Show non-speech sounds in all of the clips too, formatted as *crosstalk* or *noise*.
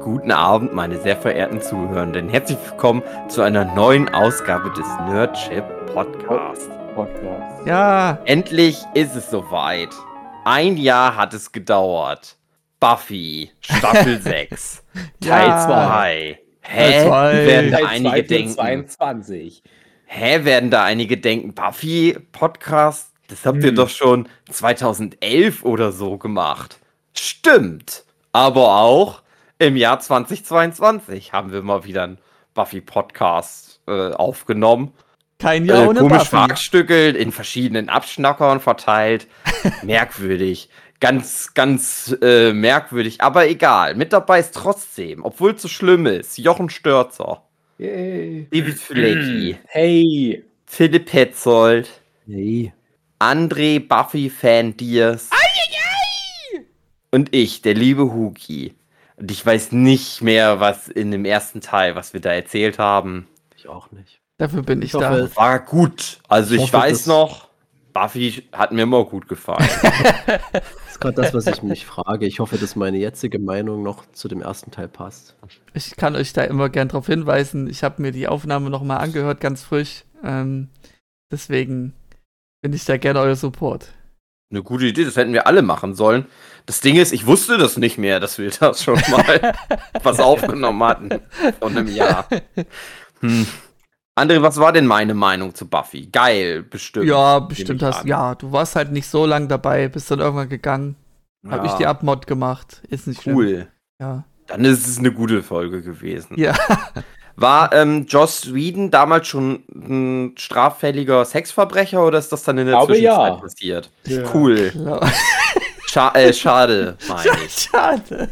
Guten Abend, meine sehr verehrten Zuhörenden. Herzlich willkommen zu einer neuen Ausgabe des Nerdship Podcast. Podcast. Ja, Endlich ist es soweit. Ein Jahr hat es gedauert. Buffy, Staffel *laughs* 6, Teil Ja. 2. Hä? Teil zwei. Werden da Teil einige denken. 22. Hä, werden da einige denken, Buffy Podcast, das habt ihr Hm. doch schon 2011 oder so gemacht. Stimmt. Aber auch im Jahr 2022 haben wir mal wieder einen Buffy Podcast äh, aufgenommen. kein Jahr äh, ohne komisch Buffy. verhackstückelt, in verschiedenen Abschnackern verteilt. *laughs* merkwürdig. Ganz, ganz äh, merkwürdig, aber egal. Mit dabei ist trotzdem, obwohl es so schlimm ist, Jochen Störzer, Yay. David Flecki, Hey. Philipp Petzold, Hey. André Buffy-Fan Diers und ich, der liebe Huki. Und ich weiß nicht mehr, was in dem ersten Teil, was wir da erzählt haben. Ich auch nicht. Dafür bin ich, Ich hoffe, da. War gut. Also Ich ich, hoffe, weiß noch, Buffy hat mir immer gut gefallen. *laughs* Das ist gerade das, was ich mich frage. Ich hoffe, dass meine jetzige Meinung noch zu dem ersten Teil passt. Ich kann euch da immer gern drauf hinweisen. Ich habe mir die Aufnahme nochmal angehört, ganz frisch. Ähm, deswegen bin ich da gerne euer Support. Eine gute Idee, das hätten wir alle machen sollen. Das Ding ist, ich wusste das nicht mehr, dass wir das schon mal *laughs* was aufgenommen hatten von einem Jahr. Hm. André, was war denn meine Meinung zu Buffy? Geil, bestimmt. ja, bestimmt hast an. Ja, du warst halt nicht so lang dabei, bist dann irgendwann gegangen. Hab ich die Ja, Abmod gemacht. Ist nicht schlimm. Cool. Ja. Dann ist es eine gute Folge gewesen. Ja. *laughs* War ähm, Joss Whedon damals schon ein straffälliger Sexverbrecher oder ist das dann in der Glaube, Zwischenzeit ja. passiert? Ja. Cool. Klar. Scha äh, schade, *laughs* meine ich. Schade.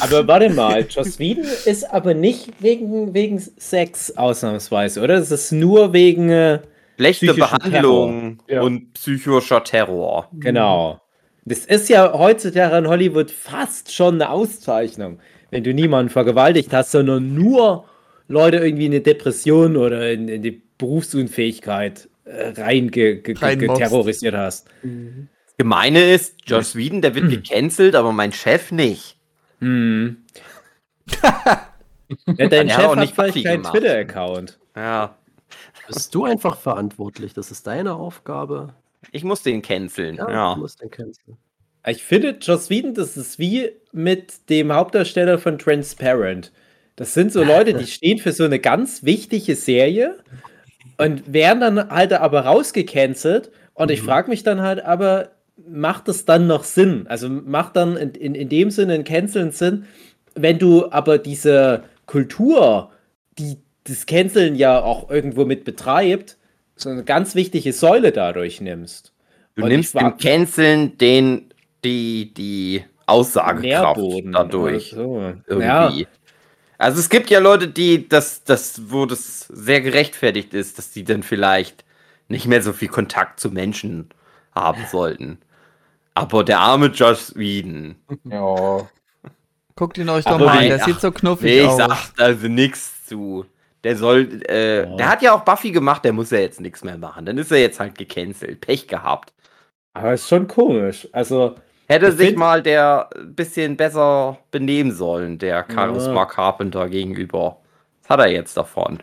Aber warte mal, Joss Whedon ist aber nicht wegen, wegen Sex ausnahmsweise, oder? Das ist nur wegen. Äh, Schlechte Behandlung Terror. Ja. und psychischer Terror. genau. Das ist ja heutzutage in Hollywood fast schon eine Auszeichnung, wenn du niemanden vergewaltigt hast, sondern nur Leute irgendwie in eine Depression oder in, in die Berufsunfähigkeit äh, rein ge, ge, ge, Reinmobst. terrorisiert hast. Gemeine ist, Joss Whedon, der wird gecancelt, aber mein Chef nicht. Hm. *laughs* ja, dein hat Chef auch hat nicht vielleicht keinen. Twitter-Account. Ja. Bist du einfach verantwortlich? Das ist deine Aufgabe. Ich muss den canceln. Ja, Ja. du musst den canceln. Ich finde, Joss Whedon, das ist wie mit dem Hauptdarsteller von Transparent. Das sind so Leute, die *laughs* stehen für so eine ganz wichtige Serie und werden dann halt aber rausgecancelt. Und ich frage mich dann halt, aber macht es dann noch Sinn? Also macht dann in, in, in dem Sinne ein Canceln Sinn, wenn du aber diese Kultur, die das Canceln ja auch irgendwo mit betreibt, so eine ganz wichtige Säule dadurch nimmst. Du Und nimmst dem Canceln den, die, die Aussagekraft Nährboden dadurch. so. Ja, Irgendwie. Also es gibt ja Leute, die das, das, wo das sehr gerechtfertigt ist, dass die dann vielleicht nicht mehr so viel Kontakt zu Menschen haben sollten. Aber der arme Josh Whedon. ja. Guckt ihn euch doch Aber mal an, der ach, sieht so knuffig Nee, ich aus. sag also nichts zu. Der soll, äh, Ja. der hat ja auch Buffy gemacht, der muss ja jetzt nichts mehr machen. Dann ist er jetzt halt gecancelt. Pech gehabt. Aber ist schon komisch. Also, Hätte Ich sich mal der ein bisschen besser benehmen sollen, der Charisma Ja. Carpenter gegenüber. Was hat er jetzt davon?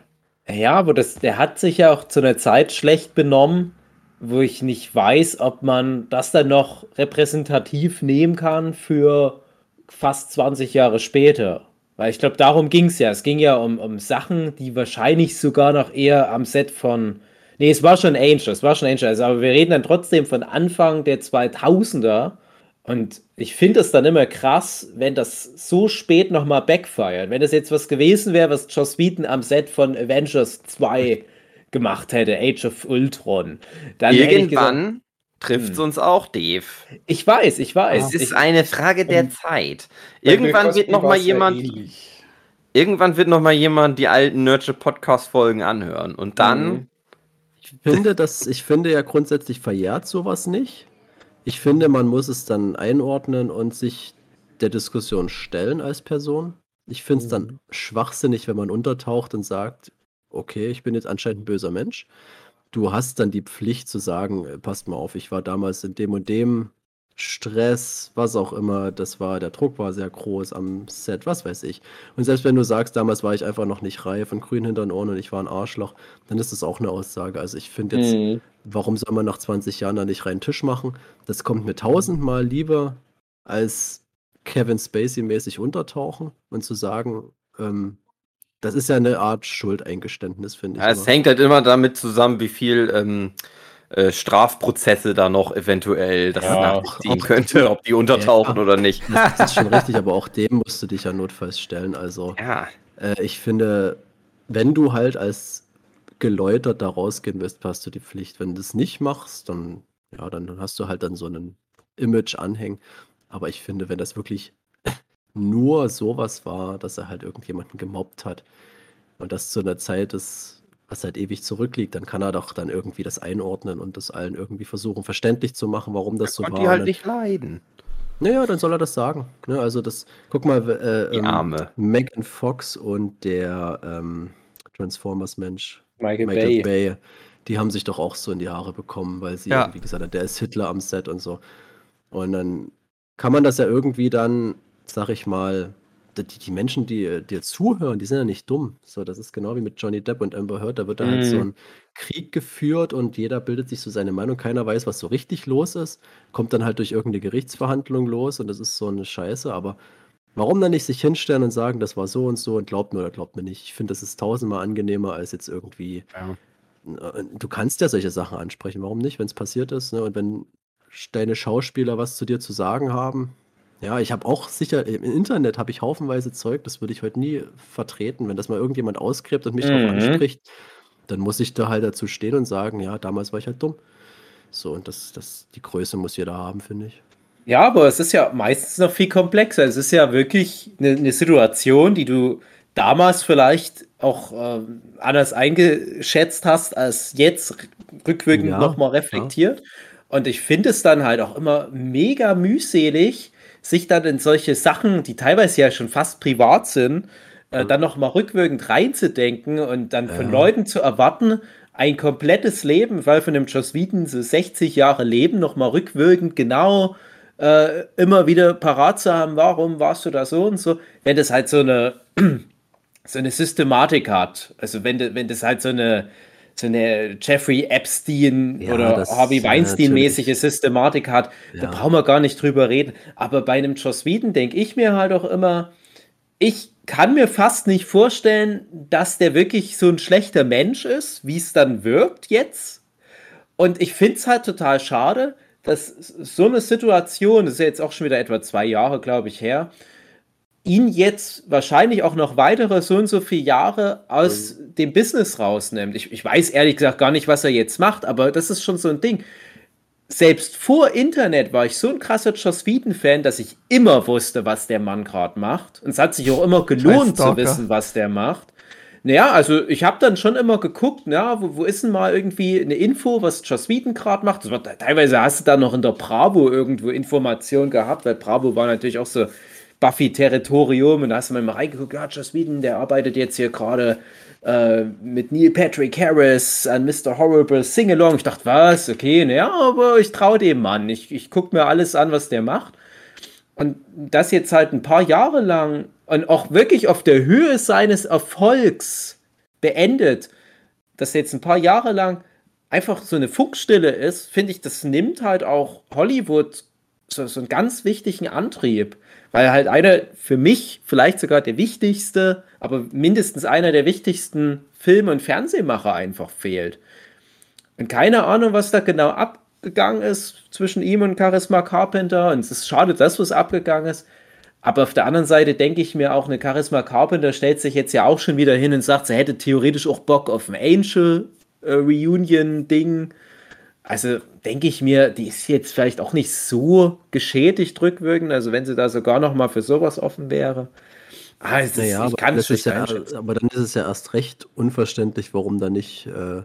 ja, aber das, der hat sich ja auch zu einer Zeit schlecht benommen, wo ich nicht weiß, ob man das dann noch repräsentativ nehmen kann für fast 20 Jahre später. Weil ich glaube, darum ging es ja. Es ging ja um, um Sachen, die wahrscheinlich sogar noch eher am Set von. Nee, es war schon Angel, es war schon Angel. Also, aber wir reden dann trotzdem von Anfang der 2000er. Und ich finde es dann immer krass, wenn das so spät nochmal backfired. Wenn das jetzt was gewesen wäre, was Joss Whedon am Set von Avengers 2 *laughs* gemacht hätte, Age of Ultron. Dann Irgendwann trifft es Hm. uns auch, Dave. ich weiß, ich weiß. Es ist ich, eine Frage der Und- Zeit. Irgendwann wird Cosby noch mal war's ja jemand, ähnlich. irgendwann wird noch mal jemand die alten Nerdship Podcast Folgen anhören und dann Mhm. Ich finde, dass, ich finde ja grundsätzlich verjährt sowas nicht. Ich finde, man muss es dann einordnen und sich der Diskussion stellen als Person. Ich finde es dann schwachsinnig, wenn man untertaucht und sagt, okay, ich bin jetzt anscheinend ein böser Mensch. Du hast dann die Pflicht zu sagen, äh, passt mal auf, ich war damals in dem und dem Stress, was auch immer das war. Der Druck war sehr groß am Set, was weiß ich. Und selbst wenn du sagst, damals war ich einfach noch nicht reif und grün hinter den Ohren und ich war ein Arschloch, dann ist das auch eine Aussage. Also ich finde jetzt, Mhm. warum soll man nach 20 Jahren da nicht reinen Tisch machen? Das kommt mir tausendmal lieber als Kevin Spacey-mäßig untertauchen und zu sagen, ähm, das ist ja eine Art Schuldeingeständnis, finde ich. Ja, es hängt halt immer damit zusammen, wie viel ähm, äh, Strafprozesse da noch eventuell das Ja. nach sich ziehen könnte, ob die untertauchen Ja. oder nicht. Das ist schon richtig, *laughs* aber auch dem musst du dich ja notfalls stellen. Also Ja, äh, ich finde, wenn du halt als geläutert da rausgehen willst, hast du die Pflicht. Wenn du das nicht machst, dann, ja, dann hast du halt dann so einen Image anhängen. Aber ich finde, wenn das wirklich *laughs* nur sowas war, dass er halt irgendjemanden gemobbt hat und das zu einer Zeit ist, was halt ewig zurückliegt, dann kann er doch dann irgendwie das einordnen und das allen irgendwie versuchen, verständlich zu machen, warum das so konnte war. die halt nicht leiden. naja, dann soll er das sagen. Ne, also das, guck mal, äh, ähm. Megan Fox und der ähm, Transformers-Mensch, Michael, Michael Bay. Bay. die haben sich doch auch so in die Haare bekommen, weil sie Ja. irgendwie gesagt hat, der ist Hitler am Set und so. Und dann kann man das ja irgendwie dann, sag ich mal, die, die Menschen, die dir zuhören, die sind ja nicht dumm. So, das ist genau wie mit Johnny Depp und Amber Heard. Da wird da halt so Mhm. ein Krieg geführt und jeder bildet sich so seine Meinung. Keiner weiß, was so richtig los ist. Kommt dann halt durch irgendeine Gerichtsverhandlung los und das ist so eine Scheiße. Aber warum dann nicht sich hinstellen und sagen, das war so und so und glaubt mir oder glaubt mir nicht? Ich finde, das ist tausendmal angenehmer als jetzt irgendwie Ja. äh, Du kannst ja solche Sachen ansprechen, warum nicht, wenn es passiert ist, ne? Und wenn deine Schauspieler was zu dir zu sagen haben. Ja, ich habe auch sicher, im Internet habe ich haufenweise Zeug, das würde ich heute nie vertreten. Wenn das mal irgendjemand ausgräbt und mich darauf Mhm. anspricht, dann muss ich da halt dazu stehen und sagen, ja, damals war ich halt dumm. So, und das, das, die Größe muss jeder haben, finde ich. Ja, aber es ist ja meistens noch viel komplexer. Es ist ja wirklich eine, eine Situation, die du damals vielleicht auch ähm, anders eingeschätzt hast, als jetzt rückwirkend Ja, nochmal reflektiert. Und ich finde es dann halt auch immer mega mühselig, sich dann in solche Sachen, die teilweise ja schon fast privat sind, äh, dann nochmal rückwirkend reinzudenken und dann von Ja. Leuten zu erwarten, ein komplettes Leben, weil von dem Joss Whedon so 60 Jahre Leben nochmal rückwirkend genau äh, immer wieder parat zu haben, warum warst du da so und so, wenn das halt so eine *clears throat* so eine Systematik hat. Also wenn, wenn das halt so eine so eine Jeffrey Epstein Ja, oder das- Harvey ja, Weinstein-mäßige natürlich. Systematik hat, da Ja. brauchen wir gar nicht drüber reden. Aber bei einem Joss Whedon denke ich mir halt auch immer, ich kann mir fast nicht vorstellen, dass der wirklich so ein schlechter Mensch ist, wie es dann wirkt jetzt. Und ich finde es halt total schade, dass so eine Situation, das ist ja jetzt auch schon wieder etwa zwei Jahre, glaube ich, her, ihn jetzt wahrscheinlich auch noch weitere so und so viele Jahre aus dem Business rausnimmt. Ich, ich weiß ehrlich gesagt gar nicht, was er jetzt macht, aber das ist schon so ein Ding. Selbst vor Internet war ich so ein krasser Joss Whedon-Fan, dass ich immer wusste, was der Mann gerade macht. Und es hat sich auch immer gelohnt zu wissen, was der macht. Naja, also ich habe dann schon immer geguckt, ja, wo, wo ist denn mal irgendwie eine Info, was Joss Whedon gerade macht? Das war, teilweise hast du da noch in der Bravo irgendwo Informationen gehabt, weil Bravo war natürlich auch so Buffy-Territorium und da hast du mal reingeguckt, ja, Joss Whedon, der arbeitet jetzt hier gerade äh, mit Neil Patrick Harris an Mr. Horrible Sing-Along. Ich dachte, was? Okay, naja, aber ich traue dem Mann. Ich, ich gucke mir alles an, was der macht. Und das jetzt halt ein paar Jahre lang und auch wirklich auf der Höhe seines Erfolgs beendet, dass jetzt ein paar Jahre lang einfach so eine Funkstille ist, finde ich, das nimmt halt auch Hollywood so, so einen ganz wichtigen Antrieb. Weil halt einer für mich vielleicht sogar der wichtigste, aber mindestens einer der wichtigsten Film- und Fernsehmacher einfach fehlt. Und keine Ahnung, was da genau abgegangen ist zwischen ihm und Charisma Carpenter. Und es ist schade, dass was abgegangen ist. Aber auf der anderen Seite denke ich mir auch, eine Charisma Carpenter stellt sich jetzt ja auch schon wieder hin und sagt, sie hätte theoretisch auch Bock auf ein Angel äh. Also denke ich mir, die ist jetzt vielleicht auch nicht so geschädigt rückwirkend. Also wenn sie da sogar noch mal für sowas offen wäre. Ah, es ist, Naja, ich aber, kann es das ist ja, aber dann ist es ja erst recht unverständlich, warum da nicht äh,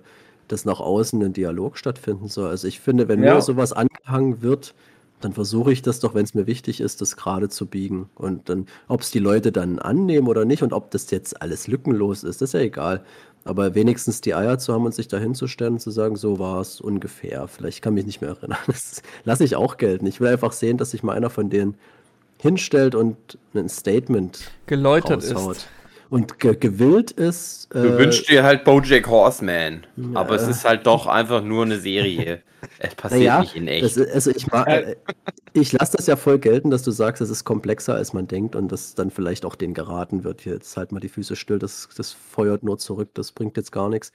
das nach außen ein Dialog stattfinden soll. Also ich finde, wenn Ja. mir sowas angehangen wird, dann versuche ich das doch, wenn es mir wichtig ist, das gerade zu biegen. Und dann, ob es die Leute dann annehmen oder nicht und ob das jetzt alles lückenlos ist, das ist ja egal. Aber wenigstens die Eier zu haben und sich da hinzustellen und zu sagen, so war es ungefähr. Vielleicht kann mich nicht mehr erinnern. *laughs* Das lasse ich auch gelten. Ich will einfach sehen, dass sich mal einer von denen hinstellt und ein Statement Geläutert raushaut. ist. Und ge gewillt ist. Du äh, wünschst dir halt Bojack Horseman. Aber es Ja. ist halt doch einfach nur eine Serie. *laughs* Es passiert Naja, nicht in Das, echt. ist- also ich Äh. äh, ich lasse das ja voll gelten, dass du sagst, es ist komplexer, als man denkt und dass dann vielleicht auch denen geraten wird, hier, jetzt halt mal die Füße still, das, das feuert nur zurück, das bringt jetzt gar nichts.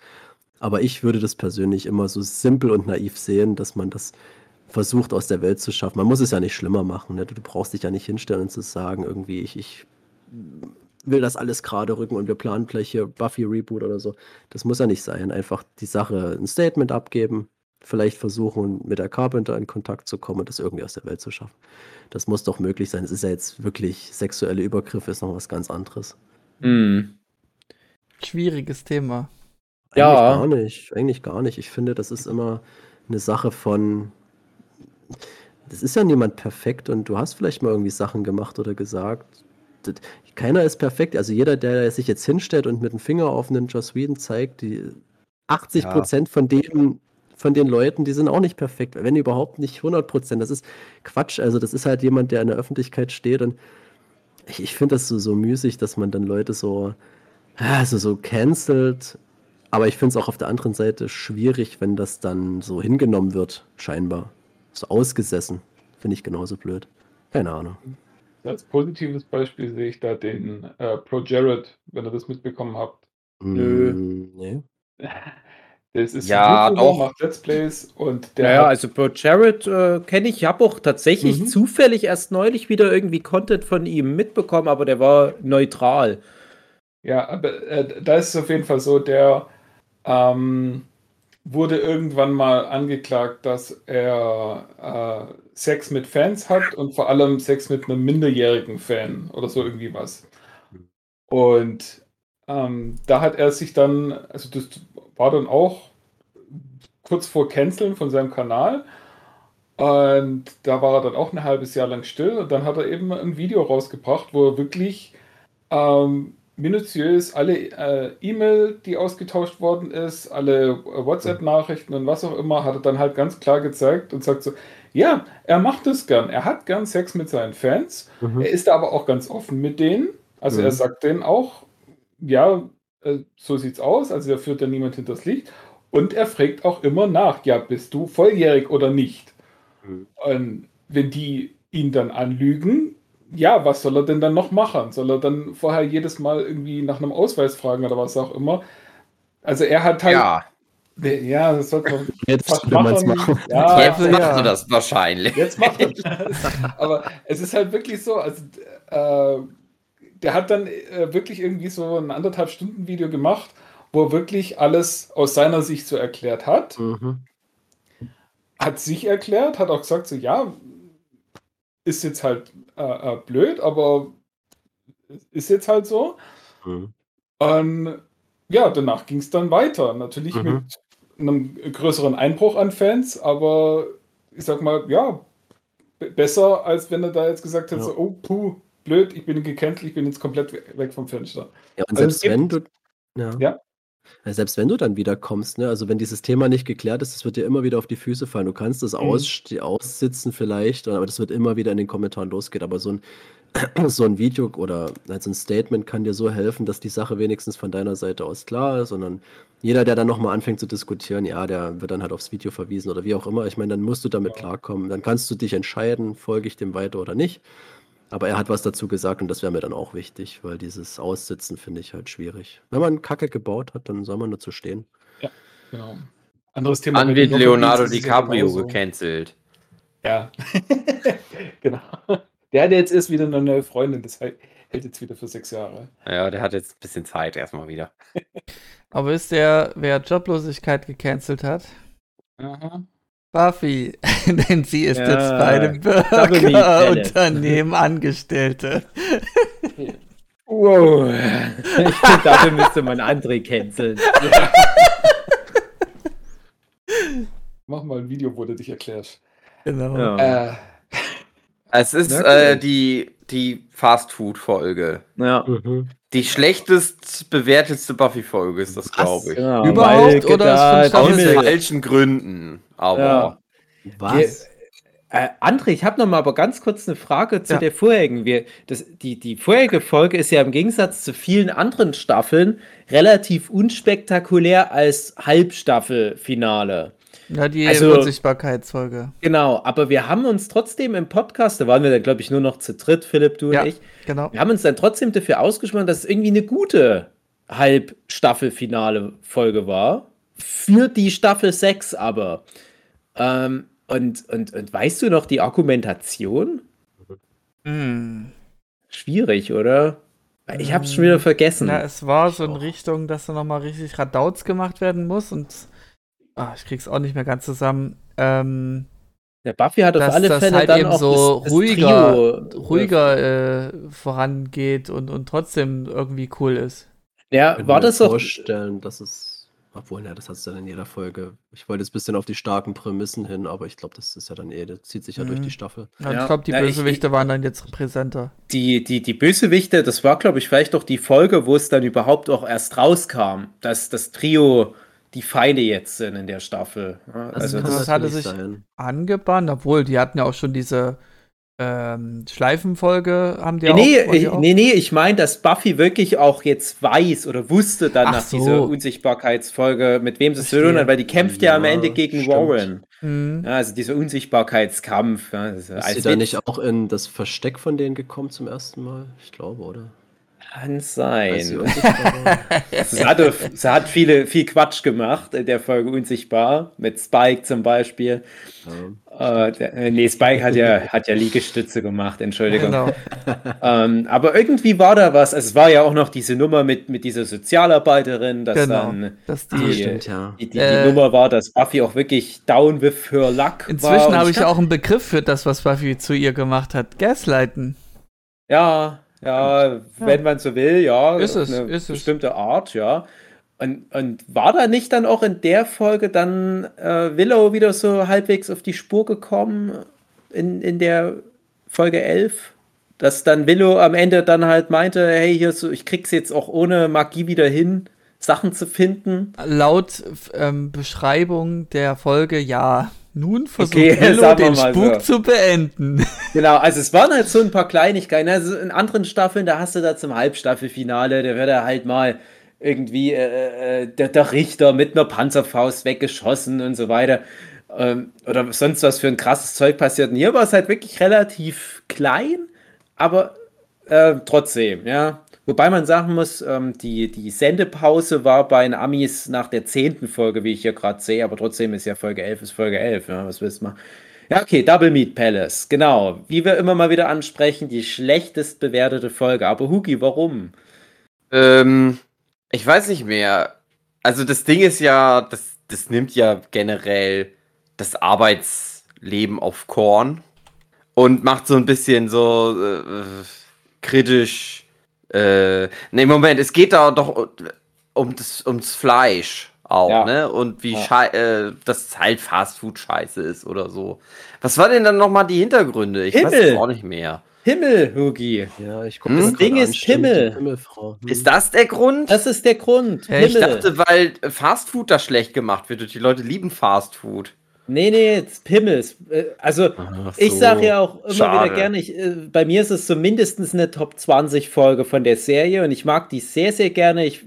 Aber ich würde das persönlich immer so simpel und naiv sehen, dass man das versucht aus der Welt zu schaffen. Man muss es ja nicht schlimmer machen. Ne? Du, du brauchst dich ja nicht hinstellen und zu sagen, irgendwie, ich, ich will das alles gerade rücken und wir planen gleich hier Buffy Reboot oder so. Das muss ja nicht sein. Einfach die Sache, ein Statement abgeben, vielleicht versuchen, mit der Carpenter in Kontakt zu kommen und das irgendwie aus der Welt zu schaffen. Das muss doch möglich sein. Es ist ja jetzt wirklich sexuelle Übergriffe, ist noch was ganz anderes. Hm. Schwieriges Thema. Eigentlich Ja. gar nicht. Eigentlich gar nicht. Ich finde, das ist immer eine Sache von. Das ist ja niemand perfekt und du hast vielleicht mal irgendwie Sachen gemacht oder gesagt. Keiner ist perfekt. Also jeder, der sich jetzt hinstellt und mit dem Finger auf Ninja Sweden zeigt, die 80 Prozent von denen, von den Leuten, die sind auch nicht perfekt, wenn überhaupt nicht 100 Prozent. Das ist Quatsch. Also das ist halt jemand, der in der Öffentlichkeit steht und ich, ich finde das so, so müßig, dass man dann Leute so, also so cancelt. Aber ich finde es auch auf der anderen Seite schwierig, wenn das dann so hingenommen wird, scheinbar. So ausgesessen. Finde ich genauso blöd. Keine Ahnung. Als positives Beispiel sehe ich da den äh, Pro Jared, wenn ihr das mitbekommen habt. Nö. Mm, nee. *laughs* Das ist Ja, ein doch. macht Let's Plays und der hat, also Bro Jared äh, kenne ich. Ich habe auch tatsächlich Mhm. zufällig erst neulich wieder irgendwie Content von ihm mitbekommen, aber der war neutral. ja, aber äh, da ist es auf jeden Fall so, der ähm, wurde irgendwann mal angeklagt, dass er äh, Sex mit Fans hat und vor allem Sex mit einem minderjährigen Fan oder so irgendwie was. Und ähm, da hat er sich dann, also das war dann auch kurz vor Canceln von seinem Kanal. Und da war er dann auch ein halbes Jahr lang still. Und dann hat er eben ein Video rausgebracht, wo er wirklich ähm, minutiös alle äh, E-Mail, die ausgetauscht worden ist, alle äh, WhatsApp-Nachrichten und was auch immer, hat er dann halt ganz klar gezeigt und sagt so, ja, er macht es gern. Er hat gern Sex mit seinen Fans. Mhm. Er ist aber auch ganz offen mit denen. Also Mhm. er sagt denen auch, ja, äh, so sieht's aus. Also er führt da niemand hinters Licht. Und er fragt auch immer nach, ja, bist du volljährig oder nicht? Mhm. Und wenn die ihn dann anlügen, ja, was soll er denn dann noch machen? Soll er dann vorher jedes Mal irgendwie nach einem Ausweis fragen oder was auch immer? Also er hat halt, Ja, ja, das sollte man *laughs* Jetzt fast machen. machen. Ja, jetzt ja. machst du das wahrscheinlich. Jetzt macht er das. *laughs* Aber es ist halt wirklich so, also äh, der hat dann äh, wirklich irgendwie so ein anderthalb Stunden Video gemacht, wo er wirklich alles aus seiner Sicht so erklärt hat. Mhm. Hat sich erklärt, hat auch gesagt, so ja, ist jetzt halt äh, äh, blöd, aber ist jetzt halt so. Mhm. Und ja, danach ging es dann weiter. Natürlich Mhm. mit einem größeren Einbruch an Fans, aber ich sag mal, ja, besser, als wenn er da jetzt gesagt hätte, Ja. so, oh, puh, blöd, ich bin gecancelt, ich bin jetzt komplett we- weg vom Fenster. Ja, und Also selbst wenn du. Ja. Ja. Selbst wenn du dann wieder kommst, ne? also wenn dieses Thema nicht geklärt ist, das wird dir immer wieder auf die Füße fallen. Du kannst das Mhm. aus, aussitzen vielleicht, aber das wird immer wieder in den Kommentaren losgehen. Aber so ein, *clears throat* so ein Video oder also ein Statement kann dir so helfen, dass die Sache wenigstens von deiner Seite aus klar ist. Und dann jeder, der dann nochmal anfängt zu diskutieren, ja, der wird dann halt aufs Video verwiesen oder wie auch immer. Ich meine, dann musst du damit klarkommen. Dann kannst du dich entscheiden, folge ich dem weiter oder nicht. Aber er hat was dazu gesagt und das wäre mir dann auch wichtig, weil dieses Aussitzen finde ich halt schwierig. Wenn man Kacke gebaut hat, dann soll man dazu stehen. Genau. Anderes Thema. Dann mit wird den Leonardo ist ja DiCaprio gecancelt. Ja. *laughs* genau. Der hat jetzt erst wieder eine neue Freundin, das hält jetzt wieder für sechs Jahre. Ja, der hat jetzt ein bisschen Zeit erstmal wieder. Aber wisst ihr, wer Joblosigkeit gecancelt hat? Aha. Buffy, *laughs* denn sie ist Ja, jetzt bei einem. Burgerunternehmen Angestellte. Wow. Ich finde, dafür müsste man André canceln. Mach mal ein Video, wo du dich erklärst. Genau. Ja. Äh, Es ist äh, die, die Fast-Food-Folge. Ja. Mhm. Die schlechtest bewertetste Buffy-Folge ist das, glaube ich. Ja, Überhaupt weil oder Aus falschen Gründen. Aber Ja. Was? Äh, André, ich habe noch mal aber ganz kurz eine Frage zu Ja. der vorherigen. Wir, das, die, die vorherige Folge ist ja im Gegensatz zu vielen anderen Staffeln relativ unspektakulär als Halbstaffelfinale. Ja, die Also- Unsichtbarkeitsfolge. Genau, aber wir haben uns trotzdem im Podcast, da waren wir dann, glaube ich, nur noch zu dritt, Philipp, du Ja. und ich, Genau. wir haben uns dann trotzdem dafür ausgesprochen, dass es irgendwie eine gute Halbstaffelfinale-Folge war. Für die Staffel 6 aber. Ähm, und, und, und weißt du noch die Argumentation? Hm. Schwierig, oder? Ich habe es schon wieder vergessen. Na, es war so in Richtung, dass da nochmal richtig Radauts gemacht werden muss und ah, ich krieg's auch nicht mehr ganz zusammen. Ähm, Der Buffy hat auf dass alle das Fälle halt dann eben auch so das, das ruhiger- Trio, ruhiger äh, vorangeht und, und trotzdem irgendwie cool ist. Ja, Ich kann war mir das doch. vorstellen, dass es. Obwohl, ja, das hast du dann in jeder Folge. Ich wollte jetzt ein bisschen auf die starken Prämissen hin, aber ich glaube, das ist ja dann eh, das zieht sich ja durch Mhm. die Staffel. Ja, Ja. ich glaube, die Ja, ich- Bösewichte waren dann jetzt präsenter. Die, die, die Bösewichte, das war, glaube ich, vielleicht doch die Folge, wo es dann überhaupt auch erst rauskam, dass das Trio die Feinde jetzt sind in der Staffel. Also kann das, das hatte sich- sein. Angebahnt, obwohl die hatten ja auch schon diese ähm, Schleifenfolge, haben die nee, nee, auch, ich, auch? nee, nee, ich meine, dass Buffy wirklich auch jetzt weiß oder wusste dann Ach nach so. dieser Unsichtbarkeitsfolge, mit wem sie es zu tun hat, weil die kämpft ja, am Ja, Ende gegen stimmt. Warren. Mhm. Ja, also dieser Unsichtbarkeitskampf. Ja, das ist sie da nicht auch in das Versteck von denen gekommen zum ersten Mal? Ich glaube, oder? Kann sein. Sie, *laughs* hatte, sie hat viele, viel Quatsch gemacht in der Folge Unsichtbar, mit Spike zum Beispiel. Ja. Äh, der, äh, nee, Spike hat ja, hat ja Liegestütze gemacht, Entschuldigung. Genau. *laughs* Ähm, aber irgendwie war da was. Also es war ja auch noch diese Nummer mit, mit dieser Sozialarbeiterin, dass Genau. dann Dass Die- Stimmt, ja. die, die, Äh, die Nummer war, dass Buffy auch wirklich down with her luck war. Inzwischen habe ich auch einen Begriff für das, was Buffy zu ihr gemacht hat. Gaslighten. Ja, ja, wenn man so will, ja. Ist es, eine ist es. bestimmte Art, ja. Und, und war da nicht dann auch in der Folge dann äh, Willow wieder so halbwegs auf die Spur gekommen in, in der Folge 11? Dass dann Willow am Ende dann halt meinte, hey, hier so, ich krieg's jetzt auch ohne Magie wieder hin, Sachen zu finden. Laut ähm, Beschreibung der Folge, ja. Nun versucht *laughs* Okay, Willow den Spuk so. zu beenden. *laughs* Genau, also es waren halt so ein paar Kleinigkeiten. Also in anderen Staffeln, da hast du da zum Halbstaffelfinale, da wird er halt mal irgendwie äh, äh, der, der Richter mit einer Panzerfaust weggeschossen und so weiter. Ähm, oder sonst was für ein krasses Zeug passiert. Und hier war es halt wirklich relativ klein, aber äh, trotzdem, ja. Wobei man sagen muss, ähm, die, die Sendepause war bei den Amis nach der zehnten Folge, wie ich hier gerade sehe, aber trotzdem ist ja Folge 11 ist Folge 11, ja, was willst du machen? Ja, okay, Double Meat Palace, genau. Wie wir immer mal wieder ansprechen, die schlechtest bewertete Folge. Aber Hugi, warum? Ähm, ich weiß nicht mehr. Also das Ding ist ja, das, das nimmt ja generell das Arbeitsleben auf Korn und macht so ein bisschen so äh, kritisch. Äh, ne, Moment, es geht da doch um das, ums Fleisch auch, Ja. ne? Und wie Ja. schei äh, das halt Fastfood scheiße ist oder so. Was war denn dann nochmal die Hintergründe? Ich weiß Himmel. es auch nicht mehr. Himmel, Hugi. Ja, ich gucke Hm? das Das Ding ist Himmel. Himmelfrau. Hm. Ist das der Grund? Das ist der Grund. Ja, ich Ich dachte, weil Fastfood da schlecht gemacht wird und die Leute lieben Fastfood. Nee, nee, Pimmels. Äh, Also, Ach ich so. sage ja auch immer Schade. wieder gerne, ich, äh, bei mir ist es so mindestens eine Top 20 Folge von der Serie und ich mag die sehr, sehr gerne. Ich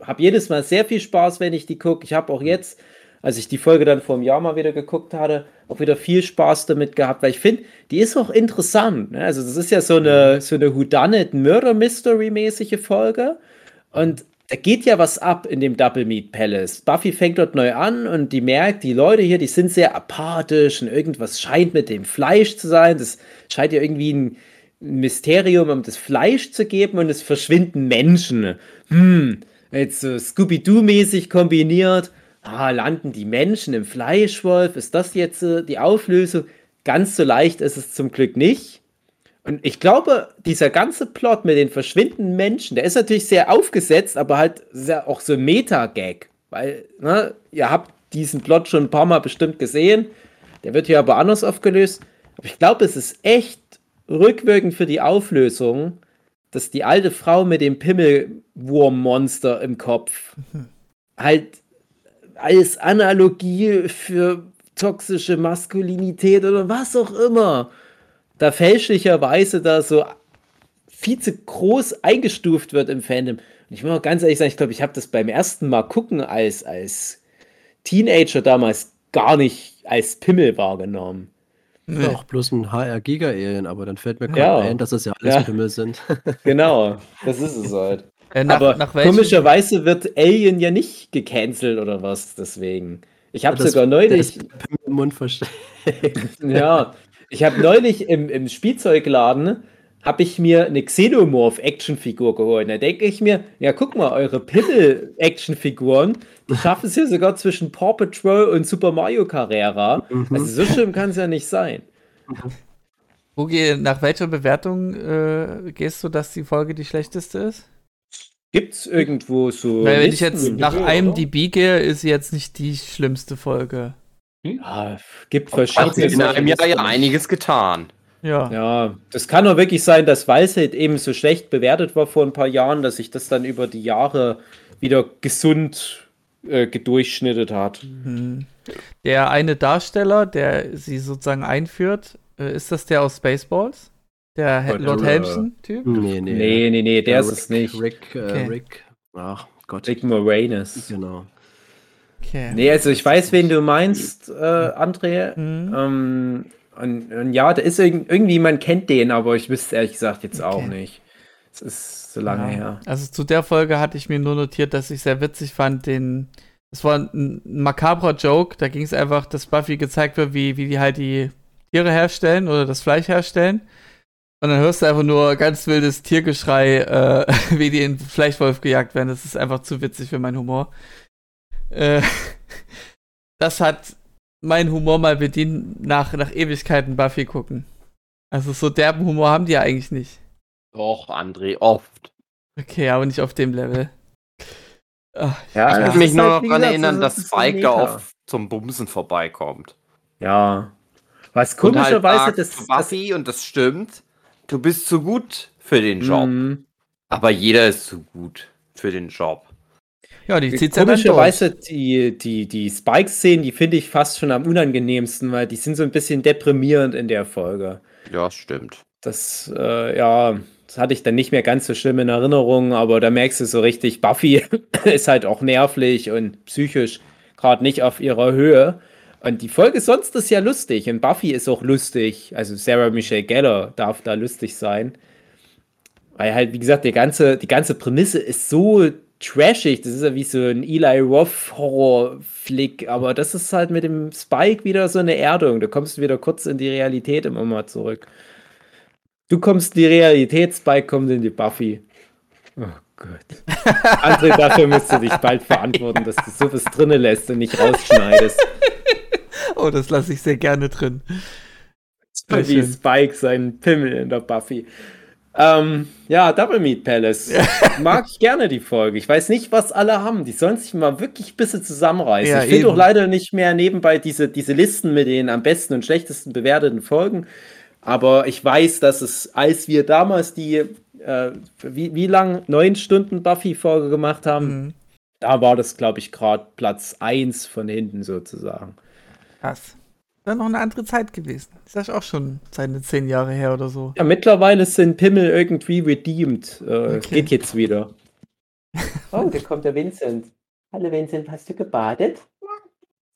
habe jedes Mal sehr viel Spaß, wenn ich die gucke. Ich habe auch jetzt, als ich die Folge dann vor einem Jahr mal wieder geguckt hatte, auch wieder viel Spaß damit gehabt, weil ich finde, die ist auch interessant. Ne? Also, das ist ja so eine, so eine Whodunit-Murder-Mystery-mäßige Folge und da geht ja was ab in dem Double Meat Palace. Buffy fängt dort neu an und die merkt, die Leute hier, die sind sehr apathisch und irgendwas scheint mit dem Fleisch zu sein. Das scheint ja irgendwie ein Mysterium um das Fleisch zu geben und es verschwinden Menschen. Hm, jetzt so Scooby-Doo-mäßig kombiniert. Ah, landen die Menschen im Fleischwolf? Ist das jetzt äh, die Auflösung? Ganz so leicht ist es zum Glück nicht. Und ich glaube, dieser ganze Plot mit den verschwindenden Menschen, der ist natürlich sehr aufgesetzt, aber halt sehr auch so Meta-Gag. Weil, ne, ihr habt diesen Plot schon ein paar Mal bestimmt gesehen. Der wird hier aber anders aufgelöst. Aber ich glaube, es ist echt rückwirkend für die Auflösung, dass die alte Frau mit dem Pimmelwurmmonster im Kopf halt als Analogie für toxische Maskulinität oder was auch immer, da fälschlicherweise da so viel zu groß eingestuft wird im Fandom. Und ich muss auch ganz ehrlich sagen, ich glaube, ich habe das beim ersten Mal gucken als, als Teenager damals gar nicht als Pimmel wahrgenommen. Nee. Auch bloß ein HR-Giga-Alien, aber dann fällt mir gerade Ja. ein, dass das ja alles Ja. Pimmel sind. *laughs* Genau, das ist es halt. Äh, nach, Aber nach komischerweise wird Alien ja nicht gecancelt oder was, deswegen. Ich habe sogar neulich, Pimmel im Mund versteckt. ja, *laughs* ich habe neulich im, im Spielzeugladen, habe ich mir eine Xenomorph-Actionfigur geholt. Da denke ich mir, ja, guck mal, eure Pimmel-Actionfiguren, die schaffen es hier sogar zwischen Paw Patrol und Super Mario Carrera. Also so schlimm kann es ja nicht sein. Hugi, nach welcher Bewertung äh, gehst du, dass die Folge die schlechteste ist? Gibt es irgendwo so. Weil wenn ich jetzt nach einem? DB gehe, ist sie jetzt nicht die schlimmste Folge. Ja, gibt verschiedene. in einem Jahr ja einiges getan. Ja. Ja, das kann doch wirklich sein, dass Weisheit eben so schlecht bewertet war vor ein paar Jahren, dass sich das dann über die Jahre wieder gesund äh, gedurchschnittet hat. Mhm. Der eine Darsteller, der sie sozusagen einführt, äh, ist das der aus Spaceballs? Der He Lord Helmsen-Typ? Nee, nee. Nee, nee, nee, der ist Rick, es nicht. Rick, äh, Okay. Rick. Ach Gott. Rick Moranis. Genau. Okay. Nee, also ich weiß, wen du meinst, äh, André. Mhm. Ähm, und, und ja, da ist irg irgendwie, man kennt den, aber ich wüsste ehrlich gesagt jetzt auch Okay. nicht. Es ist so lange Ja. her. Also zu der Folge hatte ich mir nur notiert, dass ich sehr witzig fand, den. Es war ein, ein makabrer Joke, da ging es einfach, dass Buffy gezeigt wird, wie, wie die halt die Tiere herstellen oder das Fleisch herstellen. Und dann hörst du einfach nur ganz wildes Tiergeschrei, äh, *laughs* wie die in Fleischwolf gejagt werden. Das ist einfach zu witzig für meinen Humor. Äh, *laughs* das hat mein Humor mal bedient nach, nach Ewigkeiten Buffy gucken. Also so derben Humor haben die ja eigentlich nicht. Doch, André, oft. Okay, aber nicht auf dem Level. Ah, Ja, Ich kann mich ist nur halt, noch daran erinnern, dass Spike da oft zum Bumsen vorbeikommt. Ja. Was halt komischerweise sagt das, zu das Buffy, und das stimmt, du bist zu gut für den Job. Mhm. Aber jeder ist zu gut für den Job. Ja, die zieht's ja. Komischerweise die, die, die Spike-Szenen, die finde ich fast schon am unangenehmsten, weil die sind so ein bisschen deprimierend in der Folge. Ja, stimmt. Das, äh, ja, das hatte ich dann nicht mehr ganz so schlimm in Erinnerung, aber da merkst du so richtig, Buffy *laughs* ist halt auch nervlich und psychisch gerade nicht auf ihrer Höhe. Und die Folge sonst ist ja lustig und Buffy ist auch lustig. Also Sarah Michelle Gellar darf da lustig sein. Weil halt, wie gesagt, die ganze, die ganze Prämisse ist so trashig. Das ist ja wie so ein Eli Roth Horror-Flick. Aber das ist halt mit dem Spike wieder so eine Erdung. Da kommst du wieder kurz in die Realität immer mal zurück. Du kommst in die Realität, Spike kommt in die Buffy. Oh Gott. *laughs* André, dafür musst du dich bald verantworten, dass du sowas drinnen lässt und nicht rausschneidest. Oh, das lasse ich sehr gerne drin. Wie. Spike seinen Pimmel in der Buffy. Ähm, ja, Double Meat Palace. *laughs* Mag ich gerne die Folge. Ich weiß nicht, was alle haben. Die sollen sich mal wirklich ein bisschen zusammenreißen. Ja, ich finde auch leider nicht mehr nebenbei diese, diese Listen mit den am besten und schlechtesten bewerteten Folgen. Aber ich weiß, dass es, als wir damals die, äh, wie, wie lang, neun Stunden Buffy-Folge gemacht haben, Mhm. da war das, glaube ich, gerade Platz 1 von hinten sozusagen. Krass. Wäre noch eine andere Zeit gewesen. Ist das auch schon seine zehn Jahre her oder so. Ja, mittlerweile sind Pimmel irgendwie redeemed. Äh, Okay. Geht jetzt wieder. Oh, da kommt der Vincent. Hallo Vincent, hast du gebadet?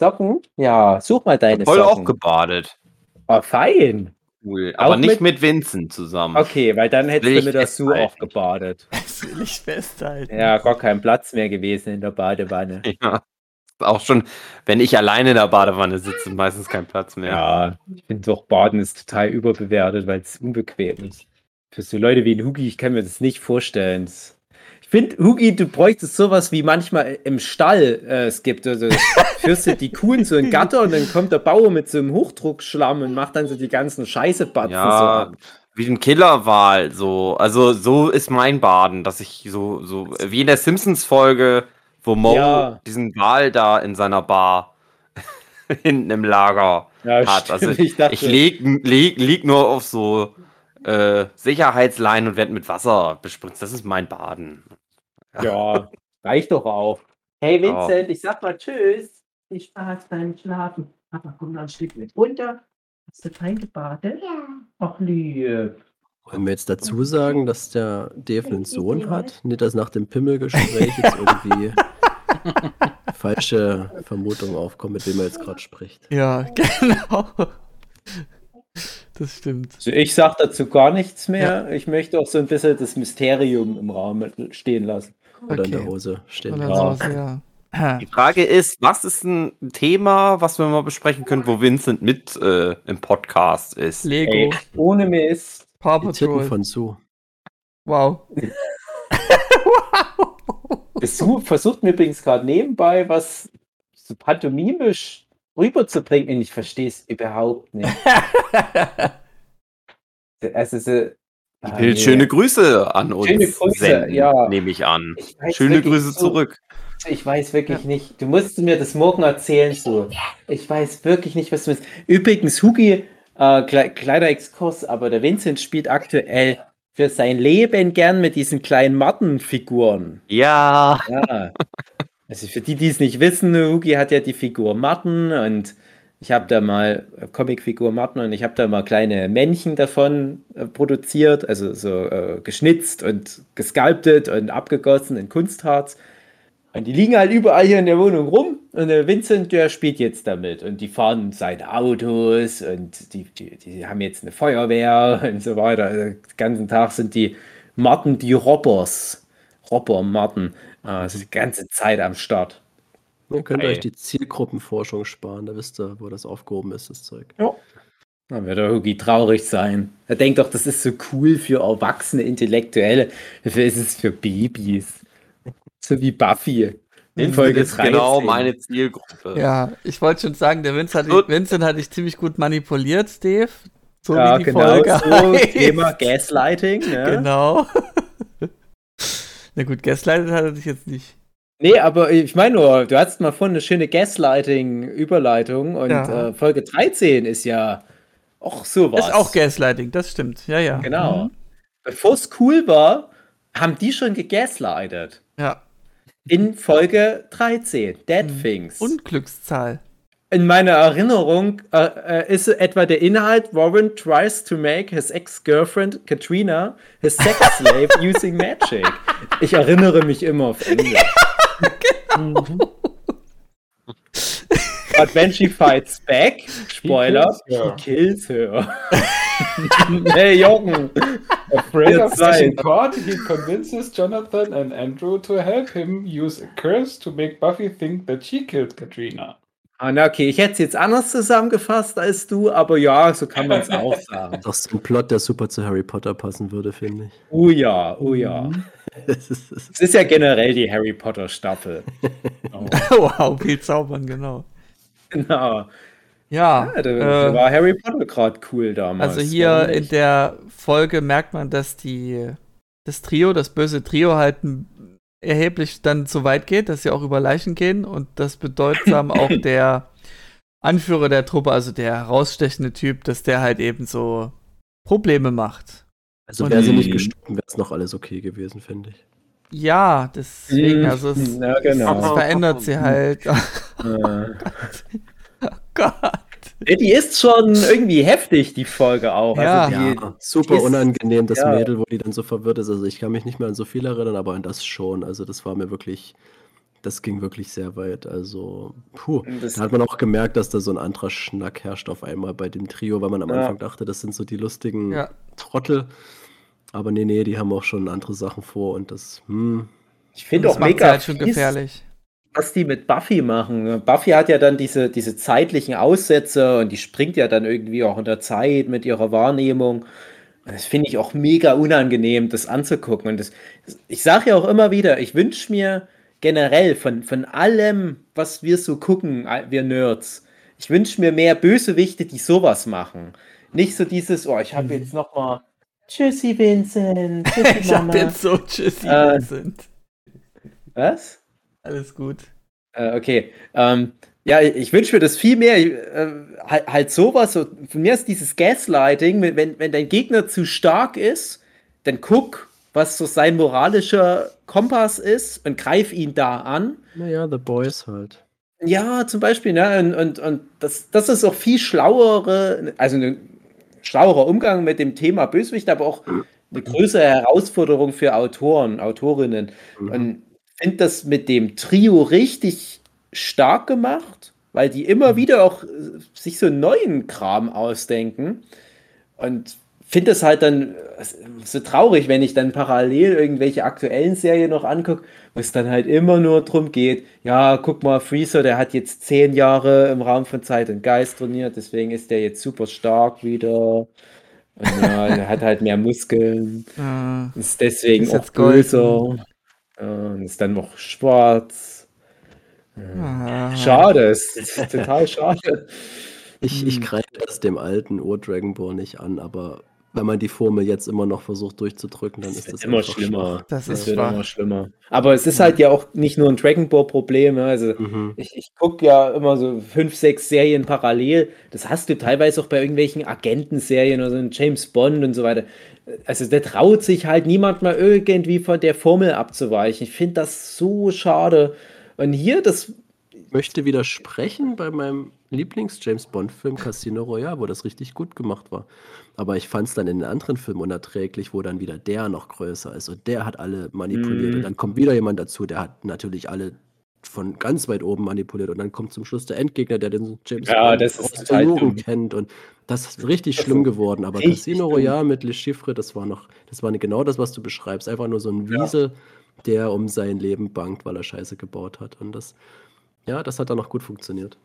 Socken? Ja, such mal deine Voll auch Socken. gebadet. oh, fein. Cool. Aber Auch nicht mit- mit Vincent zusammen. Okay, weil dann hättest du ich mit der Sue auch gebadet. *laughs* Das will ich festhalten. Ja, gar kein Platz mehr gewesen in der Badewanne. *laughs* Ja. Auch schon, wenn ich alleine in der Badewanne sitze, meistens kein Platz mehr. Ja, ich finde doch, Baden ist total überbewertet, weil es unbequem ist. Für so Leute wie ein Hugi, ich kann mir das nicht vorstellen. Ich finde, Hugi, du bräuchtest sowas wie manchmal im Stall äh, es gibt. Also *laughs* führst du die Kuh in so ein Gatter und dann kommt der Bauer mit so einem Hochdruckschlamm und macht dann so die ganzen Scheißebatzen so Ja, ab. wie ein Killerwal, so. Also, so ist mein Baden, dass ich so, so, wie in der Simpsons-Folge, wo Mo Ja. diesen Wal da in seiner Bar *laughs* hinten im Lager Ja, hat. Also, stimmt, ich dachte, ich lieg, lieg, lieg nur auf so äh, Sicherheitsleinen und werde mit Wasser bespritzt. Das ist mein Baden. Ja, reicht doch auch. Hey Ja. Vincent, ich sag mal Tschüss. Viel Spaß beim Schlafen. Papa, komm noch ein Stück mit runter. Hast du fein gebadet? Ja. Ach, lieb. Wollen wir jetzt dazu sagen, dass der Dave einen Sohn hat? Nicht, dass nach dem Pimmelgespräch jetzt irgendwie *laughs* falsche Vermutungen aufkommen, mit wem er jetzt gerade spricht. Ja, *laughs* genau. Das stimmt. Also ich sag dazu gar nichts mehr. Ich möchte auch so ein bisschen das Mysterium im Raum stehen lassen. Oder in der Okay. Hose stehen. Dann Ja. ja. Die Frage ist, was ist ein Thema, was wir mal besprechen können, wo Vincent mit äh, im Podcast ist? Lego, Ey, ohne Mist. Paw Patrol. von Sue. Wow. Besu *laughs* versucht mir übrigens gerade nebenbei was so pantomimisch rüberzubringen. Und ich verstehe es überhaupt nicht. Also, so, Ich Ah, will nee. schöne Grüße an uns Schöne Grüße, senden, ja. nehme ich an. Ich weiß Schöne wirklich Grüße so- zurück. Ich weiß wirklich nicht. Du musst mir das morgen erzählen, so. Ich weiß wirklich nicht, was du willst. Übrigens, Hugi, äh, kle kleiner Exkurs, aber der Vincent spielt aktuell für sein Leben gern mit diesen kleinen Mattenfiguren. Ja, Ja. Also für die, die es nicht wissen, Hugi hat ja die Figur Matten und ich habe da mal äh, Comicfigur Matten und ich habe da mal kleine Männchen davon äh, produziert, also so äh, geschnitzt und gesculptet und abgegossen in Kunstharz. Und die liegen halt überall hier in der Wohnung rum und der Vincent, der spielt jetzt damit und die fahren seine Autos und die, die, die haben jetzt eine Feuerwehr und so weiter. Also den ganzen Tag sind die Matten die Robbers. Robber Martin. Ah, das ist die ganze Zeit am Start. Ihr könnt Geil. euch die Zielgruppenforschung sparen, da wisst ihr, wo das aufgehoben ist, das Zeug. Dann wird er irgendwie traurig sein. Er denkt doch, das ist so cool für erwachsene Intellektuelle. Dafür ist es für Babys. So wie Buffy. In Folge das ist genau 13. meine Zielgruppe. Ja, ich wollte schon sagen, der Vince hat. Vincent hat dich ziemlich gut manipuliert, Dave. So ja, wie die genau Folge so. *laughs* heißt. Thema Gaslighting. Ne? Genau. *laughs* Na gut, gaslightet hat er dich jetzt nicht. Nee, aber ich meine nur, du hattest mal vorhin eine schöne Gaslighting-Überleitung und Ja. äh, Folge 13 ist ja auch sowas. Ist auch Gaslighting, das stimmt. Ja, ja. Genau. Mhm. Bevor es cool war, haben die schon gegaslightet. Ja. In Folge 13, Dead Mhm. Things. Unglückszahl. in meiner Erinnerung äh, äh, ist etwa der Inhalt, Warren tries to make his ex-girlfriend Katrina his sex *laughs* slave using magic. Ich erinnere mich immer auf Englisch. Mhm. But when she fights back, Spoiler, He he kills kills her. *laughs* hey Jochen, Of getting seid- caught, he convinces Jonathan and Andrew to help him use a curse to make Buffy think that she killed Katrina. Ah, na okay, ich hätte es jetzt anders zusammengefasst als du, aber ja, so kann man es auch *laughs* sagen. Das ist ein Plot, der super zu Harry Potter passen würde, finde ich. Oh ja, oh ja. Ist, das ist, Es ist ja generell die Harry Potter Staffel. *laughs* *laughs* wow, viel zaubern, genau. Genau. Ja, Ja, da, da äh, war Harry Potter gerade cool damals. also hier in der Folge merkt man, dass die das Trio, das böse Trio halt erheblich dann zu weit geht, dass sie auch über Leichen gehen und das bedeutsam auch *laughs* der Anführer der Truppe, also der herausstechende Typ, dass der halt eben so Probleme macht. also wäre sie nicht Mhm. gestorben, wäre es noch alles okay gewesen, finde ich. Ja, deswegen, Mhm. also es, Ja, es genau. verändert sie halt. Äh. *laughs* Oh Gott. Die ist schon irgendwie heftig, die Folge auch. Ja. Also die, Ja, super ist- unangenehm, das ja. Mädel, wo die dann so verwirrt ist. Also ich kann mich nicht mehr an so viel erinnern, aber an das schon. Also das war mir wirklich, das ging wirklich sehr weit. Also, puh. Das- Da hat man auch gemerkt, dass da so ein anderer Schnack herrscht auf einmal bei dem Trio, weil man am Ja. Anfang dachte, das sind so die lustigen Ja. Trottel. Aber nee, nee, die haben auch schon andere Sachen vor und das, hm, ich finde Das auch mega halt schon fies, gefährlich. Was die mit Buffy machen. Buffy hat ja dann diese, diese zeitlichen Aussätze und die springt ja dann irgendwie auch in der Zeit mit ihrer Wahrnehmung. Und Das finde ich auch mega unangenehm, das anzugucken. Und das, ich sage ja auch immer wieder, ich wünsche mir generell von, von allem, was wir so gucken, wir Nerds, ich wünsche mir mehr Bösewichte, die sowas machen. Nicht so dieses, oh, ich habe jetzt noch mal Tschüssi, Vincent. *laughs* Tschüssi, Ich Mama. hab jetzt so tschüssi Äh, sind. Was? Alles gut. Äh, okay. Ähm, Ja, ich wünsche mir das viel mehr. Äh, halt, halt sowas. So, von mir ist dieses Gaslighting, wenn, wenn dein Gegner zu stark ist, dann guck, was so sein moralischer Kompass ist und greif ihn da an. Naja, The Boys halt. Ja, zum Beispiel, ne? Und, und, und das, das ist auch viel schlauere, also ein schlauerer Umgang mit dem Thema Bösewicht, aber auch eine größere Herausforderung für Autoren, Autorinnen. Mhm. Und finde das mit dem Trio richtig stark gemacht, weil die immer Mhm. wieder auch äh, sich so neuen Kram ausdenken. Und finde es halt dann äh, so traurig, wenn ich dann parallel irgendwelche aktuellen Serien noch angucke, wo es dann halt immer nur drum geht, ja, guck mal, Freezer, der hat jetzt zehn Jahre im Raum von Zeit und Geist trainiert, deswegen ist der jetzt super stark wieder. Und ja, er hat halt mehr Muskeln, Äh, *laughs* ist deswegen Ist auch jetzt golden. Und ist dann noch schwarz. ah. Schade, es ist *laughs* total schade. Ich, ich Hm. greife das dem alten Ur-Dragon Ball nicht an, aber wenn man die Formel jetzt immer noch versucht durchzudrücken, dann Es ist das immer schlimmer. Das Es ist wird wahr. immer schlimmer. Aber es ist halt ja auch nicht nur ein Dragon Ball Problem. Also schwach. Mhm. ich, ich gucke ja immer so fünf, sechs Serien parallel. Das hast du teilweise auch bei irgendwelchen Agentenserien oder so ein James Bond und so weiter. Also da traut sich halt niemand mal irgendwie von der Formel abzuweichen. Ich finde das so schade. Und hier, das Ich möchte widersprechen bei meinem Lieblings-James Bond-Film Casino Royale, wo das richtig gut gemacht war. Aber ich fand es dann in den anderen Filmen unerträglich, wo dann wieder der noch größer ist und der hat alle manipuliert. Mhm. Und dann kommt wieder jemand dazu, der hat natürlich alle von ganz weit oben manipuliert und dann kommt zum Schluss der Endgegner, der den James Ja, Bond das ist aus der Jugend kennt und das ist richtig Das schlimm ist geworden. Aber Casino. Royale mit Le Chiffre, das war noch, das war genau das, was du beschreibst. Einfach nur so ein Ja. Wiesel, der um sein Leben bangt, weil er Scheiße gebaut hat. Und das, ja, das hat dann auch gut funktioniert.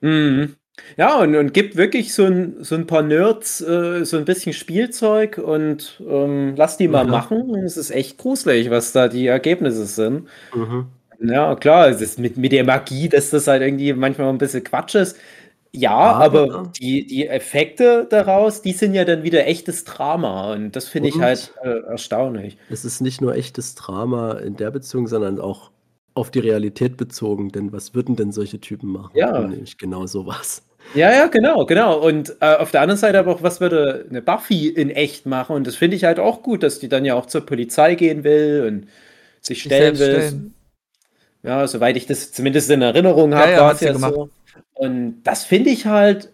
Mhm. Ja, und, und gibt wirklich so ein, so ein paar Nerds äh, so ein bisschen Spielzeug und ähm, lass die mal Ja. machen. Und es ist echt gruselig, was da die Ergebnisse sind. Mhm. Ja, klar, es ist mit, mit der Magie, dass das halt irgendwie manchmal ein bisschen Quatsch ist. Ja, Aber- aber die, die Effekte daraus, die sind ja dann wieder echtes Drama. Und das finde ich halt äh, erstaunlich. Es ist nicht nur echtes Drama in der Beziehung, sondern auch auf die Realität bezogen. Denn was würden denn solche Typen machen? Ja. Nämlich genau sowas. Ja, ja, genau, genau. Und äh, auf der anderen Seite aber auch, was würde eine Buffy in echt machen? Und das finde ich halt auch gut, dass die dann ja auch zur Polizei gehen will und sich stellen will. stellen. Ja, soweit ich das zumindest in Erinnerung Ja, habe, ja, war hat es ja gemacht. so. Und das finde ich halt,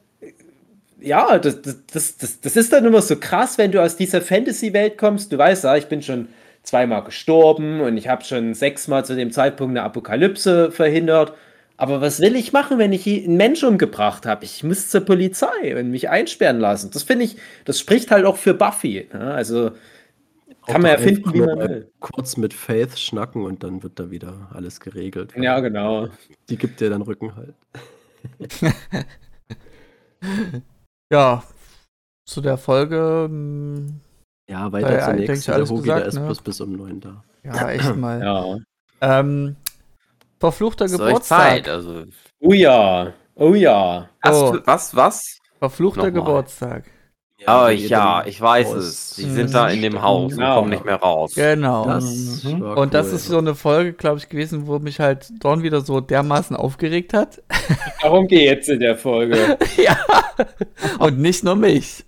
ja, das, das, das, das, ist dann immer so krass, wenn du aus dieser Fantasy-Welt kommst. Du weißt ja, ich bin schon zweimal gestorben und ich habe schon sechsmal zu dem Zeitpunkt eine Apokalypse verhindert. Aber was will ich machen, wenn ich einen Mensch umgebracht habe? Ich muss zur Polizei und mich einsperren lassen. Das finde ich, das spricht halt auch für Buffy. Ne? Also kann man ja finden, wie man will. Kurz mit Faith schnacken und dann wird da wieder alles geregelt. Ja, genau. Die gibt dir dann Rückenhalt. *laughs* Ja, zu der Folge, mm, Ja, weiter Ja, zur nächsten. alles Der gesagt, der ist ne? bloß bis um neun da. ja, echt mal. Ja. Ähm, verfluchter Ist Geburtstag. Zeit, also. Oh ja. Oh ja. Was, Oh. was, was? Verfluchter Nochmal. Geburtstag. Oh, ich, ihr ja, ich weiß es. Die Mhm. sind da in dem Haus und Genau. kommen nicht mehr raus. Genau. Das Mhm. Und das cool. ist so eine Folge, glaube ich, gewesen, wo mich halt Dorn wieder so dermaßen aufgeregt hat. *laughs* Darum geht's in der Folge. *laughs* ja. Und nicht nur mich.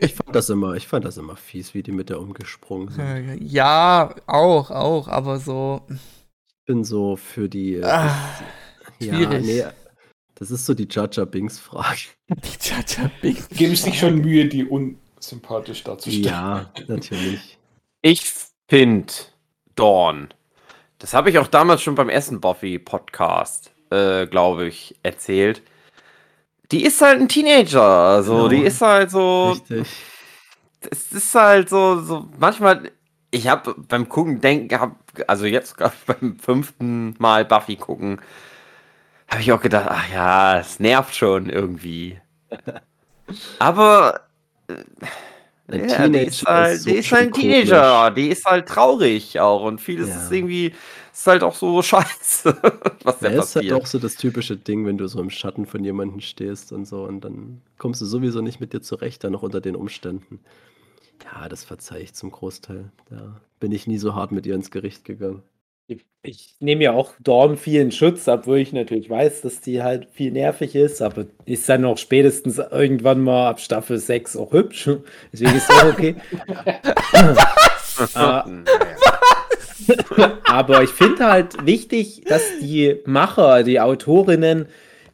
Ich fand das immer, ich fand das immer fies, wie die mit der umgesprungen sind. Äh, Ja, auch, auch, aber so. Ich bin so für die. Ah, ja, schwierig. nee, das ist so die Jaja Bings Frage. *laughs* die Chacha Big. Geben sich schon Mühe, die unsympathisch darzustellen. Ja, natürlich. Ich finde Dawn. Das habe ich auch damals schon beim ersten Buffy-Podcast, äh, glaube ich, erzählt. Die ist halt ein Teenager. Also, Genau. die ist halt so. Richtig. Es ist halt so, so manchmal. Ich habe beim Gucken denken, hab, also jetzt ich, *laughs* beim fünften Mal Buffy gucken, habe ich auch gedacht, ach ja, es nervt schon irgendwie. *laughs* Aber Ein ja, die ist halt, so die ist halt ein Teenager, die ist halt traurig auch und vieles Ja. ist irgendwie, ist halt auch so *laughs* scheiße, was da Ja, ist halt auch so das typische Ding, wenn du so im Schatten von jemandem stehst und so und dann kommst du sowieso nicht mit dir zurecht, dann noch unter den Umständen. Ja, das verzeih ich zum Großteil. Da bin ich nie so hart mit ihr ins Gericht gegangen. Ich, nehme ja auch Dorn viel in Schutz, obwohl ich natürlich weiß, dass die halt viel nervig ist, aber ist dann auch spätestens irgendwann mal ab Staffel 6 auch hübsch. *laughs* Deswegen ist das okay. Äh, *laughs* *laughs* aber ich finde halt wichtig, dass die Macher, die Autorinnen,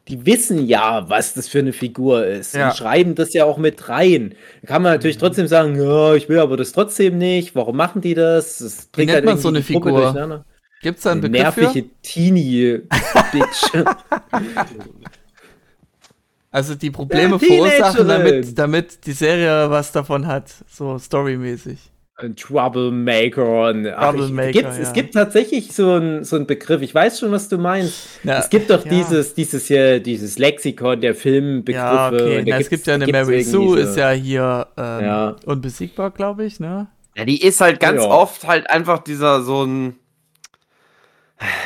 die wissen ja, was das für eine Figur ist. Ja. Und schreiben das ja auch mit rein. Da kann man natürlich trotzdem sagen, ja, ich will aber das trotzdem nicht. Warum machen die das? Das Wie nennt man so eine Figur? Gibt es da einen Eine Begriff für? nervige Teenie-Bitch. *laughs* Also die Probleme Ja, verursachen, damit, damit die Serie was davon hat, so storymäßig. Ein Troublemaker. Und, ach, Troublemaker, ich, gibt's, ja. Es gibt tatsächlich so einen so einen Begriff. Ich weiß schon, was du meinst. Ja, es gibt doch ja. dieses, dieses hier, dieses Lexikon der Filmbegriffe. Ja, okay. Na, es gibt ja eine Mary Sue, ist ja hier ähm, Ja. unbesiegbar, glaube ich, ne? Ja, die ist halt ganz Ja. oft halt einfach dieser so ein.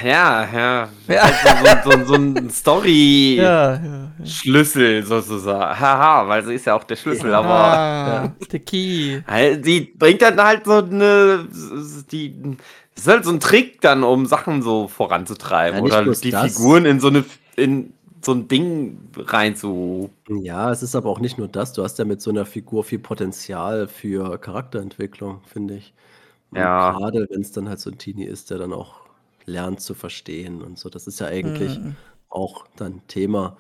Ja, ja. Ja. Halt so, so, so, so ein Story-Schlüssel Ja, ja. sozusagen. Haha, weil sie ist ja auch der Schlüssel, aber. The key. Halt, die bringt dann halt so eine. Die. Das ist halt so ein Trick dann, um Sachen so voranzutreiben. Oder die das. Figuren in so eine. in so ein Ding rein zu. Ja, es ist aber auch nicht nur das. Du hast ja mit so einer Figur viel Potenzial für Charakterentwicklung, finde ich. Und Ja. Gerade wenn es dann halt so ein Teenie ist, der dann auch lernt zu verstehen und so. Das ist ja eigentlich Mhm. auch dann Thema,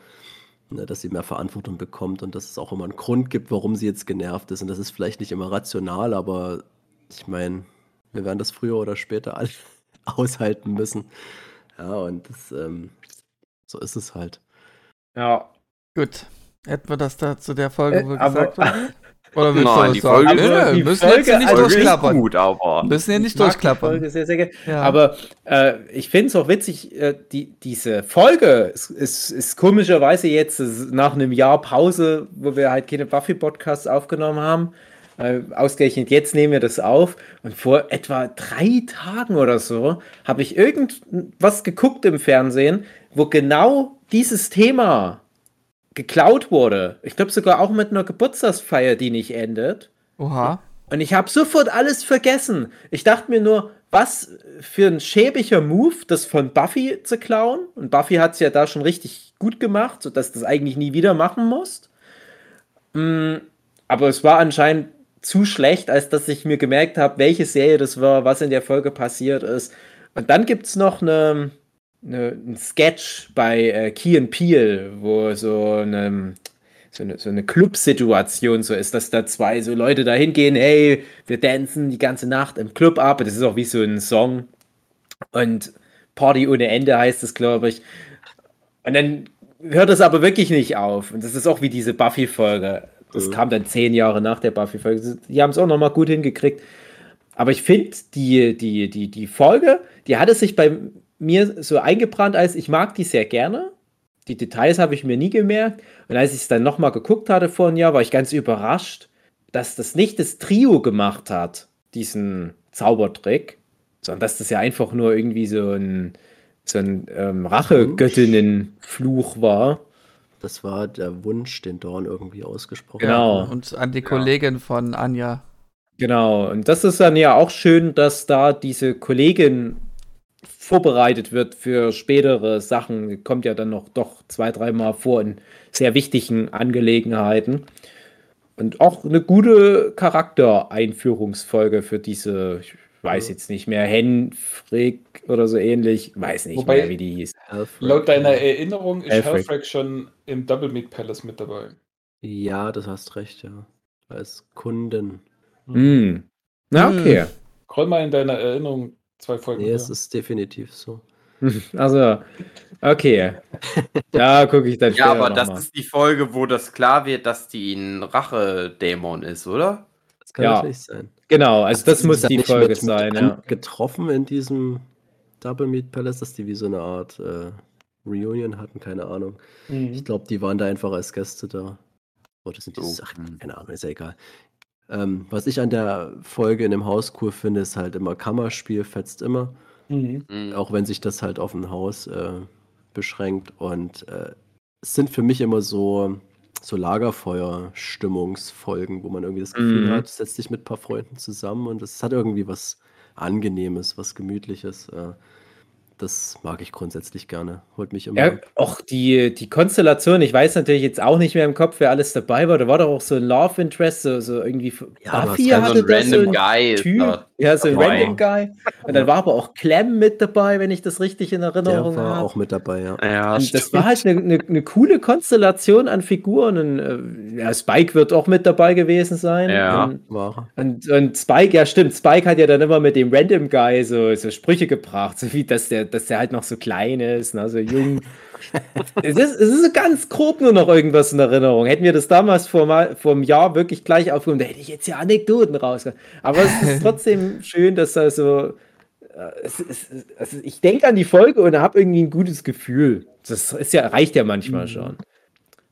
ne, dass sie mehr Verantwortung bekommt und dass es auch immer einen Grund gibt, warum sie jetzt genervt ist. Und das ist vielleicht nicht immer rational, aber ich meine, wir werden das früher oder später alle *laughs* aushalten müssen. Ja, und das, ähm, so ist es halt. Ja. Gut. Hätten wir das da zu der Folge Äh, wohl aber- gesagt? Oder, *laughs* oder willst Nein, du die sagen? Folge- nö, die müssen jetzt Folge- nicht also- durchklappern. gut, aber. Müssen ja nicht durchklappern. Folge sehr, sehr. Ja. Aber äh, ich finde es auch witzig, äh, die, diese Folge ist, ist, ist komischerweise jetzt ist nach einem Jahr Pause, wo wir halt keine Buffy-Podcasts aufgenommen haben. Äh, ausgerechnet jetzt nehmen wir das auf. Und vor etwa drei Tagen oder so habe ich irgendwas geguckt im Fernsehen, wo genau dieses Thema geklaut wurde. Ich glaube sogar auch mit einer Geburtstagsfeier, die nicht endet. Oha. Und ich habe sofort alles vergessen. Ich dachte mir nur, was für ein schäbiger Move, das von Buffy zu klauen. Und Buffy hat es ja da schon richtig gut gemacht, sodass du das eigentlich nie wieder machen musst. Mm, aber es war anscheinend zu schlecht, als dass ich mir gemerkt habe, welche Serie das war, was in der Folge passiert ist. Und dann gibt es noch eine, eine, ein Sketch bei äh, Key and Peele, wo so eine, so eine, so eine Club-Situation so ist, dass da zwei so Leute da hingehen, hey, wir tanzen die ganze Nacht im Club ab. Das ist auch wie so ein Song. Und Party ohne Ende heißt es, glaube ich. Und dann hört es aber wirklich nicht auf. Und das ist auch wie diese Buffy-Folge. Das Mhm. kam dann zehn Jahre nach der Buffy-Folge. Die haben es auch nochmal gut hingekriegt. Aber ich finde, die, die, die, die Folge, die hat es sich bei mir so eingebrannt, als ich mag die sehr gerne. Die Details habe ich mir nie gemerkt. Und als ich es dann nochmal geguckt hatte vor einem Jahr, war ich ganz überrascht, dass das nicht das Trio gemacht hat, diesen Zaubertrick, sondern dass das ja einfach nur irgendwie so ein, so ein ähm, Rachegöttinnenfluch war. Das war der Wunsch, den Dorn irgendwie ausgesprochen Genau. hat. Und an die Kollegin von Anja. Genau, und das ist dann ja auch schön, dass da diese Kollegin vorbereitet wird für spätere Sachen. Kommt ja dann noch doch zwei, dreimal vor in sehr wichtigen Angelegenheiten. Und auch eine gute Charaktereinführungsfolge für diese, ich weiß jetzt nicht mehr, Henfrick oder so ähnlich. Weiß nicht Wobei- mehr, wie die hieß. Alfred. Laut deiner Erinnerung ist. Halfrek schon im Double Meat Palace mit dabei. Ja, das hast recht, ja. Als Kunden. Hm. Na, okay. Scroll mal in deiner Erinnerung zwei Folgen. Nee, es ist definitiv so. *laughs* Also, okay. *laughs* Da gucke ich dann Ja, aber noch das mal. ist die Folge, wo das klar wird, dass die ein Rachedämon ist, oder? Das kann Ja. natürlich sein. Genau, also das Sie muss die Folge mit- mit sein, an- ja. Getroffen in diesem Double Meat Palace, dass die wie so eine Art äh, Reunion hatten, keine Ahnung. Mhm. Ich glaube, die waren da einfach als Gäste da. Oder sind die So, ach, hm. keine Ahnung, ist ja egal. Ähm, was ich an der Folge in dem Haus cool finde, ist halt immer Kammerspiel, fetzt immer. Mhm. Mhm. Auch wenn sich das halt auf ein Haus äh, beschränkt. Und äh, es sind für mich immer so, so Lagerfeuer-Stimmungsfolgen, wo man irgendwie das Gefühl Mhm. hat, setzt dich mit ein paar Freunden zusammen und es hat irgendwie was Angenehmes, was Gemütliches. Äh, das mag ich grundsätzlich gerne. Holt mich immer Ja, ab. auch die, die Konstellation, ich weiß natürlich jetzt auch nicht mehr im Kopf, wer alles dabei war. Da war doch auch so ein Love Interest, so, so irgendwie. Ja, Buffy ja so hatte ein da so random einen Guy Typ. da Ja, so ein dabei. random Guy. Und dann war aber auch Clem mit dabei, wenn ich das richtig in Der Erinnerung war habe. auch mit dabei, ja. Ja, Und das war halt eine, eine, eine coole Konstellation an Figuren. Und, äh, ja, Spike wird auch mit dabei gewesen sein. Ja. Und, War er. und, und Spike, ja stimmt, Spike hat ja dann immer mit dem Random Guy so, so Sprüche gebracht, so wie, dass der, dass der halt noch so klein ist, ne, so jung. *laughs* es, ist, es ist so ganz grob nur noch irgendwas in Erinnerung. Hätten wir das damals vor, mal, vor einem Jahr wirklich gleich aufgenommen, da hätte ich jetzt ja Anekdoten rausgekommen. Aber es ist *laughs* trotzdem schön, dass da so. äh, Es, es, also ich denke an die Folge und habe irgendwie ein gutes Gefühl. Das ist ja, reicht ja manchmal schon.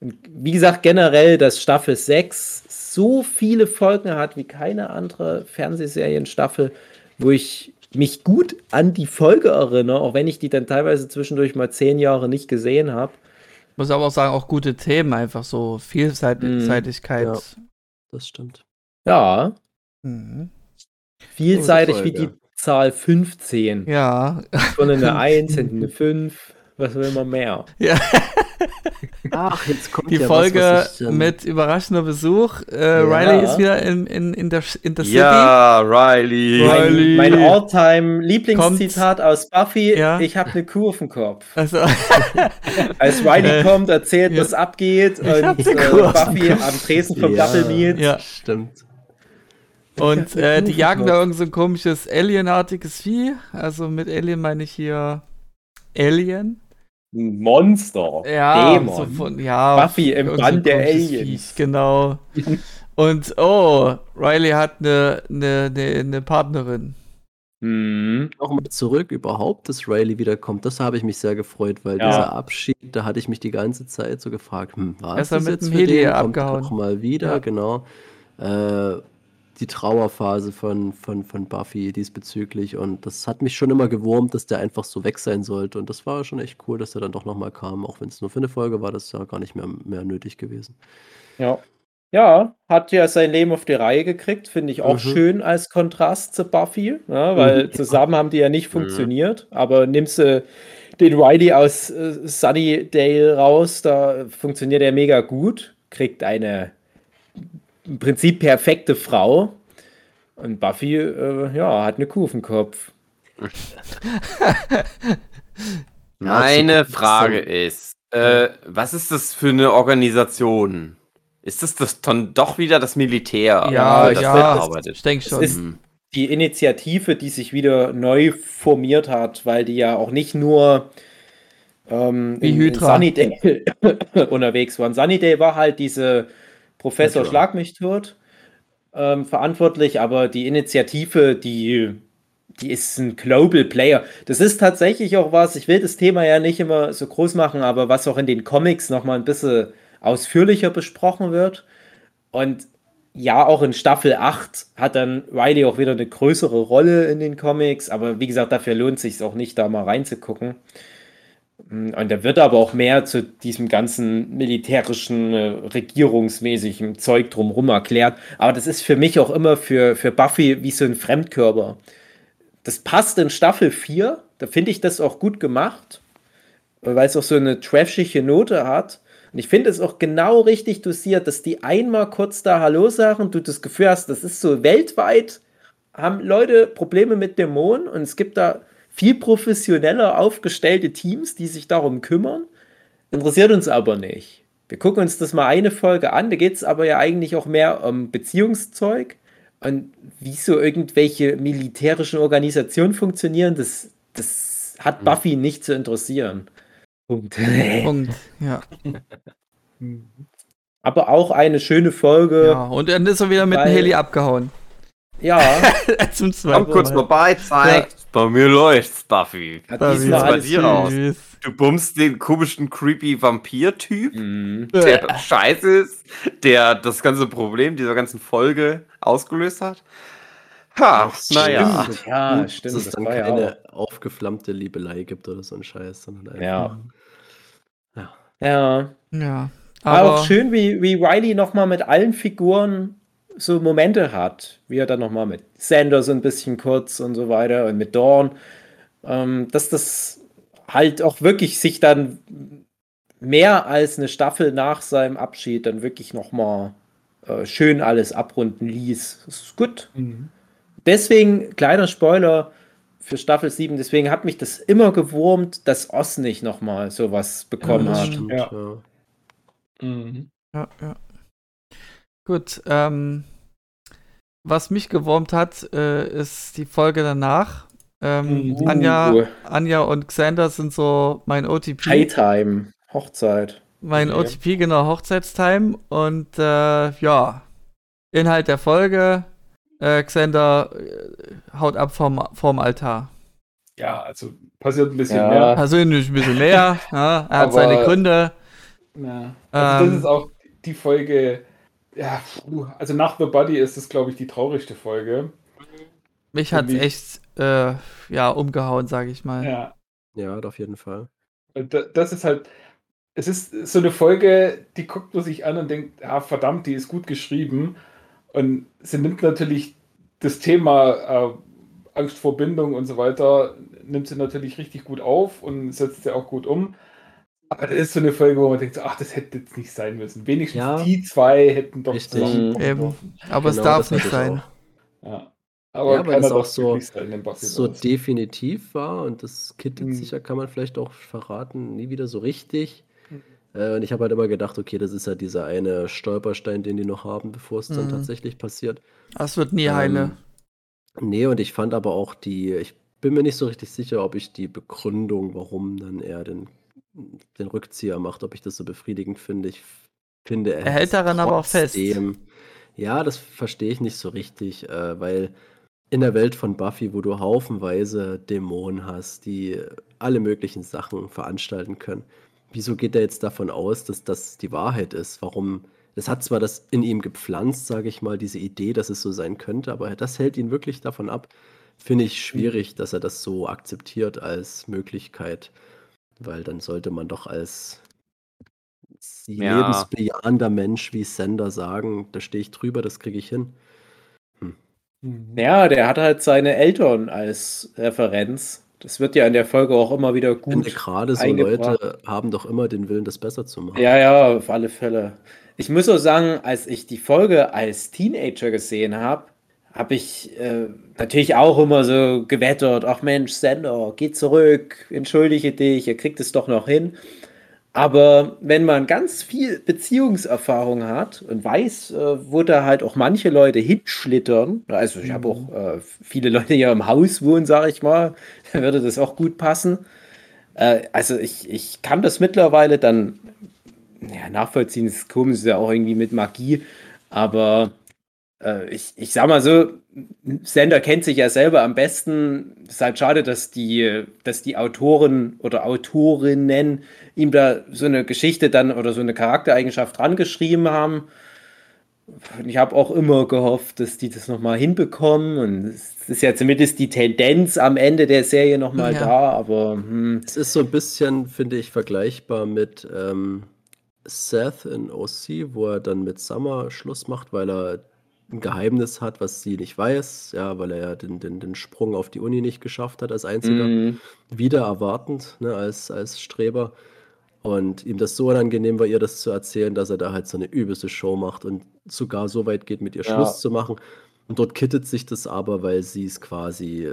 Und wie gesagt, generell, dass Staffel 6 so viele Folgen hat wie keine andere Fernsehserienstaffel, wo ich mich gut an die Folge erinnere, auch wenn ich die dann teilweise zwischendurch mal zehn Jahre nicht gesehen habe. Muss aber auch sagen, auch gute Themen, einfach so Vielseitigkeit. Ja. Das stimmt. Ja, Mhm. vielseitig wie die Zahl 15. Ja. Vorne eine 1, hinten eine 5. Was will man mehr? ja. *laughs* Ach, jetzt kommt Die ja Folge was, was ich, ähm, mit überraschender Besuch. Äh, Riley ist wieder in, in, in, der, in der City. ja Riley. Riley. Mein, mein All-Time-Lieblingszitat aus Buffy: Ja. Ich habe eine Kuh auf dem Kopf. Also, *laughs* Als Riley Äh, kommt, erzählt, ja. was abgeht und hab äh, eine Kuh auf dem Buffy am Tresen vom Ja. Double Meat. ja. Stimmt. Und äh, die jagen da irgend so ein komisches Alienartiges Vieh. Also mit Alien meine ich hier Alien. Ein Monster. Ja, Dämon. so von, ja. Buffy im Band der Aliens. Viech, genau. *laughs* Und oh, Riley hat eine, eine, eine, eine Partnerin. Mhm. Nochmal zurück überhaupt, dass Riley wiederkommt. Das habe ich mich sehr gefreut, weil Ja. dieser Abschied, da hatte ich mich die ganze Zeit so gefragt, hm, war es das mit jetzt dem für Heli den? Kommt abgehauen. noch mal wieder, Ja. genau. Äh, die Trauerphase von, von, von Buffy diesbezüglich und das hat mich schon immer gewurmt, dass der einfach so weg sein sollte und das war schon echt cool, dass er dann doch nochmal kam, auch wenn es nur für eine Folge war, das ist ja gar nicht mehr, mehr nötig gewesen. Ja. Ja, hat ja sein Leben auf die Reihe gekriegt, finde ich auch Mhm. schön als Kontrast zu Buffy, ja, weil Mhm. zusammen haben die ja nicht Mhm. funktioniert, aber nimmst du den Riley aus äh, Sunnydale raus, da funktioniert er mega gut, kriegt eine im Prinzip perfekte Frau und Buffy, äh, ja, hat eine Kuh auf dem Kopf. *laughs* Meine Frage ist, äh, was ist das für eine Organisation? Ist das, das dann doch wieder das Militär? Ja, das ja? Ich denke schon. ist- Hm. die Initiative, die sich wieder neu formiert hat, weil die ja auch nicht nur ähm, Wie in, in Hydra. Sunnydale *coughs* unterwegs waren. Sunnydale war halt diese Professor Hydra. Schlag mich tot ähm, verantwortlich, aber die Initiative, die, die ist ein Global Player. Das ist tatsächlich auch was, ich will das Thema ja nicht immer so groß machen, aber was auch in den Comics nochmal ein bisschen ausführlicher besprochen wird. Und ja, auch in Staffel 8 hat dann Riley auch wieder eine größere Rolle in den Comics, aber wie gesagt, dafür lohnt es sich auch nicht, da mal reinzugucken. Mm, Und da wird aber auch mehr zu diesem ganzen militärischen, äh, regierungsmäßigen Zeug drumherum erklärt. Aber das ist für mich auch immer für, für Buffy wie so ein Fremdkörper. Das passt in Staffel 4, da finde ich das auch gut gemacht, weil es auch so eine trashige Note hat. Und ich finde es auch genau richtig dosiert, dass die einmal kurz da Hallo sagen, du das Gefühl hast, das ist so weltweit, haben Leute Probleme mit Dämonen und es gibt da viel professioneller aufgestellte Teams, die sich darum kümmern. Interessiert uns aber nicht. Wir gucken uns das mal eine Folge an, da geht es aber ja eigentlich auch mehr um Beziehungszeug und wie so irgendwelche militärischen Organisationen funktionieren, das, das hat Buffy nicht zu interessieren. Punkt. *laughs* Punkt. Ja. Aber auch eine schöne Folge. ja. Und dann ist er wieder mit dem Heli abgehauen. Ja, *laughs* Zum zweiten Komm kurz vorbei, zeigt. Bei mir läuft's, Buffy. diesmal sieht's bei dir aus? süß. Du bummst den komischen, creepy Vampir-Typ, Mhm. der scheiße ist, der das ganze Problem dieser ganzen Folge ausgelöst hat. Ha, naja. Ja, Gut, stimmt. Dass es dann war ja keine aufgeflammte Liebelei gibt oder so ein Scheiß, sondern einfach. Ja. Ja. auch. Ja. Ja. Aber Aber auch schön, wie, wie Riley nochmal mit allen Figuren so Momente hat, wie er dann nochmal mit Sander so ein bisschen kurz und so weiter und mit Dawn, ähm, dass das halt auch wirklich sich dann mehr als eine Staffel nach seinem Abschied dann wirklich nochmal äh, schön alles abrunden ließ. Das ist gut. Mhm. Deswegen, kleiner Spoiler für Staffel 7, deswegen hat mich das immer gewurmt, dass Oz nicht nochmal sowas bekommen das hat. stimmt. Ja. ja. Mhm. Ja, ja. Gut, ähm, was mich gewurmt hat, äh, ist die Folge danach. Ähm, Mhm. Anja, Uh. Anja und Xander sind so mein OTP. Hightime, Hochzeit. Mein Ja. OTP, genau, Hochzeitstime. Und äh, ja, Inhalt der Folge, äh, Xander äh, haut ab vom, vom Altar. Ja, also passiert ein bisschen Ja. mehr. Persönlich ein bisschen mehr. ja, *laughs* er hat Aber- seine Gründe. Ja. Also Ähm. das ist auch die Folge, ja, puh, also nach The Body ist das, glaube ich, die traurigste Folge. Mich hat Irgendwie- echt äh, ja, umgehauen, sage ich mal. Ja. ja, auf jeden Fall. Da- Das ist halt, es ist so eine Folge, die guckt man sich an und denkt, ja, verdammt, die ist gut geschrieben. Und sie nimmt natürlich das Thema äh, Angst vor Bindung und so weiter, nimmt sie natürlich richtig gut auf und setzt sie auch gut um. Aber das ist so eine Folge, wo man denkt, so, ach, das hätte jetzt nicht sein müssen. Wenigstens Ja. die zwei hätten doch Richtig. zusammenkommen Eben. Aber es Genau, darf das nicht sein. Ja. Aber Ja, weil keiner das auch darf so- sein so definitiv war und das kittet Mhm. sich ja, kann man vielleicht auch verraten, nie wieder so richtig. Mhm. Äh, und ich habe halt immer gedacht, okay, das ist ja dieser eine Stolperstein, den die noch haben, bevor es dann Mhm. tatsächlich passiert. Das wird nie heile. Ähm, nee, und ich fand aber auch die, ich bin mir nicht so richtig sicher, ob ich die Begründung, warum dann er den, den Rückzieher macht, ob ich das so befriedigend finde. Ich finde, Er hält es daran aber auch fest. Ja, das verstehe ich nicht so richtig, äh, weil in der Welt von Buffy, wo du haufenweise Dämonen hast, die alle möglichen Sachen veranstalten können, wieso geht er jetzt davon aus, dass das die Wahrheit ist? Warum? Es hat zwar das in ihm gepflanzt, sage ich mal, diese Idee, dass es so sein könnte, aber das hält ihn wirklich davon ab. Finde ich schwierig, dass er das so akzeptiert als Möglichkeit, weil dann sollte man doch als Ja. lebensbejahender Mensch wie Sender sagen, da stehe ich drüber, das kriege ich hin. Mhm. Ja, der hat halt seine Eltern als Referenz. Das wird ja in der Folge auch immer wieder Ich finde, gut. gerade so. Leute haben doch immer den Willen, das besser zu machen. Ja, ja, auf alle Fälle. Ich muss auch sagen, als ich die Folge als Teenager gesehen habe, habe ich äh, natürlich auch immer so gewettert, ach Mensch, Sender, geh zurück, entschuldige dich, ihr kriegt es doch noch hin. Aber wenn man ganz viel Beziehungserfahrung hat und weiß, äh, wo da halt auch manche Leute hinschlittern, also ich habe auch äh, viele Leute hier im Haus wohnen, sage ich mal, *laughs* da würde das auch gut passen. Äh, also ich, ich kann das mittlerweile dann ja, nachvollziehen, ist komisch, ist ja auch irgendwie mit Magie, aber äh, ich, ich sag mal so, Sender kennt sich ja selber am besten. Es ist halt schade, dass die, dass die Autoren oder Autorinnen ihm da so eine Geschichte dann oder so eine Charaktereigenschaft dran geschrieben haben. Und ich habe auch immer gehofft, dass die das nochmal hinbekommen. Und es ist ja zumindest die Tendenz am Ende der Serie nochmal Ja. da, aber hm, Es ist so ein bisschen, finde ich, vergleichbar mit ähm, Seth in OC, wo er dann mit Summer Schluss macht, weil er ein Geheimnis hat, was sie nicht weiß, ja, weil er ja den, den, den Sprung auf die Uni nicht geschafft hat als einziger. hm, wieder erwartend, ne, als, als Streber. Und ihm das so unangenehm war, ihr das zu erzählen, dass er da halt so eine übelste Show macht und sogar so weit geht, mit ihr Ja. Schluss zu machen. Und dort kittet sich das aber, weil sie es quasi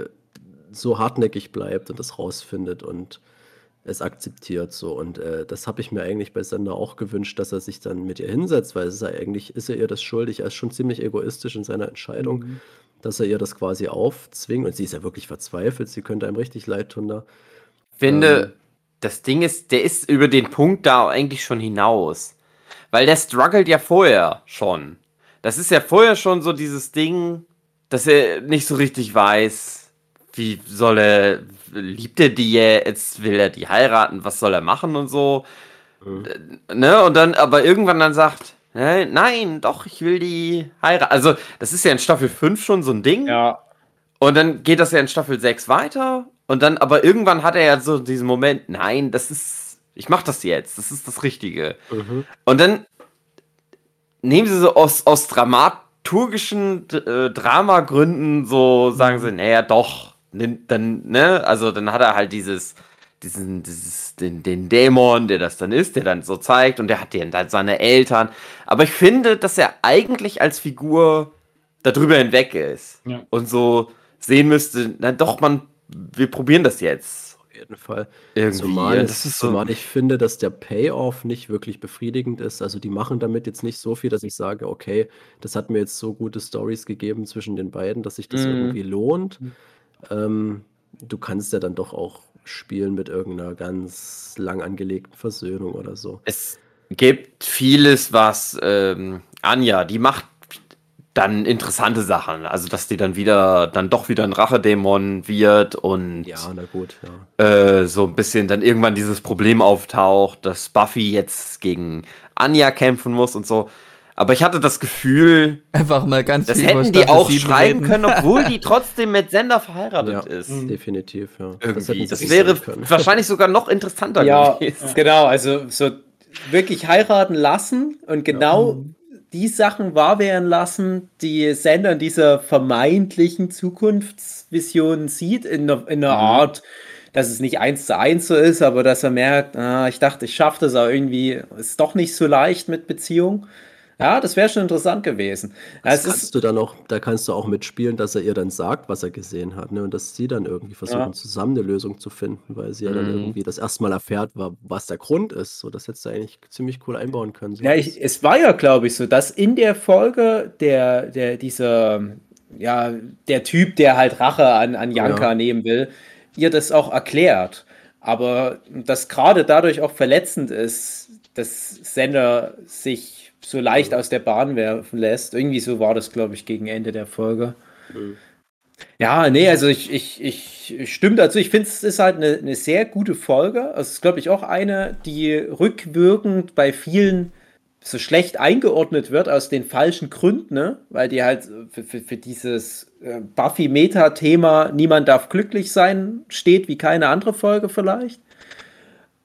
so hartnäckig bleibt und das rausfindet und es akzeptiert so. Und äh, das habe ich mir eigentlich bei Sender auch gewünscht, dass er sich dann mit ihr hinsetzt, weil es ist ja eigentlich, ist er ihr das schuldig. Er ist schon ziemlich egoistisch in seiner Entscheidung, Mhm. dass er ihr das quasi aufzwingt. Und sie ist ja wirklich verzweifelt, sie könnte einem richtig leid tun da. finde, Ähm. das Ding ist, der ist über den Punkt da eigentlich schon hinaus. Weil der struggelt ja vorher schon. Das ist ja vorher schon so dieses Ding, dass er nicht so richtig weiß, wie soll er, liebt er die jetzt, will er die heiraten, was soll er machen und so. Mhm. Ne? Und dann aber irgendwann dann sagt, "Nein, nein, doch, ich will die heiraten. Also, das ist ja in Staffel 5 schon so ein Ding. ja, Und dann geht das ja in Staffel 6 weiter. Und dann, aber irgendwann hat er ja so diesen Moment, nein, das ist, ich mach das jetzt, das ist das Richtige. Mhm. Und dann nehmen sie so aus, aus dramaturgischen äh, Dramagründen so sagen sie, naja, doch, dann, ne, also dann hat er halt dieses, diesen, dieses, den, den Dämon, der das dann ist, der dann so zeigt und der hat den dann seine Eltern. Aber ich finde, dass er eigentlich als Figur darüber hinweg ist Ja. und so sehen müsste, na doch, man, wir probieren das jetzt. Auf jeden Fall. Irgendwie. Zumal, das ist so, zumal ich finde, dass der Payoff nicht wirklich befriedigend ist. Also die machen damit jetzt nicht so viel, dass ich sage, okay, das hat mir jetzt so gute Stories gegeben zwischen den beiden, dass sich das Mhm. irgendwie lohnt. Ähm, du kannst ja dann doch auch spielen mit irgendeiner ganz lang angelegten Versöhnung oder so. es gibt vieles, was ähm, Anja, die macht dann interessante Sachen. Also, dass die dann wieder, dann doch wieder ein Rachedämon wird und Ja, na gut, ja. äh, so ein bisschen dann irgendwann dieses Problem auftaucht, dass Buffy jetzt gegen Anja kämpfen muss und so. Aber ich hatte das Gefühl, Einfach mal ganz das hätten die auch 7 schreiben reden. können, obwohl die *laughs* trotzdem mit Sender verheiratet Ja. ist. Mhm. Definitiv, ja. Irgendwie. Das, sie wäre wahrscheinlich sogar noch interessanter Ja, gewesen. genau, also so wirklich heiraten lassen und genau die Sachen wahr werden lassen, die Sender in dieser vermeintlichen Zukunftsvision sieht, in einer, in einer Art, dass es nicht eins zu eins so ist, aber dass er merkt, ah, ich dachte, ich schaffe das, aber irgendwie ist doch nicht so leicht mit Beziehung. Ja, das wäre schon interessant gewesen. Das es kannst du dann auch, da kannst du auch mitspielen, dass er ihr dann sagt, was er gesehen hat, ne? Und dass sie dann irgendwie versuchen, Ja. zusammen eine Lösung zu finden, weil sie ja dann Mhm. irgendwie das erstmal erfährt, wa- was der Grund ist. So, das hättest du eigentlich ziemlich cool einbauen können. So Ja, ich, es war ja, glaube ich, so, dass in der Folge der, der, dieser, ja, der Typ, der halt Rache an, an Janka Ja. nehmen will, ihr das auch erklärt. Aber das gerade dadurch auch verletzend ist, dass Sender sich so leicht aus der Bahn werfen lässt. Irgendwie so war das, glaube ich, gegen Ende der Folge. Mhm. Ja, nee, also ich, ich, ich stimme dazu. Ich finde, es ist halt eine, eine sehr gute Folge. Es ist, glaube ich, auch eine, die rückwirkend bei vielen so schlecht eingeordnet wird aus den falschen Gründen, ne? weil die halt für, für, für dieses äh, Buffy-Meta-Thema Niemand darf glücklich sein steht, wie keine andere Folge vielleicht.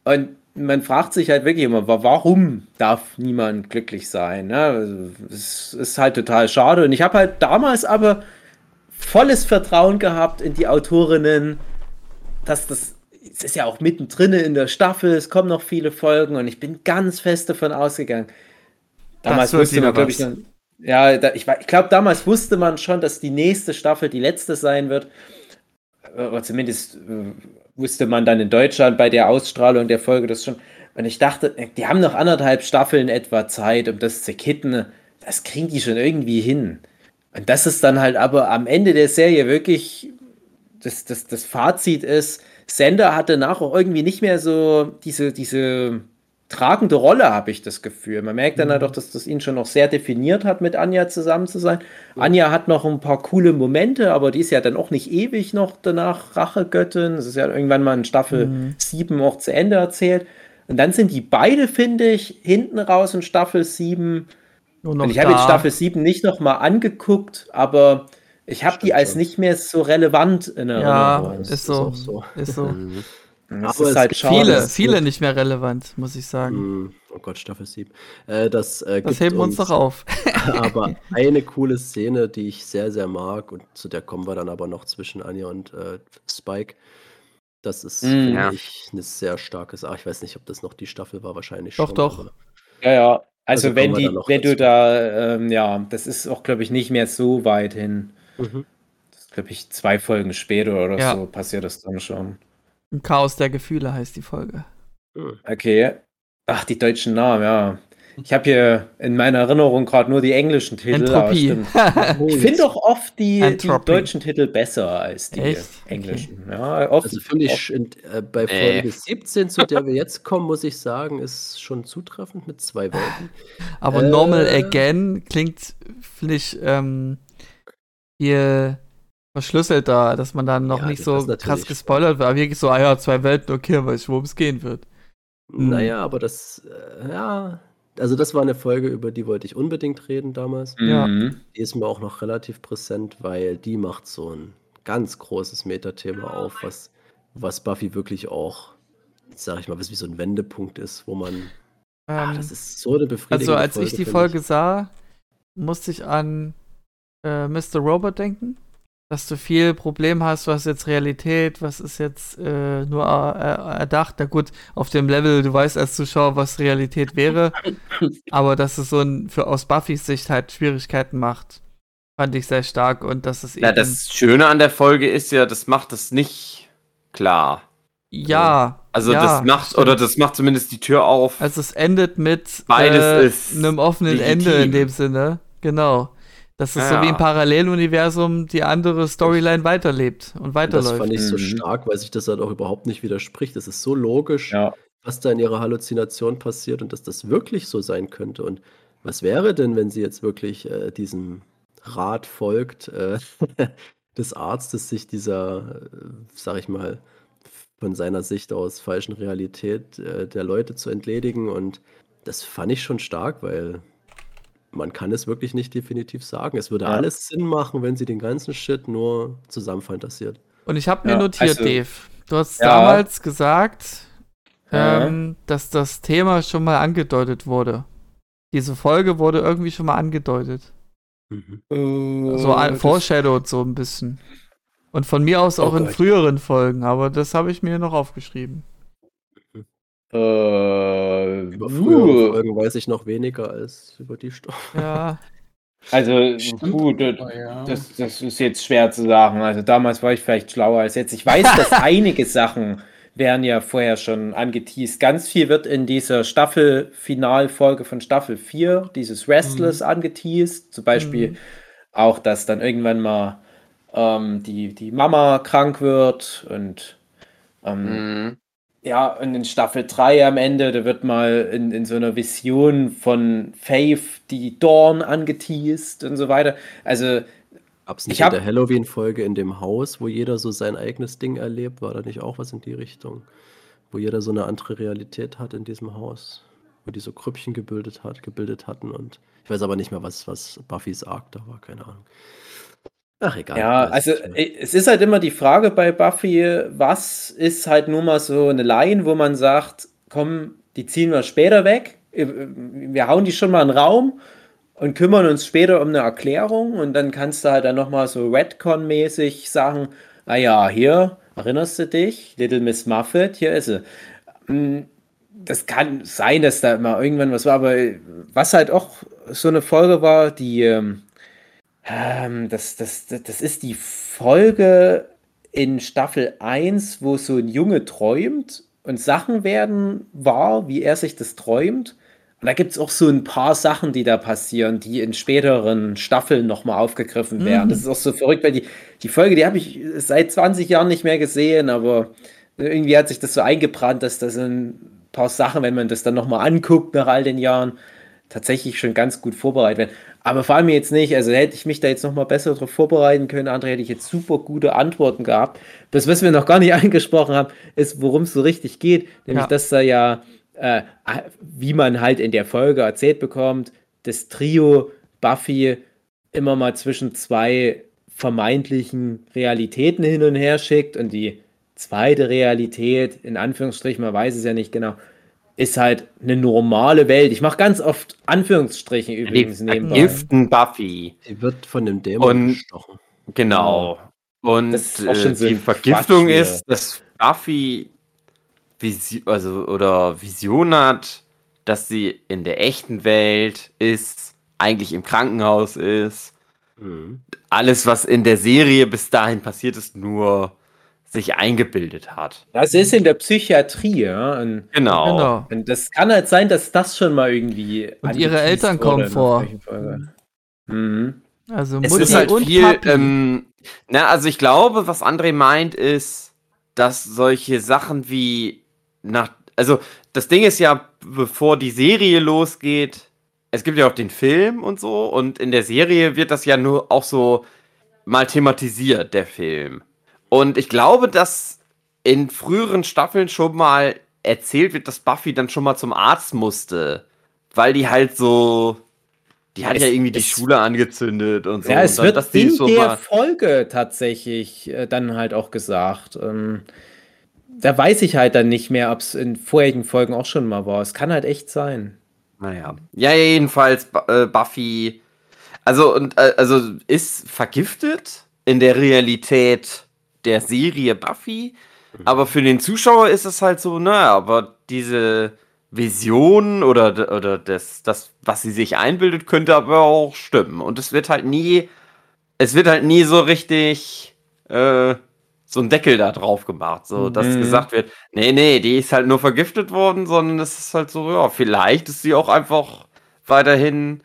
Und man fragt sich halt wirklich immer, wa- warum darf niemand glücklich sein? Ne? Es ist halt total schade. Und ich habe halt damals aber volles Vertrauen gehabt in die Autorinnen, dass das, es ist ja auch mittendrin in der Staffel, es kommen noch viele Folgen und ich bin ganz fest davon ausgegangen. Damals wusste man, glaube ich, ja, da, ich, ich glaube, damals wusste man schon, dass die nächste Staffel die letzte sein wird. Oder zumindest äh, wusste man dann in Deutschland bei der Ausstrahlung der Folge das schon. Und ich dachte, äh, die haben noch anderthalb Staffeln etwa Zeit, um das zu kitten. Das kriegen die schon irgendwie hin. Und das ist dann halt aber am Ende der Serie wirklich das, das, das Fazit ist, Sender hatte auch irgendwie nicht mehr so diese, diese tragende Rolle, habe ich das Gefühl. Man merkt dann halt auch, dass das ihn schon noch sehr definiert hat, mit Anja zusammen zu sein. Anja hat noch ein paar coole Momente, aber die ist ja dann auch nicht ewig noch danach Rachegöttin. Das ist ja irgendwann mal in Staffel 7 auch zu Ende erzählt. Und dann sind die beide, finde ich, hinten raus in Staffel 7 Nur noch und ich habe jetzt. Staffel 7 nicht nochmal angeguckt, aber ich habe die als schon. nicht mehr so relevant in Ja, Erinnerung. ist ist so. auch so. Ist so. *laughs* Mhm. Das Aber ist es halt gibt schade. Viele, viele nicht mehr relevant, muss ich sagen. Mhm. Oh Gott, Staffel 7. Äh, das äh, Das heben wir uns doch auf. *laughs* aber *laughs* eine coole Szene, die ich sehr, sehr mag, und zu der kommen wir dann aber noch zwischen Anja und äh, Spike. Das ist, Mm, finde ja. ich, eine sehr starke Sache. Ich weiß nicht, ob das noch die Staffel war, wahrscheinlich Doch, schon. doch. aber- Ja, ja. Also, Also wenn, die, wenn du da, ähm, ja, das ist auch, glaube ich, nicht mehr so weit hin. Mhm. Das ist, glaube ich, zwei Folgen später oder Ja. so passiert das dann schon. Ein Chaos der Gefühle heißt die Folge. Mhm. Okay. Ach, die deutschen Namen, ja. Ich habe hier in meiner Erinnerung gerade nur die englischen Titel. Entropie. *laughs* Ich finde doch oft die, die deutschen Titel besser als die Echt? englischen. Ja, oft, Also finde ich in, äh, bei Nee. Folge 17, zu der wir jetzt kommen, muss ich sagen, ist schon zutreffend mit zwei Welten. Aber Äh. Normal Again klingt, finde ich, ähm, hier verschlüsselter, dass man dann noch Ja, nicht das so krass gespoilert wird. Aber wirklich so, ah ja, zwei Welten, okay, weiß ich, worum es gehen wird. Mhm. Naja, aber das, äh, ja, also das war eine Folge, über die wollte ich unbedingt reden damals. Ja. Mhm. Die ist mir auch noch relativ präsent, weil die macht so ein ganz großes Metathema auf, was, was Buffy wirklich auch, sag ich mal, was wie so ein Wendepunkt ist, wo man, ah, Ähm, das ist so eine befriedigende also als ich die Folge sah, musste ich an äh, Mr. Robot denken? Dass du viel Problem hast, was ist jetzt Realität, was ist jetzt äh, nur äh, erdacht. Na gut, auf dem Level, du weißt als Zuschauer, was Realität wäre, *laughs* aber dass es so ein, für aus Buffys Sicht halt Schwierigkeiten macht, fand ich sehr stark und dass es Na, das Schöne an der Folge ist ja, das macht es nicht klar. Ja. Also ja, das macht, stimmt. oder das macht zumindest die Tür auf. Also es endet mit Beides äh, ist einem offenen legitim. Ende in dem Sinne. Genau. Dass es so Ja. wie im Paralleluniversum die andere Storyline weiterlebt und Und das weiterläuft. fand ich so Mhm. stark, weil sich das halt auch überhaupt nicht widerspricht. Das ist so logisch, Ja. was da in ihrer Halluzination passiert und dass das wirklich so sein könnte. Und was wäre denn, wenn sie jetzt wirklich äh, diesem Rat folgt, äh, *laughs* des Arztes, sich dieser, äh, sag ich mal, von seiner Sicht aus falschen Realität äh, der Leute zu entledigen? Und das fand ich schon stark, weil man kann es wirklich nicht definitiv sagen. Es würde Ja. alles Sinn machen, wenn sie den ganzen Shit nur zusammenfantasiert. Und ich habe mir Ja, notiert, also- Dave. Du hast Ja. damals gesagt, Ja. ähm, dass das Thema schon mal angedeutet wurde. Diese Folge wurde irgendwie schon mal angedeutet. Mhm. So ein foreshadowed so ein bisschen. Und von mir aus auch Oh in Gott. früheren Folgen, aber das habe ich mir noch aufgeschrieben. Äh, Über frühere uh, Folgen weiß ich noch weniger als über die Story. Ja, *laughs* also, Stimmt, gut, das, aber ja. das, das ist jetzt schwer zu sagen. Also, damals war ich vielleicht schlauer als jetzt. Ich weiß, *laughs* dass einige Sachen werden ja vorher schon angeteased. Ganz viel wird in dieser Staffel-Finalfolge von Staffel 4, dieses Restless, angeteased. Zum Beispiel Mhm. auch, dass dann irgendwann mal ähm, die, die Mama krank wird und ähm, Mhm. Ja, und in Staffel 3 am Ende, da wird mal in, in so einer Vision von Faith die Dawn angeteased und so weiter. Also, Gab es Ich nicht in hab- der Halloween-Folge in dem Haus, wo jeder so sein eigenes Ding erlebt? War da nicht auch was in die Richtung? Wo jeder so eine andere Realität hat in diesem Haus? Wo die so Krüppchen gebildet, hat, gebildet hatten und ich weiß aber nicht mehr, was, was Buffys Arc da war, keine Ahnung. Ach, egal. ja, also äh, es ist halt immer die Frage bei Buffy, was ist halt nur mal so eine Line, wo man sagt, komm, die ziehen wir später weg. Äh, Wir hauen die schon mal in den Raum und kümmern uns später um eine Erklärung und dann kannst du halt dann nochmal so Redcon-mäßig sagen, ah ja, hier, erinnerst du dich? Little Miss Muffet, hier ist sie. Mm, Das kann sein, dass da mal irgendwann was war, aber was halt auch so eine Folge war, die, ähm, das, das, das, das ist die Folge in Staffel 1, wo so ein Junge träumt und Sachen werden wahr, wie er sich das träumt. Und da gibt es auch so ein paar Sachen, die da passieren, die in späteren Staffeln nochmal aufgegriffen werden. Mhm. Das ist auch so verrückt, weil die, die Folge, die habe ich seit 20 Jahren nicht mehr gesehen, aber irgendwie hat sich das so eingebrannt, dass das ein paar Sachen, wenn man das dann nochmal anguckt nach all den Jahren, tatsächlich schon ganz gut vorbereitet werden. Aber vor allem jetzt nicht, also hätte ich mich da jetzt nochmal besser darauf vorbereiten können, André, hätte ich jetzt super gute Antworten gehabt. Das, was wir noch gar nicht *laughs* angesprochen haben, ist, worum es so richtig geht, nämlich, Ja. dass da ja, äh, wie man halt in der Folge erzählt bekommt, das Trio Buffy immer mal zwischen zwei vermeintlichen Realitäten hin und her schickt und die zweite Realität, in Anführungsstrichen, man weiß es ja nicht genau, ist halt eine normale Welt. Ich mache ganz oft Anführungsstrichen übrigens Die nebenbei. vergiften Buffy. Die wird von dem Dämon Und- gestochen. Genau. Und äh, so die Vergiftung Quatsch ist, dass Buffy Visi also oder Vision hat, dass sie in der echten Welt ist, eigentlich im Krankenhaus ist. Mhm. Alles, was in der Serie bis dahin passiert ist, nur sich eingebildet hat. Das ist in der Psychiatrie, ja. Und, Genau. genau. und das kann halt sein, dass das schon mal irgendwie. Und ihre Eltern wurde kommen vor. Mhm. Also Es Mutti ist halt und viel, Papi. ähm, na, also ich glaube, was André meint, ist, dass solche Sachen wie nach, also das Ding ist ja, bevor die Serie losgeht, es gibt ja auch den Film und so, und in der Serie wird das ja nur auch so mal thematisiert, der Film. Und ich glaube, dass in früheren Staffeln schon mal erzählt wird, dass Buffy dann schon mal zum Arzt musste, weil die halt so, die hat Es- ja irgendwie die es- Schule angezündet und so. Ja, es dann, wird in so der Folge tatsächlich äh, dann halt auch gesagt. Ähm, da weiß ich halt dann nicht mehr, ob es in vorherigen Folgen auch schon mal war. Es kann halt echt sein. Naja. Ja, jedenfalls äh, Buffy. Also, und, äh, also ist vergiftet in der Realität der Serie Buffy, aber für den Zuschauer ist es halt so, naja, aber diese Vision oder, oder das, das, was sie sich einbildet, könnte aber auch stimmen. Und es wird halt nie, es wird halt nie so richtig äh, so ein Deckel da drauf gemacht, so dass Mhm. gesagt wird, nee, nee, die ist halt nur vergiftet worden, sondern es ist halt so, ja, vielleicht ist sie auch einfach weiterhin,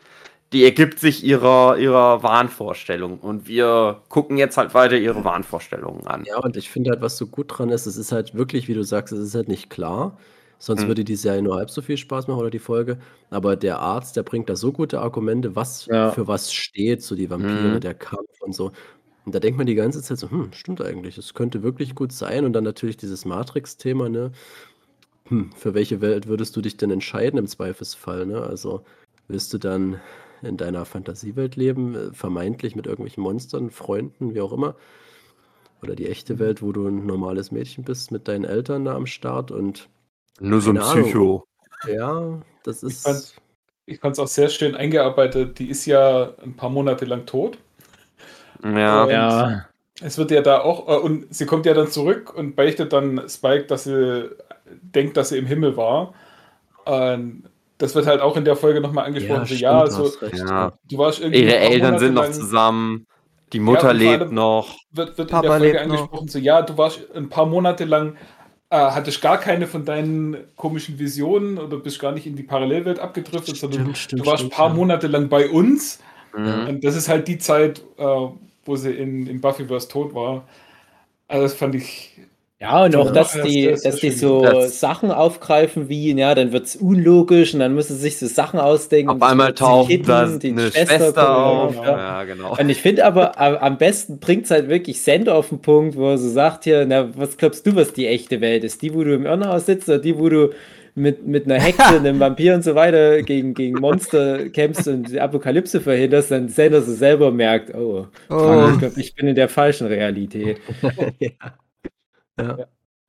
die ergibt sich ihrer, ihrer Wahnvorstellung und wir gucken jetzt halt weiter ihre Wahnvorstellungen an. Ja, und ich finde halt, was so gut dran ist, es ist halt wirklich, wie du sagst, es ist halt nicht klar. Sonst Mhm. würde die Serie nur halb so viel Spaß machen oder die Folge. Aber der Arzt, der bringt da so gute Argumente, was Ja. für was steht, so die Vampire, Mhm. der Kampf und so. Und da denkt man die ganze Zeit so, hm, stimmt eigentlich, es könnte wirklich gut sein. Und dann natürlich dieses Matrix-Thema, ne? Hm, für welche Welt würdest du dich denn entscheiden im Zweifelsfall, ne? Also willst du dann in deiner Fantasiewelt leben, äh, vermeintlich mit irgendwelchen Monstern, Freunden, wie auch immer? Oder die echte Welt, wo du ein normales Mädchen bist mit deinen Eltern da am Start und Nur so ein Ahnung. Psycho. ja, das ist. Ich fand es auch sehr schön eingearbeitet. Die ist ja ein paar Monate lang tot. Ja. Und Ja. Es wird ja da auch, äh, und sie kommt ja dann zurück und beichtet dann Spike, dass sie denkt, dass sie im Himmel war. Und das wird halt auch in der Folge nochmal angesprochen. so, ja, stimmt, so, hast recht, Ja. du warst irgendwie. Ihre ein paar Eltern sind noch zusammen, die Mutter vor lebt noch. Wird, wird Papa in der Folge lebt noch. angesprochen, so, ja, du warst ein paar Monate lang, äh, hattest gar keine von deinen komischen Visionen oder bist gar nicht in die Parallelwelt abgedriftet, sondern Stimmt, stimmt, du warst stimmt, ein paar ja. Monate lang bei uns. Mhm. Und das ist halt die Zeit, äh, wo sie in, in Buffyverse tot war. Also das fand ich. Ja, und auch, dass das- die, das dass die so Das- Sachen aufgreifen wie, ja, dann wird es unlogisch und dann müssen sie sich so Sachen ausdenken. Auf und das einmal taucht hitten, da die eine Schwester Schwester kommt auf. ja. Ja, genau. Und ich finde aber, am besten bringt es halt wirklich Sender auf den Punkt, wo er so sagt hier, na, was glaubst du, was die echte Welt ist? Die, wo du im Irrenhaus sitzt oder die, wo du mit, mit einer Hexe, *laughs* einem Vampir und so weiter gegen, gegen Monster kämpfst und die Apokalypse verhinderst, dann Sender so selber merkt, oh, Oh. ich glaube, ich bin in der falschen Realität. *laughs* *laughs* ja. Ja.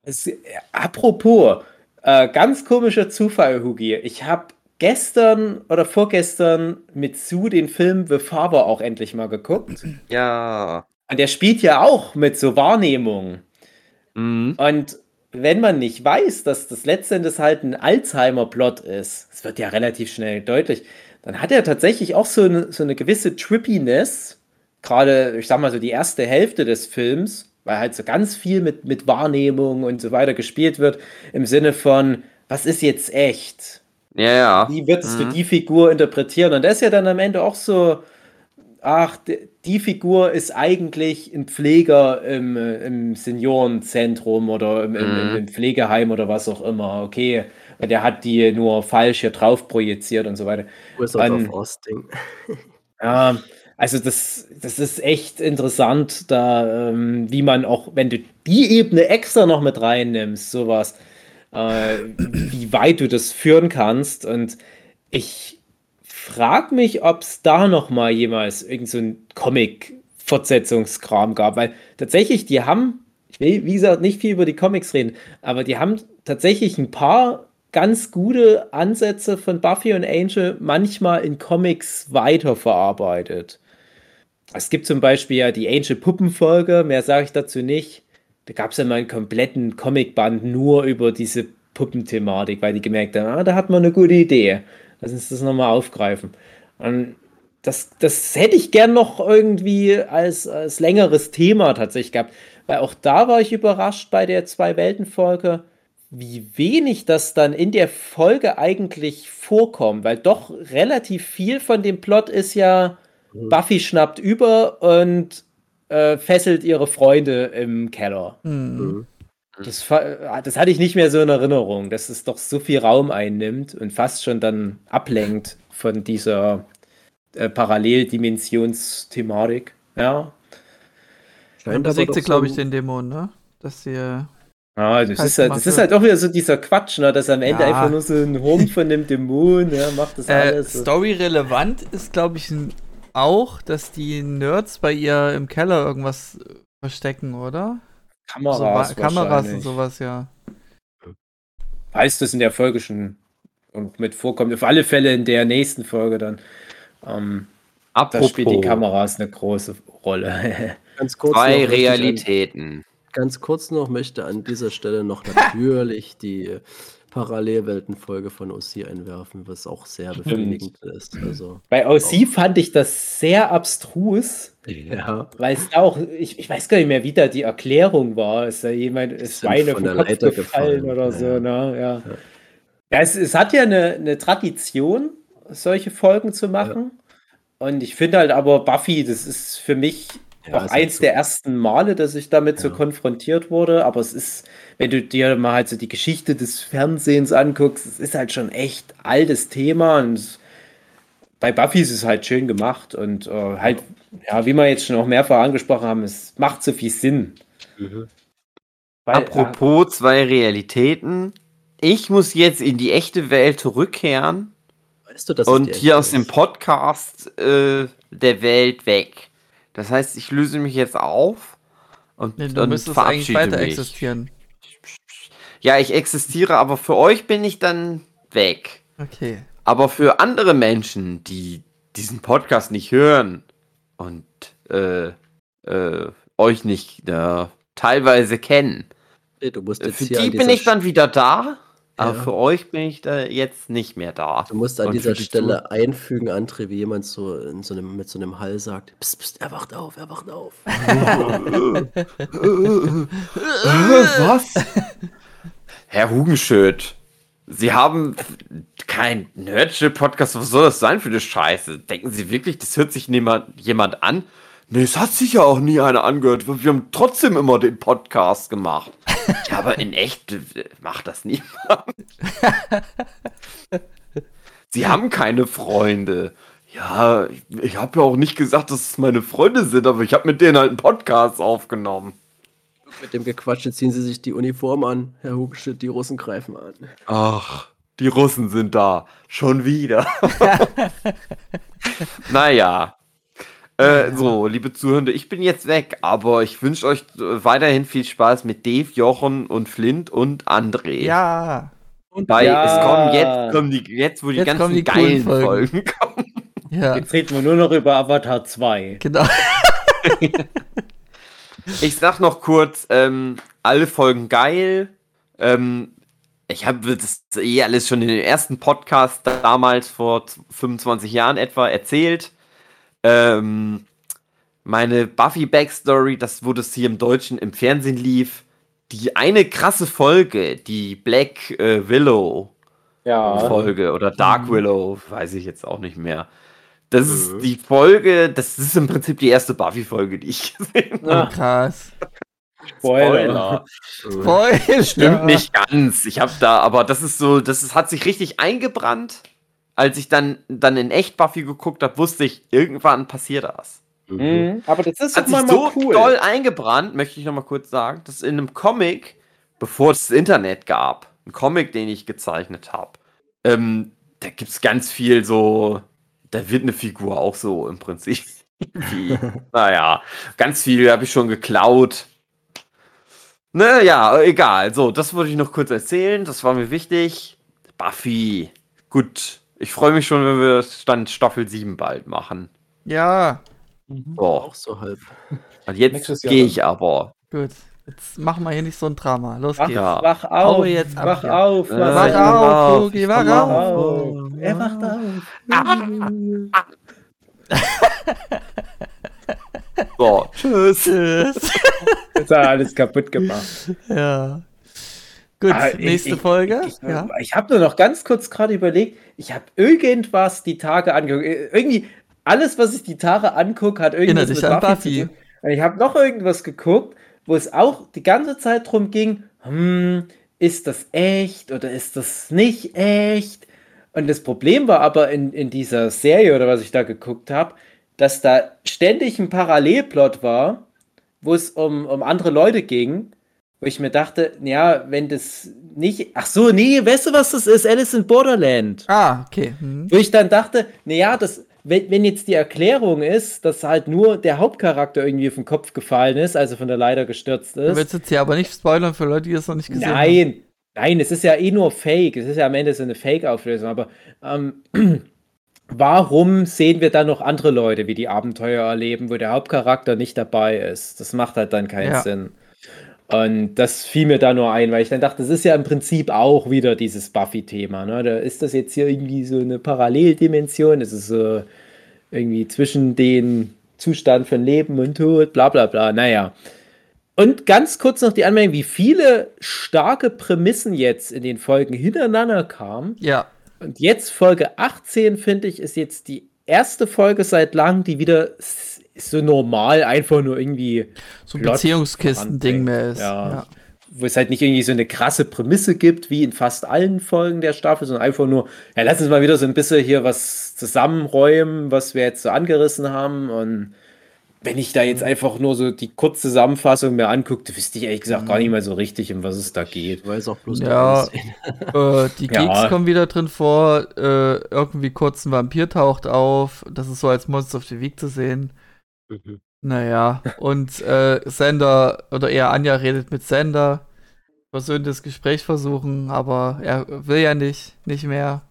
Es, äh, apropos, äh, ganz komischer Zufall, Hugi. Ich habe gestern oder vorgestern mit Sue den Film The Father auch endlich mal geguckt. Ja. Und der spielt ja auch mit so Wahrnehmung. Mhm. Und wenn man nicht weiß, dass das letztendlich halt ein Alzheimer-Plot ist, es wird ja relativ schnell deutlich, dann hat er tatsächlich auch so eine, so eine gewisse Trippiness, gerade, ich sag mal so, die erste Hälfte des Films, weil halt so ganz viel mit, mit Wahrnehmung und so weiter gespielt wird, im Sinne von, was ist jetzt echt? Ja, ja. Wie wird es für Mhm. die Figur interpretieren? Und das ist ja dann am Ende auch so, ach, die Figur ist eigentlich ein Pfleger im, im Seniorenzentrum oder im, Mhm. im Pflegeheim oder was auch immer. Okay, und der hat die nur falsch hier drauf projiziert und so weiter. Wizard An- of Austin. Ja, also das, das ist echt interessant, da, ähm, wie man auch, wenn du die Ebene extra noch mit reinnimmst, sowas, äh, wie weit du das führen kannst. Und ich frage mich, ob es da noch mal jemals irgend so Comic-Fortsetzungskram gab, weil tatsächlich, die haben, ich will, wie gesagt, nicht viel über die Comics reden, aber die haben tatsächlich ein paar ganz gute Ansätze von Buffy und Angel manchmal in Comics weiterverarbeitet. Es gibt zum Beispiel ja die Angel-Puppenfolge, mehr sage ich dazu nicht. Da gab es ja mal einen kompletten Comicband nur über diese Puppenthematik, weil die gemerkt haben, ah, da hat man eine gute Idee. Lass uns das nochmal aufgreifen. Und das, das hätte ich gern noch irgendwie als, als längeres Thema tatsächlich gehabt. Weil auch da war ich überrascht bei der Zwei-Welten-Folge, wie wenig das dann in der Folge eigentlich vorkommt. Weil doch relativ viel von dem Plot ist ja, Buffy schnappt über und äh, fesselt ihre Freunde im Keller. Hm. Mhm. Das, fa- das hatte ich nicht mehr so in Erinnerung, dass es doch so viel Raum einnimmt und fast schon dann ablenkt von dieser äh, Paralleldimensionsthematik. Ja. Dann Scheint doch sie, so glaube ich, ein- den Dämon, ne? Dass sie. äh, Ah, das, ist halt, das ist halt auch wieder so dieser Quatsch, ne? dass am Ende Ja. einfach nur so ein Hund von dem Dämon, ja, macht das Äh, alles. Story-relevant ist, glaube ich, n- auch, dass die Nerds bei ihr im Keller irgendwas äh, verstecken, oder? Kameras, so, Kameras und sowas, ja. Heißt das in der Folge schon und mit vorkommt. Auf alle Fälle in der nächsten Folge dann. Ähm, Apropos spielt die Kameras eine große Rolle. *laughs* Ganz kurz, zwei ich an, Realitäten. ganz kurz noch möchte an dieser Stelle noch natürlich die Parallelweltenfolge von OC einwerfen, was auch sehr befriedigend ist. Also, Bei OC fand ich das sehr abstrus, ja, weil es auch, ich, ich weiß gar nicht mehr, wie da die Erklärung war. Ist da jemand, ist Weine von vom der Kopf Leiter gefallen gefallen. oder Ja, so, ja. ne? Ja. Ja, es, es hat ja eine, eine Tradition, solche Folgen zu machen. Und ich finde halt aber Buffy, das ist für mich Ja, auch eins halt so. der ersten Male, dass ich damit so Ja. konfrontiert wurde. Aber es ist, wenn du dir mal halt so die Geschichte des Fernsehens anguckst, es ist halt schon echt altes Thema und bei Buffy ist es halt schön gemacht und äh, halt, ja, wie wir jetzt schon auch mehrfach angesprochen haben, es macht so viel Sinn. Mhm. Weil, Apropos zwei Realitäten. Ich muss jetzt in die echte Welt zurückkehren Weißt du, und hier aus dem? Podcast äh, der Welt weg. Das heißt, ich löse mich jetzt auf und, Nee, du und müsstest eigentlich verabschiede weiter mich. existieren. Ja, ich existiere, aber für euch bin ich dann weg. Okay. Aber für andere Menschen, die diesen Podcast nicht hören und äh, äh, euch nicht äh, teilweise kennen, Nee, du musst äh, jetzt für die bin ich dann wieder da. Aber Ja. für euch bin ich da jetzt nicht mehr da. Du musst an Und dieser Stelle einfügen, André, wie jemand so, in so einem, mit so einem Hall sagt: Psst, psst, er wacht auf, er wacht auf. *laughs* Was? Herr Hugenschöd, Sie haben kein Nerdship-Podcast. Was soll das sein für eine Scheiße? Denken Sie wirklich, das hört sich niemand, jemand an? Nee, es hat sich ja auch nie einer angehört. Wir haben trotzdem immer den Podcast gemacht. *laughs* ja, aber in echt äh, macht das niemand. Sie haben keine Freunde. Ja, ich, ich habe ja auch nicht gesagt, dass es meine Freunde sind, aber ich habe mit denen halt einen Podcast aufgenommen. Mit dem Gequatsche ziehen sie sich die Uniform an. Herr Hugenschütt, die Russen greifen an. Ach, die Russen sind da. Schon wieder. *laughs* naja. Äh, so, liebe Zuhörende, ich bin jetzt weg, aber ich wünsche euch äh, weiterhin viel Spaß mit Dave, Jochen und Flint und André. Ja. Weil Ja. es kommen jetzt, kommen die, jetzt wo die Jetzt ganzen kommen die geilen Folgen. Folgen *laughs* kommen. Ja. Jetzt reden wir nur noch über Avatar 2. Genau. Ich sag noch kurz, ähm, alle Folgen geil. Ähm, ich habe das eh alles schon in dem ersten Podcast damals vor z- 25 Jahren etwa erzählt. Ähm, meine Buffy Backstory, das wo das hier im Deutschen im Fernsehen lief. Die eine krasse Folge, die Black äh, Willow Ja. Folge oder Dark Willow, weiß ich jetzt auch nicht mehr. Das Mhm. ist die Folge, das ist im Prinzip die erste Buffy-Folge, die ich gesehen habe. Ah, Krass. Spoiler. Spoiler. Stimmt nicht ganz. Ich habe da, aber das ist so, das ist, hat sich richtig eingebrannt. Als ich dann, dann in echt Buffy geguckt habe, wusste ich, irgendwann passiert das. Mhm. Aber das ist Hat sich mal, so cool. doll eingebrannt, möchte ich noch mal kurz sagen, dass in einem Comic, bevor es das Internet gab, ein Comic, den ich gezeichnet habe, ähm, da gibt es ganz viel so, da wird eine Figur auch so im Prinzip. *laughs* Wie, naja, ganz viel habe ich schon geklaut. Naja, egal. So, das wollte ich noch kurz erzählen. Das war mir wichtig. Buffy. Gut. Ich freue mich schon, wenn wir dann Staffel 7 bald machen. Ja. So, Auch so halb. *laughs* und jetzt gehe dann. ich aber. Gut. Jetzt machen wir hier nicht so ein Drama. Los Wach, geht's. Ja. wach auf, jetzt wach hier. auf. Äh, Wach soll- auf, auf, Fugi, wach wach auf. auf. Er wacht auf. *laughs* So, tschüss. *laughs* Tschüss. Jetzt hat er alles kaputt gemacht. ja. Gut, Ah, ich- nächste ich- Folge. Ich, ja. ich habe nur noch ganz kurz gerade überlegt, ich habe irgendwas die Tage angeguckt. Äh, Irgendwie, alles, was ich die Tage angucke, hat irgendwas Erinnert dich an Buffy. tun. Und ich habe noch irgendwas geguckt, wo es auch die ganze Zeit drum ging, hm, ist das echt oder ist das nicht echt? Und das Problem war aber in, in dieser Serie oder was ich da geguckt habe, dass da ständig ein Parallelplot war, wo es um, um andere Leute ging, wo ich mir dachte, ja, wenn das nicht. Ach so, nee, weißt du, was das ist? Alice in Borderland. Ah, okay. Hm. Wo ich dann dachte, naja, das, wenn, wenn jetzt die Erklärung ist, dass halt nur der Hauptcharakter irgendwie auf den Kopf gefallen ist, also von der Leiter gestürzt Du ist. willst jetzt hier aber nicht spoilern für Leute, die es noch nicht gesehen haben. Nein, nein, es ist ja eh nur Fake. Es ist ja am Ende so eine Fake-Auflösung. Aber ähm, *clears throat* warum sehen wir dann noch andere Leute, wie die Abenteuer erleben, wo der Hauptcharakter nicht dabei ist? Das macht halt dann keinen Ja. Sinn. Und das fiel mir da nur ein, weil ich dann dachte, das ist ja im Prinzip auch wieder dieses Buffy-Thema. Ne? Da ist das jetzt hier irgendwie so eine Paralleldimension. Das ist so irgendwie zwischen den Zustand von Leben und Tod, bla bla bla. Naja. Und ganz kurz noch die Anmerkung, wie viele starke Prämissen jetzt in den Folgen hintereinander kamen. Ja. Und jetzt Folge 18, finde ich, ist jetzt die erste Folge seit langem, die wieder s- so normal einfach nur irgendwie, So ein Beziehungskisten-Ding mehr ist. Ja. Ja. wo es halt nicht irgendwie so eine krasse Prämisse gibt, wie in fast allen Folgen der Staffel, sondern einfach nur, ja, lass uns mal wieder so ein bisschen hier was zusammenräumen, was wir jetzt so angerissen haben. Und wenn ich da jetzt einfach nur so die Kurzzusammenfassung mir angucke, wüsste ich ehrlich gesagt gar nicht mehr so richtig, um was es da geht. Ich weiß auch bloß Ja. *laughs* Äh, die Ja. Geeks kommen wieder drin vor. Äh, irgendwie kurz ein Vampir taucht auf. Das ist so als Monster of the Week zu sehen. Mhm. Naja, und äh, Sender, oder eher Anja redet mit Sender. Versöhntes Gespräch versuchen, aber er will ja nicht, nicht mehr.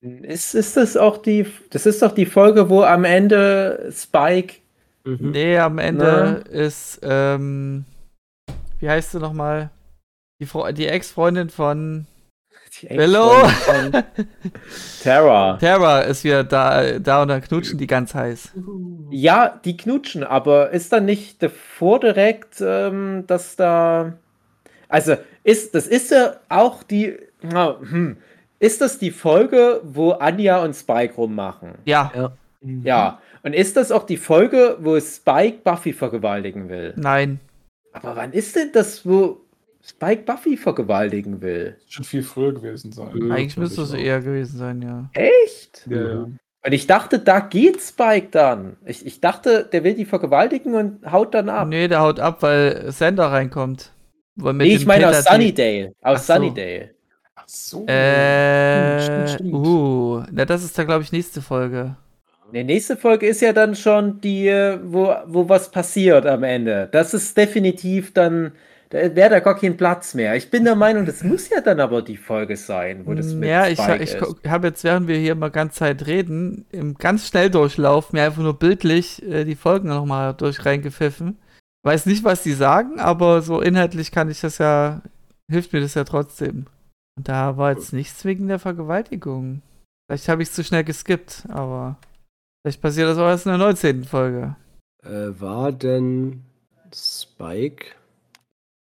Ist, ist das auch die, das ist doch die Folge, wo am Ende Spike, Mhm. Nee, am Ende ist, ähm, wie heißt sie nochmal? Die, Fre- die Ex-Freundin von Willow? Ex-Freundin von Tara. Terra ist wieder da, da und dann knutschen die ganz heiß. Ja, die knutschen, aber ist dann nicht davor direkt, ähm, dass da. Also, ist, das ist ja auch die. na, Hm, ist das die Folge, wo Anja und Spike rummachen? Ja, Ja. Ja. Und ist das auch die Folge, wo Spike Buffy vergewaltigen will? nein. Aber wann ist denn das, wo Spike Buffy vergewaltigen will? Schon viel früher gewesen sein. Eigentlich müsste ich es eher gewesen sein, ja. Echt? Ja, ja. Und ich dachte, da geht Spike dann. Ich, ich dachte, der will die vergewaltigen und haut dann ab. Nee, der haut ab, weil Sender reinkommt. Weil mit Nee, ich meine aus Sunnydale. Aus Ach so. Sunnydale. Ach so. Äh, Stimmt, stimmt, uh, na, das ist da, glaube ich, nächste Folge. Die nächste Folge ist ja dann schon die, wo, wo was passiert am Ende. Das ist definitiv dann, da wäre da gar kein Platz mehr. Ich bin der Meinung, das muss ja dann aber die Folge sein, wo das mit ja, ich, ich ist. habe jetzt, während wir hier mal ganz Zeit reden, im ganz Schnelldurchlauf mir einfach nur bildlich äh, die Folgen nochmal durch reingepfiffen. Weiß nicht, was die sagen, aber so inhaltlich kann ich das ja, hilft mir das ja trotzdem. Und da war jetzt nichts wegen der Vergewaltigung. Vielleicht habe ich es zu schnell geskippt, aber vielleicht passiert das auch erst in der 19. Folge. Äh, war denn Spike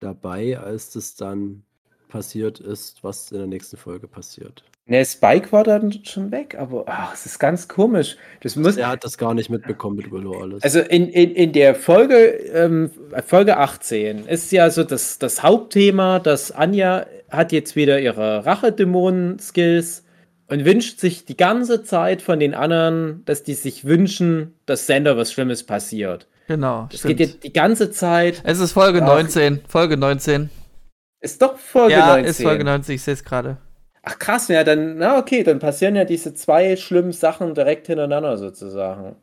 dabei, als das dann passiert ist, was in der nächsten Folge passiert? Ne, Spike war dann schon weg, aber ach, es ist ganz komisch. Das muss, Er hat das gar nicht mitbekommen mit Willow alles. Also in, in, in der Folge, ähm, Folge 18 ist ja so das, das Hauptthema, dass Anja hat jetzt wieder ihre Rachedämonen-Skills und wünscht sich die ganze Zeit von den anderen, dass die sich wünschen, dass Sender was Schlimmes passiert. Genau. Es geht jetzt die ganze Zeit. es ist Folge Ach. 19. Folge 19. Ist doch Folge ja, 19. ist Folge 19, ich sehe es gerade. Ach krass, ja, dann, na okay, dann passieren ja diese zwei schlimmen Sachen direkt hintereinander sozusagen.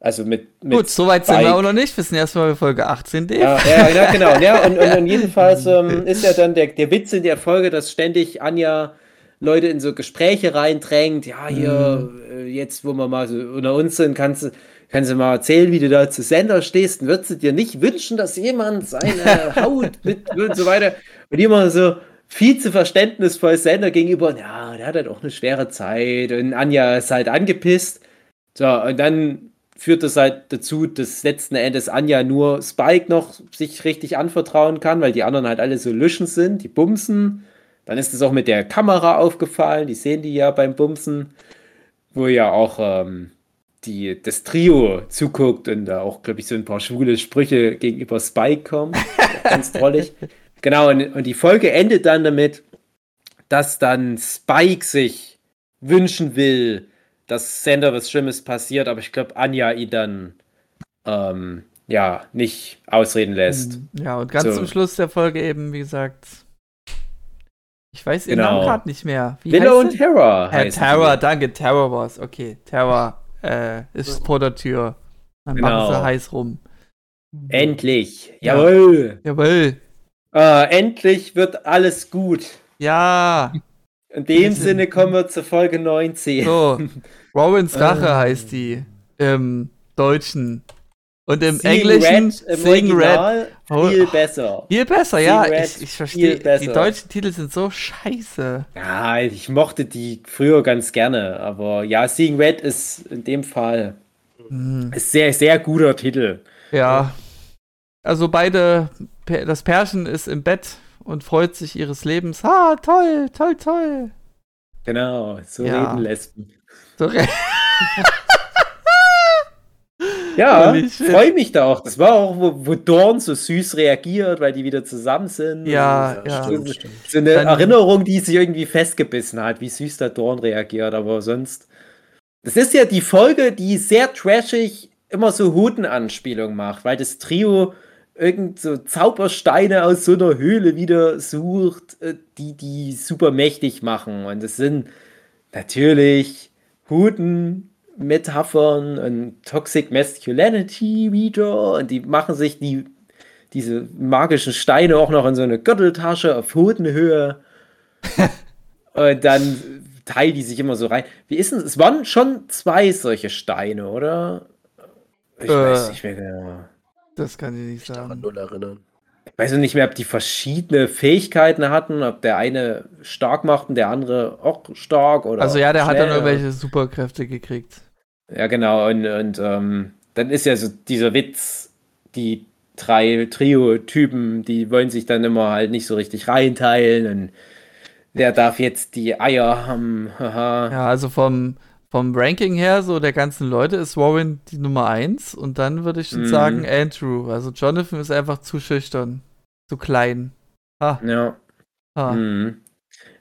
Also mit, mit Gut, soweit sind Spike. wir auch noch nicht. Wir sind erstmal bei Folge 18, Dave. Ja, ja, ja genau. Ja, *laughs* und, und, und jedenfalls ähm, ist ja dann der, der Witz in der Folge, dass ständig Anja Leute in so Gespräche reindrängt. Ja, hier, äh, jetzt, wo wir mal so unter uns sind, kannst du, kannst du mal erzählen, wie du da zu Sender stehst. Und würdest du dir nicht wünschen, dass jemand seine *laughs* Haut mit und so weiter. Und immer so viel zu verständnisvoll Sender gegenüber. Ja, der hat halt auch eine schwere Zeit. Und Anja ist halt angepisst. So, und dann führt das halt dazu, dass letzten Endes Anja nur Spike noch sich richtig anvertrauen kann, weil die anderen halt alle so Lüschen sind, die bumsen. Dann ist es auch mit der Kamera aufgefallen, die sehen die ja beim Bumsen, wo ja auch ähm, die, das Trio zuguckt und da auch, glaube ich, so ein paar schwule Sprüche gegenüber Spike kommen. *laughs* Ganz drollig. Genau, und, und die Folge endet dann damit, dass dann Spike sich wünschen will, dass Sander was Schlimmes passiert, aber ich glaube, Anja ihn dann ähm, ja nicht ausreden lässt. Ja, und ganz So. zum Schluss der Folge eben, wie gesagt. Ich weiß ihren Genau. Namen gerade nicht mehr. Wie Willow und. Herr heißen Terror, danke, Terror war's. Okay, Terror äh, ist vor der Tür. Dann machen Genau. sie heiß rum. Endlich. Ja. Jawohl. Jawohl. Äh, endlich wird alles gut. Ja. In dem Sinne kommen wir zur Folge 19. So, *laughs* Warrens Rache Äh. heißt die im Deutschen. Und im Seeing Englischen Red im Red. Original Oh, viel besser. Viel besser, Seeing ja. Red Ich, ich verstehe. Die deutschen Titel sind so scheiße. Ja, ich mochte die früher ganz gerne, aber ja, Seeing Red ist in dem Fall Hm. ist sehr, sehr guter Titel. Ja. Also beide, das Pärchen ist im Bett und freut sich ihres Lebens. Ah, toll, toll, toll. Genau, so Ja. reden Lesben. So, re- *laughs* Ja, freue mich da auch. Das war auch, wo, wo Dorn so süß reagiert, weil die wieder zusammen sind. Ja, Und ja. so- Stimmt, stimmt. So eine Dann- Erinnerung, die sich irgendwie festgebissen hat, wie süß der Dorn reagiert, aber sonst. Das ist ja die Folge, die sehr trashig immer so Hutenanspielung macht, weil das Trio irgend so Zaubersteine aus so einer Höhle wieder sucht, äh, die die super mächtig machen. Und es sind natürlich Huten, Metaphern und Toxic Masculinity wieder. Und die machen sich die, diese magischen Steine auch noch in so eine Gürteltasche auf Hodenhöhe. *laughs* und dann teilen die sich immer so rein. Wie ist denn, es waren schon zwei solche Steine, oder? Ich Äh. weiß nicht mehr genau. das kann ich nicht sagen. null erinnern. Ich weiß nicht mehr, ob die verschiedene Fähigkeiten hatten, ob der eine stark macht und der andere auch stark oder. Also ja, der hat dann schnell. irgendwelche Superkräfte gekriegt. Ja, genau. Und, und ähm, dann ist ja so dieser Witz, die drei Trio-Typen, die wollen sich dann immer halt nicht so richtig reinteilen und wer darf jetzt die Eier haben? Haha. Ja, also vom, vom Ranking her, so der ganzen Leute, ist Warren die Nummer 1 und dann würde ich schon Mhm. sagen Andrew. Also Jonathan ist einfach zu schüchtern, zu klein. Ha, Ja. ha. Mhm.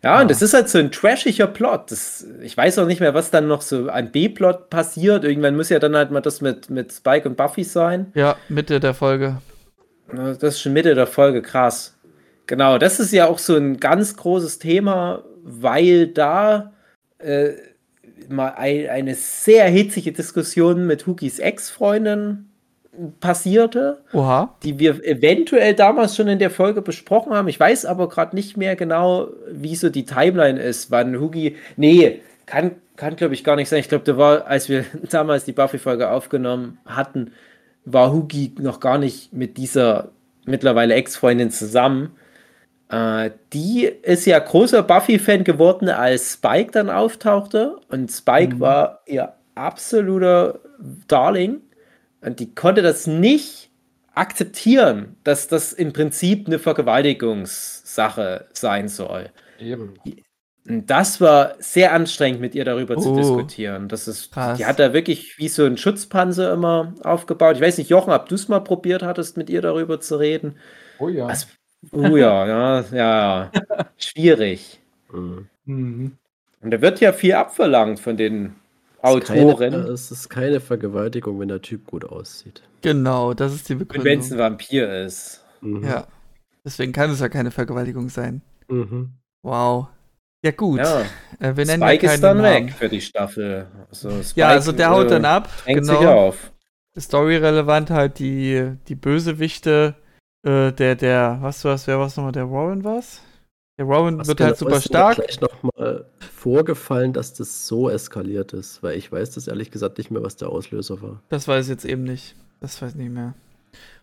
Ja, Ah. und das ist halt so ein trashiger Plot. Das, ich weiß auch nicht mehr, was dann noch so an B-Plot passiert. Irgendwann muss ja dann halt mal das mit, mit Spike und Buffy sein. Ja, Mitte der Folge. Das ist schon Mitte der Folge, krass. Genau, das ist ja auch so ein ganz großes Thema, weil da äh, mal ein, eine sehr hitzige Diskussion mit Hookies Ex-Freundin passierte, Oha. die wir eventuell damals schon in der Folge besprochen haben. Ich weiß aber gerade nicht mehr genau, wie so die Timeline ist, wann Hookie. Nee, kann, kann glaube ich gar nicht sein. Ich glaube, da war, als wir *laughs* damals die Buffy-Folge aufgenommen hatten, war Hookie noch gar nicht mit dieser mittlerweile Ex-Freundin zusammen. Äh, die ist ja großer Buffy-Fan geworden, als Spike dann auftauchte. Und Spike war ihr absoluter Darling. Und die konnte das nicht akzeptieren, dass das im Prinzip eine Vergewaltigungssache sein soll. Eben. Und das war sehr anstrengend, mit ihr darüber zu Oh. diskutieren. Das ist, Krass. die hat da wirklich wie so ein Schutzpanzer immer aufgebaut. Ich weiß nicht, Jochen, ob du es mal probiert hattest, mit ihr darüber zu reden. Oh ja. Was? Oh ja, ja, ja. *laughs* Schwierig. Mhm. Mhm. Und da wird ja viel abverlangt von den Es ist keine- Autoren. Es ist keine Vergewaltigung, wenn der Typ gut aussieht. Genau, das ist die Und wenn es Begründung. ein Vampir ist. Mhm. Ja. Deswegen kann es ja keine Vergewaltigung sein. Mhm. Wow. Ja, gut. Ja, Äh, wir nennen Spike ja keine ist dann Namen. weg für die Staffel. Also Spike, Ja, also der haut äh, dann ab. Hängt sich Genau. auf. Storyrelevant halt die, die Bösewichte. Äh, der, der, was war's, wer war's nochmal? Der Warren war's? Der Warren Was wird genau halt super ist mir stark. gleich nochmal vorgefallen, dass das so eskaliert ist, weil ich weiß das ehrlich gesagt nicht mehr, was der Auslöser war. Das weiß ich jetzt eben nicht. Das weiß ich nicht mehr.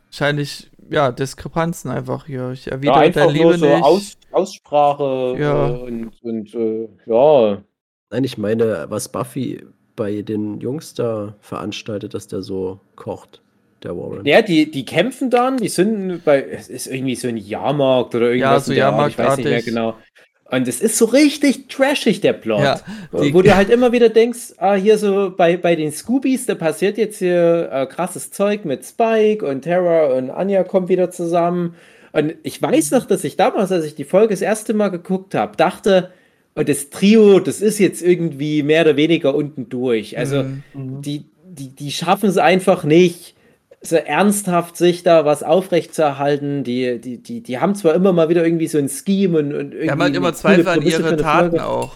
Wahrscheinlich, ja, Diskrepanzen einfach hier. Ich Ja, erwidere einfach deine Liebe nur so nicht. Aus, Aussprache Ja. äh, und, und äh, ja. Nein, ich meine, was Buffy bei den Jungs da veranstaltet, dass der so kocht, der Warren. Ja, die, die kämpfen dann, die sind bei, es ist irgendwie so ein Jahrmarkt oder irgendwas. so in der Art, ich weiß nicht mehr genau. Und es ist so richtig trashig, der Plot. Ja, die- wo du *laughs* halt immer wieder denkst, ah, hier so bei, bei den Scoobies, da passiert jetzt hier äh, krasses Zeug mit Spike und Tara und Anja kommen wieder zusammen. Und ich weiß noch, dass ich damals, als ich die Folge das erste Mal geguckt habe, dachte, und das Trio, das ist jetzt irgendwie mehr oder weniger unten durch. Also Mhm. die, die, die schaffen es einfach nicht, so ernsthaft sich da was aufrechtzuerhalten. Die, die, die, die haben zwar immer mal wieder irgendwie so ein Scheme und, und irgendwie. Die haben halt immer Zweifel an ihre Taten Folge. auch.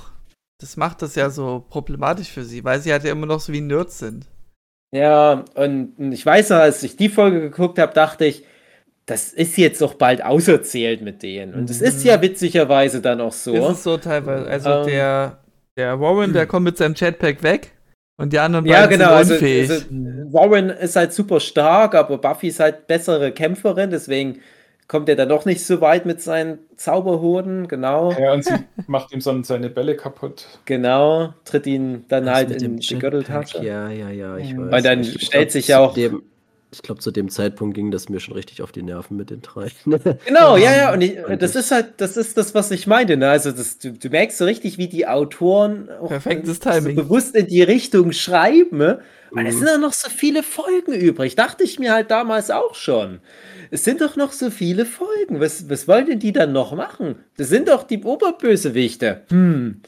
Das macht das ja so problematisch für sie, weil sie halt ja immer noch so wie Nerds sind. Ja, und und ich weiß noch, als ich die Folge geguckt habe, dachte ich, das ist jetzt doch bald auserzählt mit denen. Und es ist Mhm. ja witzigerweise dann auch so. Ist es so teilweise. Also Ähm. der, der Warren, der *clears throat* kommt mit seinem Jetpack weg und die anderen Ja, beiden genau. sind Also, unfähig. also Warren ist halt super stark, aber Buffy ist halt bessere Kämpferin, deswegen kommt er dann doch nicht so weit mit seinen Zauberhoden, genau. Ja, und sie *laughs* macht ihm so seine Bälle kaputt. Genau, tritt ihn dann Das halt in dem die Gürteltasche. Ja, ja, ja, ich Mhm. weiß. Weil dann Ich stellt glaub, sich ja auch- Dem, ich glaube, zu dem Zeitpunkt ging das mir schon richtig auf die Nerven mit den drei. *laughs* Genau, ja, ja, und ich, *laughs* das ist halt, das ist das, was ich meinte, ne? Also das, du, du merkst so richtig, wie die Autoren auch Perfektes so Timing. bewusst in die Richtung schreiben, ne? Weil es Mhm. sind ja noch so viele Folgen übrig. Dachte ich mir halt damals auch schon. Es sind doch noch so viele Folgen. Was, was wollen denn die dann noch machen? Das sind doch die Oberbösewichte. Hm.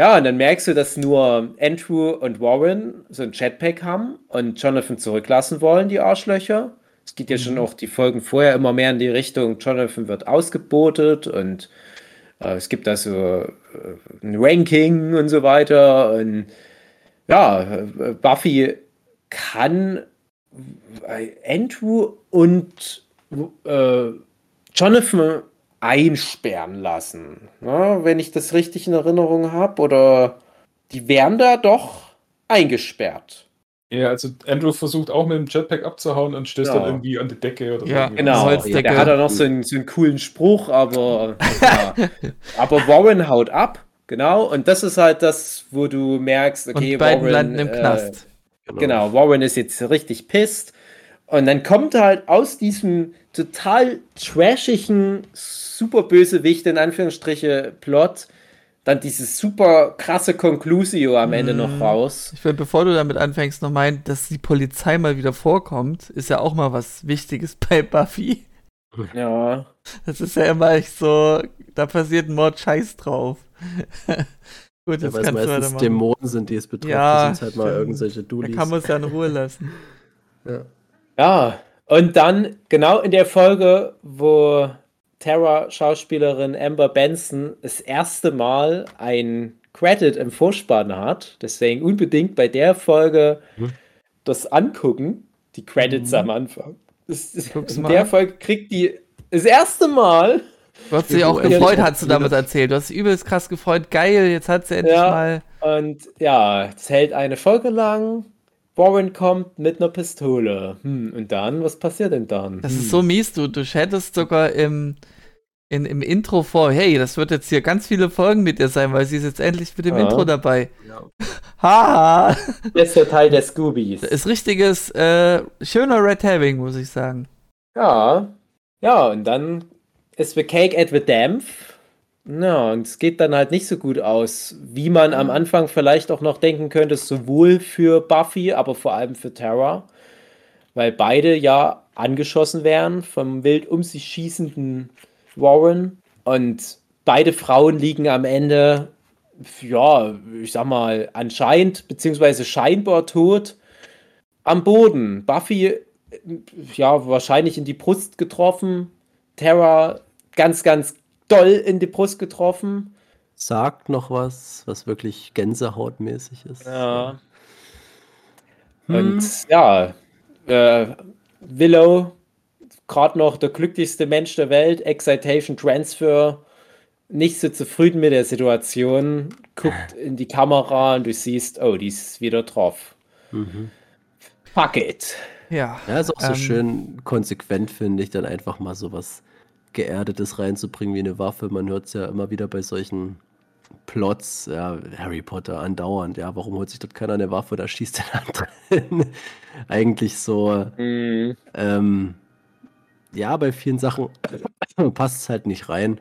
Ja, und dann merkst du, dass nur Andrew und Warren so ein Jetpack haben und Jonathan zurücklassen wollen, die Arschlöcher. Es geht ja schon auch die Folgen vorher immer mehr in die Richtung, Jonathan wird ausgebotet und äh, es gibt da so äh, ein Ranking und so weiter. Und ja, äh, Buffy kann äh, Andrew und äh, Jonathan einsperren lassen. Ja, wenn ich das richtig in Erinnerung habe. Oder die werden da doch eingesperrt. Ja, also Andrew versucht auch mit dem Jetpack abzuhauen und stößt Ja. dann irgendwie an die Decke oder Ja, irgendwie Genau. Holzdecke. der hat auch noch so einen, so einen coolen Spruch, aber, ja. *laughs* aber Warren haut ab, genau. Und das ist halt das, wo du merkst, und okay, die beiden Warren, landen im äh, Knast. Genau, Warren ist jetzt richtig pisst. Und dann kommt halt aus diesem total trashigen, super bösewicht, in Anführungsstriche, Plot, dann dieses super krasse Conclusio am Ende noch Mhm. raus. Ich will, bevor du damit anfängst, noch meinen, dass die Polizei mal wieder vorkommt, ist ja auch mal was Wichtiges *laughs* bei Buffy. Ja. Das ist ja immer echt so, da passiert ein Mord Scheiß drauf. *laughs* Gut, Ja, jetzt weil es kannst du meistens. Dämonen sind, die es betrifft. Ja, das sind halt mal stimmt. irgendwelche Da Dulis. kann man es ja in Ruhe lassen. ja. Ja, und dann genau in der Folge, wo Terra-Schauspielerin Amber Benson das erste Mal ein Credit im Vorspann hat, deswegen unbedingt bei der Folge Mhm. das angucken, die Credits Mhm. am Anfang. Das, das, in der. Folge kriegt die das erste Mal Du hast dich auch gefreut, hast du damit erzählt. Du hast dich übelst krass gefreut. Geil, jetzt hat sie endlich Ja. mal. und ja, es hält eine Folge lang. Warren kommt mit einer Pistole. Hm, und dann, was passiert denn dann? Das hm. ist so mies, du, du hättest sogar im, in, im Intro vor, hey, das wird jetzt hier ganz viele Folgen mit ihr sein, weil sie ist jetzt endlich mit dem Ja. Intro dabei. Ja. *laughs* Haha. Letzter Teil der Scoobies. Ist richtiges, äh, schöner Red Herring, muss ich sagen. Ja, ja, und dann ist The Cake at the Dampf. Ja, und es geht dann halt nicht so gut aus, wie man am Anfang vielleicht auch noch denken könnte, sowohl für Buffy, aber vor allem für Terra, weil beide ja angeschossen werden vom wild um sich schießenden Warren und beide Frauen liegen am Ende, ja, ich sag mal, anscheinend beziehungsweise scheinbar tot am Boden. Buffy ja, wahrscheinlich in die Brust getroffen. Terra ganz, ganz doll in die Brust getroffen. Sagt noch was, was wirklich gänsehautmäßig ist. Ja. Hm. Und ja, äh, Willow, gerade noch der glücklichste Mensch der Welt, Excitation Transfer, nicht so zufrieden mit der Situation, guckt *laughs* in die Kamera und du siehst, oh, die ist wieder drauf. Mhm. Fuck it. Ja. Ja, ist auch so Ähm, schön konsequent, finde ich, dann einfach mal so was Geerdetes reinzubringen wie eine Waffe. Man hört es ja immer wieder bei solchen Plots, ja, Harry Potter andauernd, ja, warum holt sich dort keiner eine Waffe, da schießt er dann drin. Eigentlich so, Mhm. ähm, ja, bei vielen Sachen *coughs* passt es halt nicht rein.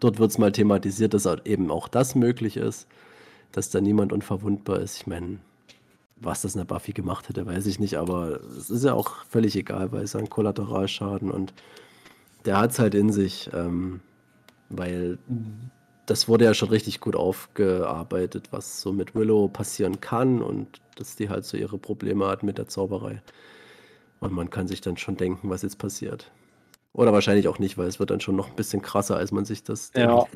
Dort wird es mal thematisiert, dass eben auch das möglich ist, dass da niemand unverwundbar ist. Ich meine, was das eine Buffy gemacht hätte, weiß ich nicht, aber es ist ja auch völlig egal, weil es ein Kollateralschaden und der hat es halt in sich, ähm, weil das wurde ja schon richtig gut aufgearbeitet, was so mit Willow passieren kann und dass die halt so ihre Probleme hat mit der Zauberei. Und man kann sich dann schon denken, was jetzt passiert. Oder wahrscheinlich auch nicht, weil es wird dann schon noch ein bisschen krasser, als man sich das Ja.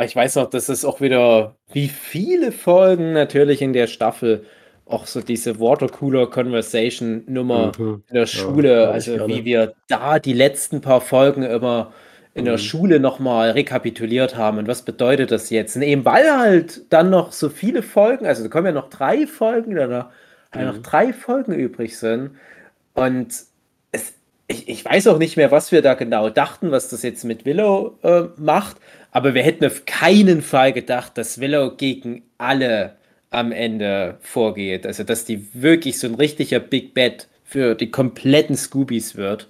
Ich weiß noch, das ist auch wieder, wie viele Folgen natürlich in der Staffel auch so diese Watercooler Conversation Nummer Mhm. in der Schule, ich also gerne. wie wir da die letzten paar Folgen immer in der Mhm. Schule nochmal rekapituliert haben und was bedeutet das jetzt? Und eben weil halt dann noch so viele Folgen, also da kommen ja noch drei Folgen, da noch, Mhm. noch drei Folgen übrig sind und es, ich, ich weiß auch nicht mehr, was wir da genau dachten, was das jetzt mit Willow äh, macht, aber wir hätten auf keinen Fall gedacht, dass Willow gegen alle am Ende vorgeht. Also, dass die wirklich so ein richtiger Big Bad für die kompletten Scoobies wird.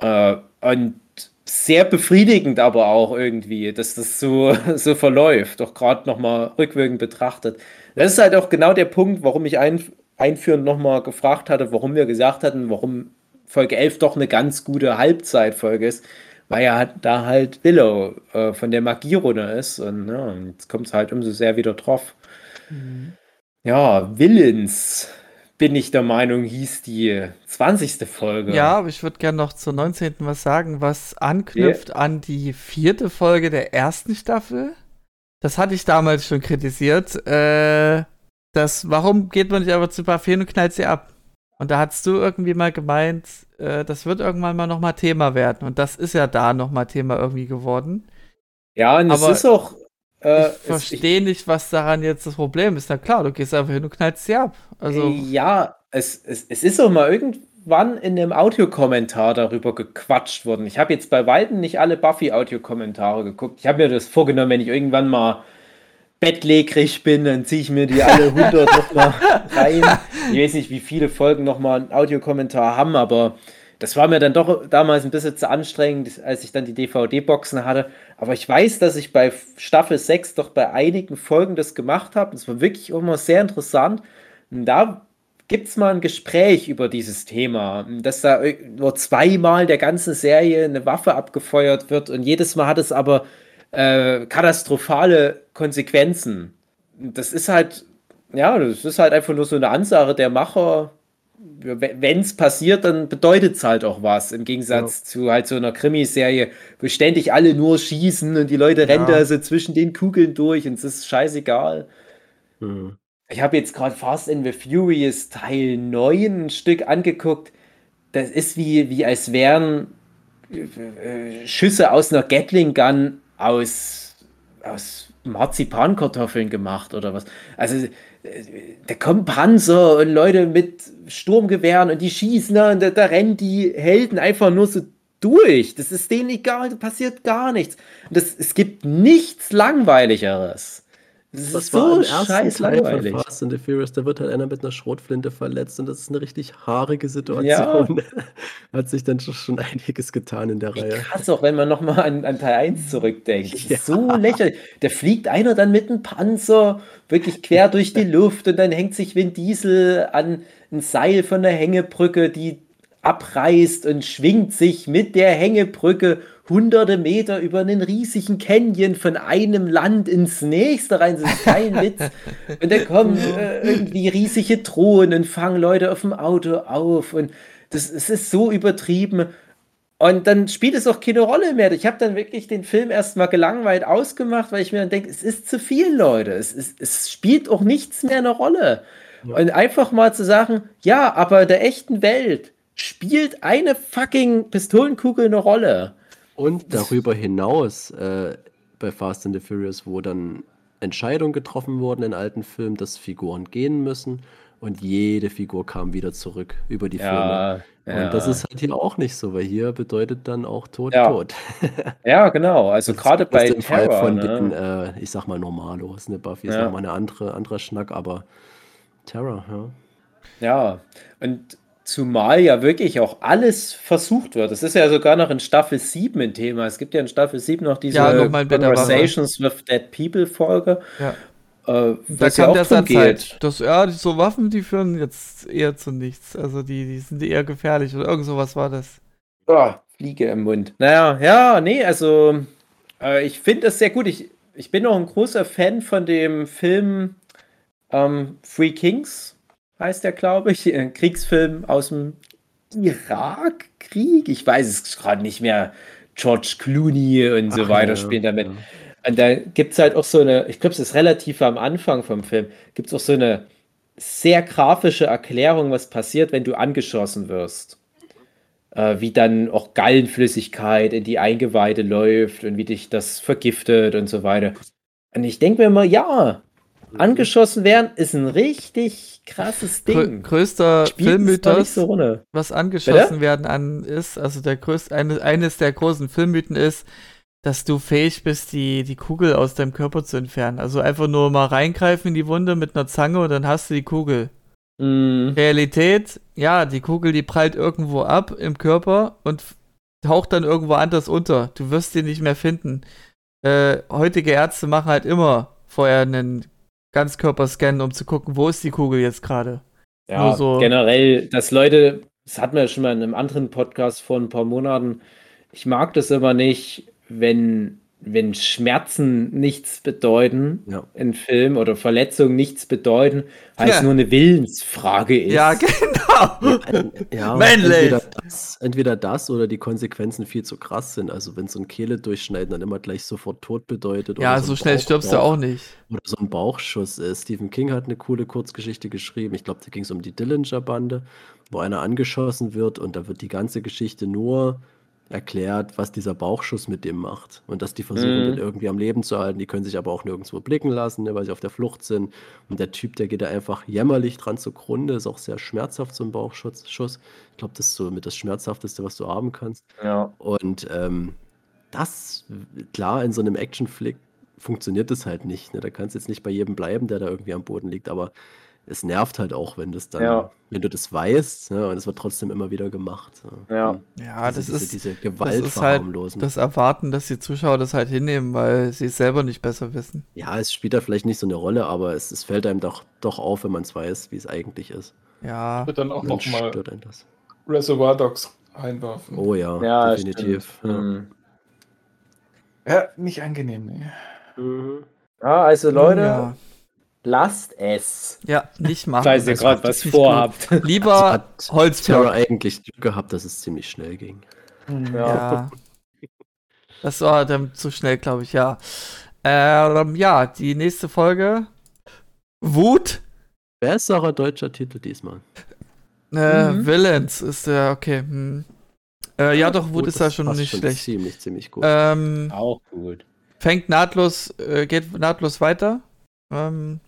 Äh, und sehr befriedigend aber auch irgendwie, dass das so, *laughs* so verläuft, auch gerade nochmal rückwirkend betrachtet. Das ist halt auch genau der Punkt, warum ich ein, einführend nochmal gefragt hatte, warum wir gesagt hatten, warum Folge 11 doch eine ganz gute Halbzeitfolge ist, weil ja da halt Willow äh, von der Magierunde ist und ja, und jetzt kommt es halt umso sehr wieder drauf. Ja, Willens, bin ich der Meinung, hieß die 20. Folge. Ja, aber ich würde gerne noch zur 19. was sagen, was anknüpft an die vierte Folge der ersten Staffel. Das hatte ich damals schon kritisiert. Äh, das, warum geht man nicht einfach zu Buffy und knallt sie ab? Und da hast du irgendwie mal gemeint, äh, das wird irgendwann mal nochmal Thema werden. Und das ist ja da nochmal Thema irgendwie geworden. Ja, und Aber es ist auch. Äh, ich verstehe nicht, was daran jetzt das Problem ist. Na klar, du gehst einfach hin und knallst sie ab. Also, Ja, es, es, es ist auch mal irgendwann in einem Audiokommentar darüber gequatscht worden. Ich habe jetzt bei weitem nicht alle Buffy-Audiokommentare geguckt. Ich habe mir das vorgenommen, wenn ich irgendwann mal bettlägerig bin, dann ziehe ich mir die alle *laughs* 100 nochmal rein. Ich weiß nicht, wie viele Folgen nochmal einen Audiokommentar haben, aber das war mir dann doch damals ein bisschen zu anstrengend, als ich dann die DVD-Boxen hatte. Aber ich weiß, dass ich bei Staffel 6 doch bei einigen Folgen das gemacht habe. Das war wirklich mal sehr interessant. Und da gibt es mal ein Gespräch über dieses Thema, dass da nur zweimal der ganzen Serie eine Waffe abgefeuert wird und jedes Mal hat es aber äh, katastrophale Konsequenzen. Das ist halt, ja, das ist halt einfach nur so eine Ansage der Macher. Wenn es passiert, dann bedeutet es halt auch was. Im Gegensatz zu halt so einer Krimiserie, wo ständig alle nur schießen und die Leute rennen da so zwischen den Kugeln durch und es ist scheißegal. Mhm. Ich habe jetzt gerade Fast and the Furious Teil 9 ein Stück angeguckt. Das ist wie, wie als wären äh, Schüsse aus einer Gatling Gun aus, aus Marzipankartoffeln gemacht oder was. Also äh, da kommen Panzer und Leute mit Sturmgewehren und die schießen da und da, da rennen die Helden einfach nur so durch. Das ist denen egal, da passiert gar nichts. Und das, es gibt nichts Langweiligeres. Das ist war so im ersten scheiß Teil von Fast and the Furious, da wird halt einer mit einer Schrotflinte verletzt und das ist eine richtig haarige Situation. *laughs* Hat sich dann schon- einiges getan in der Reihe. krass auch, wenn man nochmal an, an Teil 1 zurückdenkt. Ja. so lächerlich. Da fliegt einer dann mit einem Panzer wirklich quer *laughs* durch die Luft und dann hängt sich Vin Diesel an ein Seil von der Hängebrücke, die abreißt und schwingt sich mit der Hängebrücke hunderte Meter über einen riesigen Canyon von einem Land ins nächste rein. Das ist kein *laughs* Witz. Und da kommen äh, irgendwie riesige Drohnen und fangen Leute auf dem Auto auf. Und das, es ist so übertrieben. Und dann spielt es auch keine Rolle mehr. Ich habe dann wirklich den Film erstmal gelangweilt ausgemacht, weil ich mir dann denke, es ist zu viel, Leute. Es, ist, es spielt auch nichts mehr eine Rolle. Und einfach mal zu sagen, ja, aber in der echten Welt spielt eine fucking Pistolenkugel eine Rolle. Und darüber hinaus äh, bei Fast and the Furious, wo dann Entscheidungen getroffen wurden in alten Filmen, dass Figuren gehen müssen und jede Figur kam wieder zurück über die Filme. Und das ist halt hier auch nicht so, weil hier bedeutet dann auch Tod, Ja. Tod. *laughs* ja, genau. Also gerade bei im Fall Terror, von ne? den, äh, ich sag mal, Normalos, ne, Buffy ist Ja. nochmal eine andere, anderer Schnack, aber Terror, ja. Ja, und zumal ja wirklich auch alles versucht wird. Das ist ja sogar noch in Staffel 7 ein Thema. Es gibt ja in Staffel 7 noch diese Ja, Waffe. Conversations with Dead People Folge. Ja. Äh, Da ja kam auch der Satz geht. halt, dass, ja, so Waffen, die führen jetzt eher zu nichts. Also die, die sind eher gefährlich oder irgend sowas war das. Oh, Fliege im Mund. Naja, ja, nee, also äh, ich finde das sehr gut. Ich, ich bin auch ein großer Fan von dem Film ähm, Free Kings, heißt der, glaube ich. Ein Kriegsfilm aus dem Irakkrieg. Ich weiß es gerade nicht mehr. George Clooney und so Ach, weiter ja, spielen damit. ja. Und da gibt es halt auch so eine, ich glaube, es ist relativ am Anfang vom Film, gibt es auch so eine sehr grafische Erklärung, was passiert, wenn du angeschossen wirst. Äh, wie dann auch Gallenflüssigkeit in die Eingeweide läuft und wie dich das vergiftet und so weiter. Und ich denke mir immer, ja. Angeschossen werden ist ein richtig krasses Ding. größter Spielt es zwar Filmmythos, so was angeschossen werden an ist, also der größte, eine, eines der großen Filmmythen ist, dass du fähig bist, die, die Kugel aus deinem Körper zu entfernen. Also einfach nur mal reingreifen in die Wunde mit einer Zange und dann hast du die Kugel. Mm, Realität, ja, die Kugel, die prallt irgendwo ab im Körper und taucht dann irgendwo anders unter. Du wirst die nicht mehr finden. Äh, heutige Ärzte machen halt immer vorher einen Ganzkörperscan, um zu gucken, wo ist die Kugel jetzt gerade. Ja, so- generell, dass Leute, das hatten wir ja schon mal in einem anderen Podcast vor ein paar Monaten, ich mag das immer nicht, wenn, wenn Schmerzen nichts bedeuten Ja. in Film oder Verletzungen nichts bedeuten, als Ja. nur eine Willensfrage ist. Ja, *laughs* genau. Ja, Männlich. entweder das, entweder das oder die Konsequenzen viel zu krass sind. Also wenn so ein Kehle durchschneiden dann immer gleich sofort Tod bedeutet. Ja, oder so ein schnell Bauch- stirbst du auch nicht. Oder so ein Bauchschuss. Äh, Stephen King hat eine coole Kurzgeschichte geschrieben. Ich glaube, da ging es um die Dillinger-Bande, wo einer angeschossen wird und da wird die ganze Geschichte nur erklärt, was dieser Bauchschuss mit dem macht. Und dass die versuchen, Mhm. den irgendwie am Leben zu halten. Die können sich aber auch nirgendwo blicken lassen, ne, weil sie auf der Flucht sind. Und der Typ, der geht da einfach jämmerlich dran zugrunde. Ist auch sehr schmerzhaft, so ein Bauchschuss. Schuss. Ich glaube, das ist so mit das Schmerzhafteste, was du haben kannst. Ja. Und ähm, das, klar, in so einem Actionflick funktioniert das halt nicht. Ne? Da kannst du jetzt nicht bei jedem bleiben, der da irgendwie am Boden liegt, aber es nervt halt auch, wenn das dann, Ja. wenn du das weißt, ne? und es wird trotzdem immer wieder gemacht. Ja. Und Ja, diese, das diese, ist diese das Gewalt ist halt das Erwarten, dass die Zuschauer das halt hinnehmen, weil sie es selber nicht besser wissen. ja, es spielt da vielleicht nicht so eine Rolle, aber es, es fällt einem doch, doch auf, wenn man es weiß, wie es eigentlich ist. Ja, Wird dann auch nochmal stört einen das. Reservoir Dogs einwerfen. Oh ja, Ja, definitiv. Ja. Mhm. Ja, nicht angenehm, ne. Mhm. Ja, also Leute, ja, lasst es. ja nicht machen. Falls ihr gerade was vorhabt. *laughs* Lieber Also Holzblock. eigentlich Glück gehabt, dass es ziemlich schnell ging. Ja. Das war dann zu schnell, glaube ich, ja. Ähm, ja, die nächste Folge. Wut. Besserer deutscher Titel diesmal. Äh, Mhm. Villains ist der, okay. Hm. Äh, ja, doch, Wut ist ja schon nicht schlecht. Ziemlich, ziemlich gut. Ähm, Auch gut. fängt nahtlos, äh, geht nahtlos weiter. Ähm,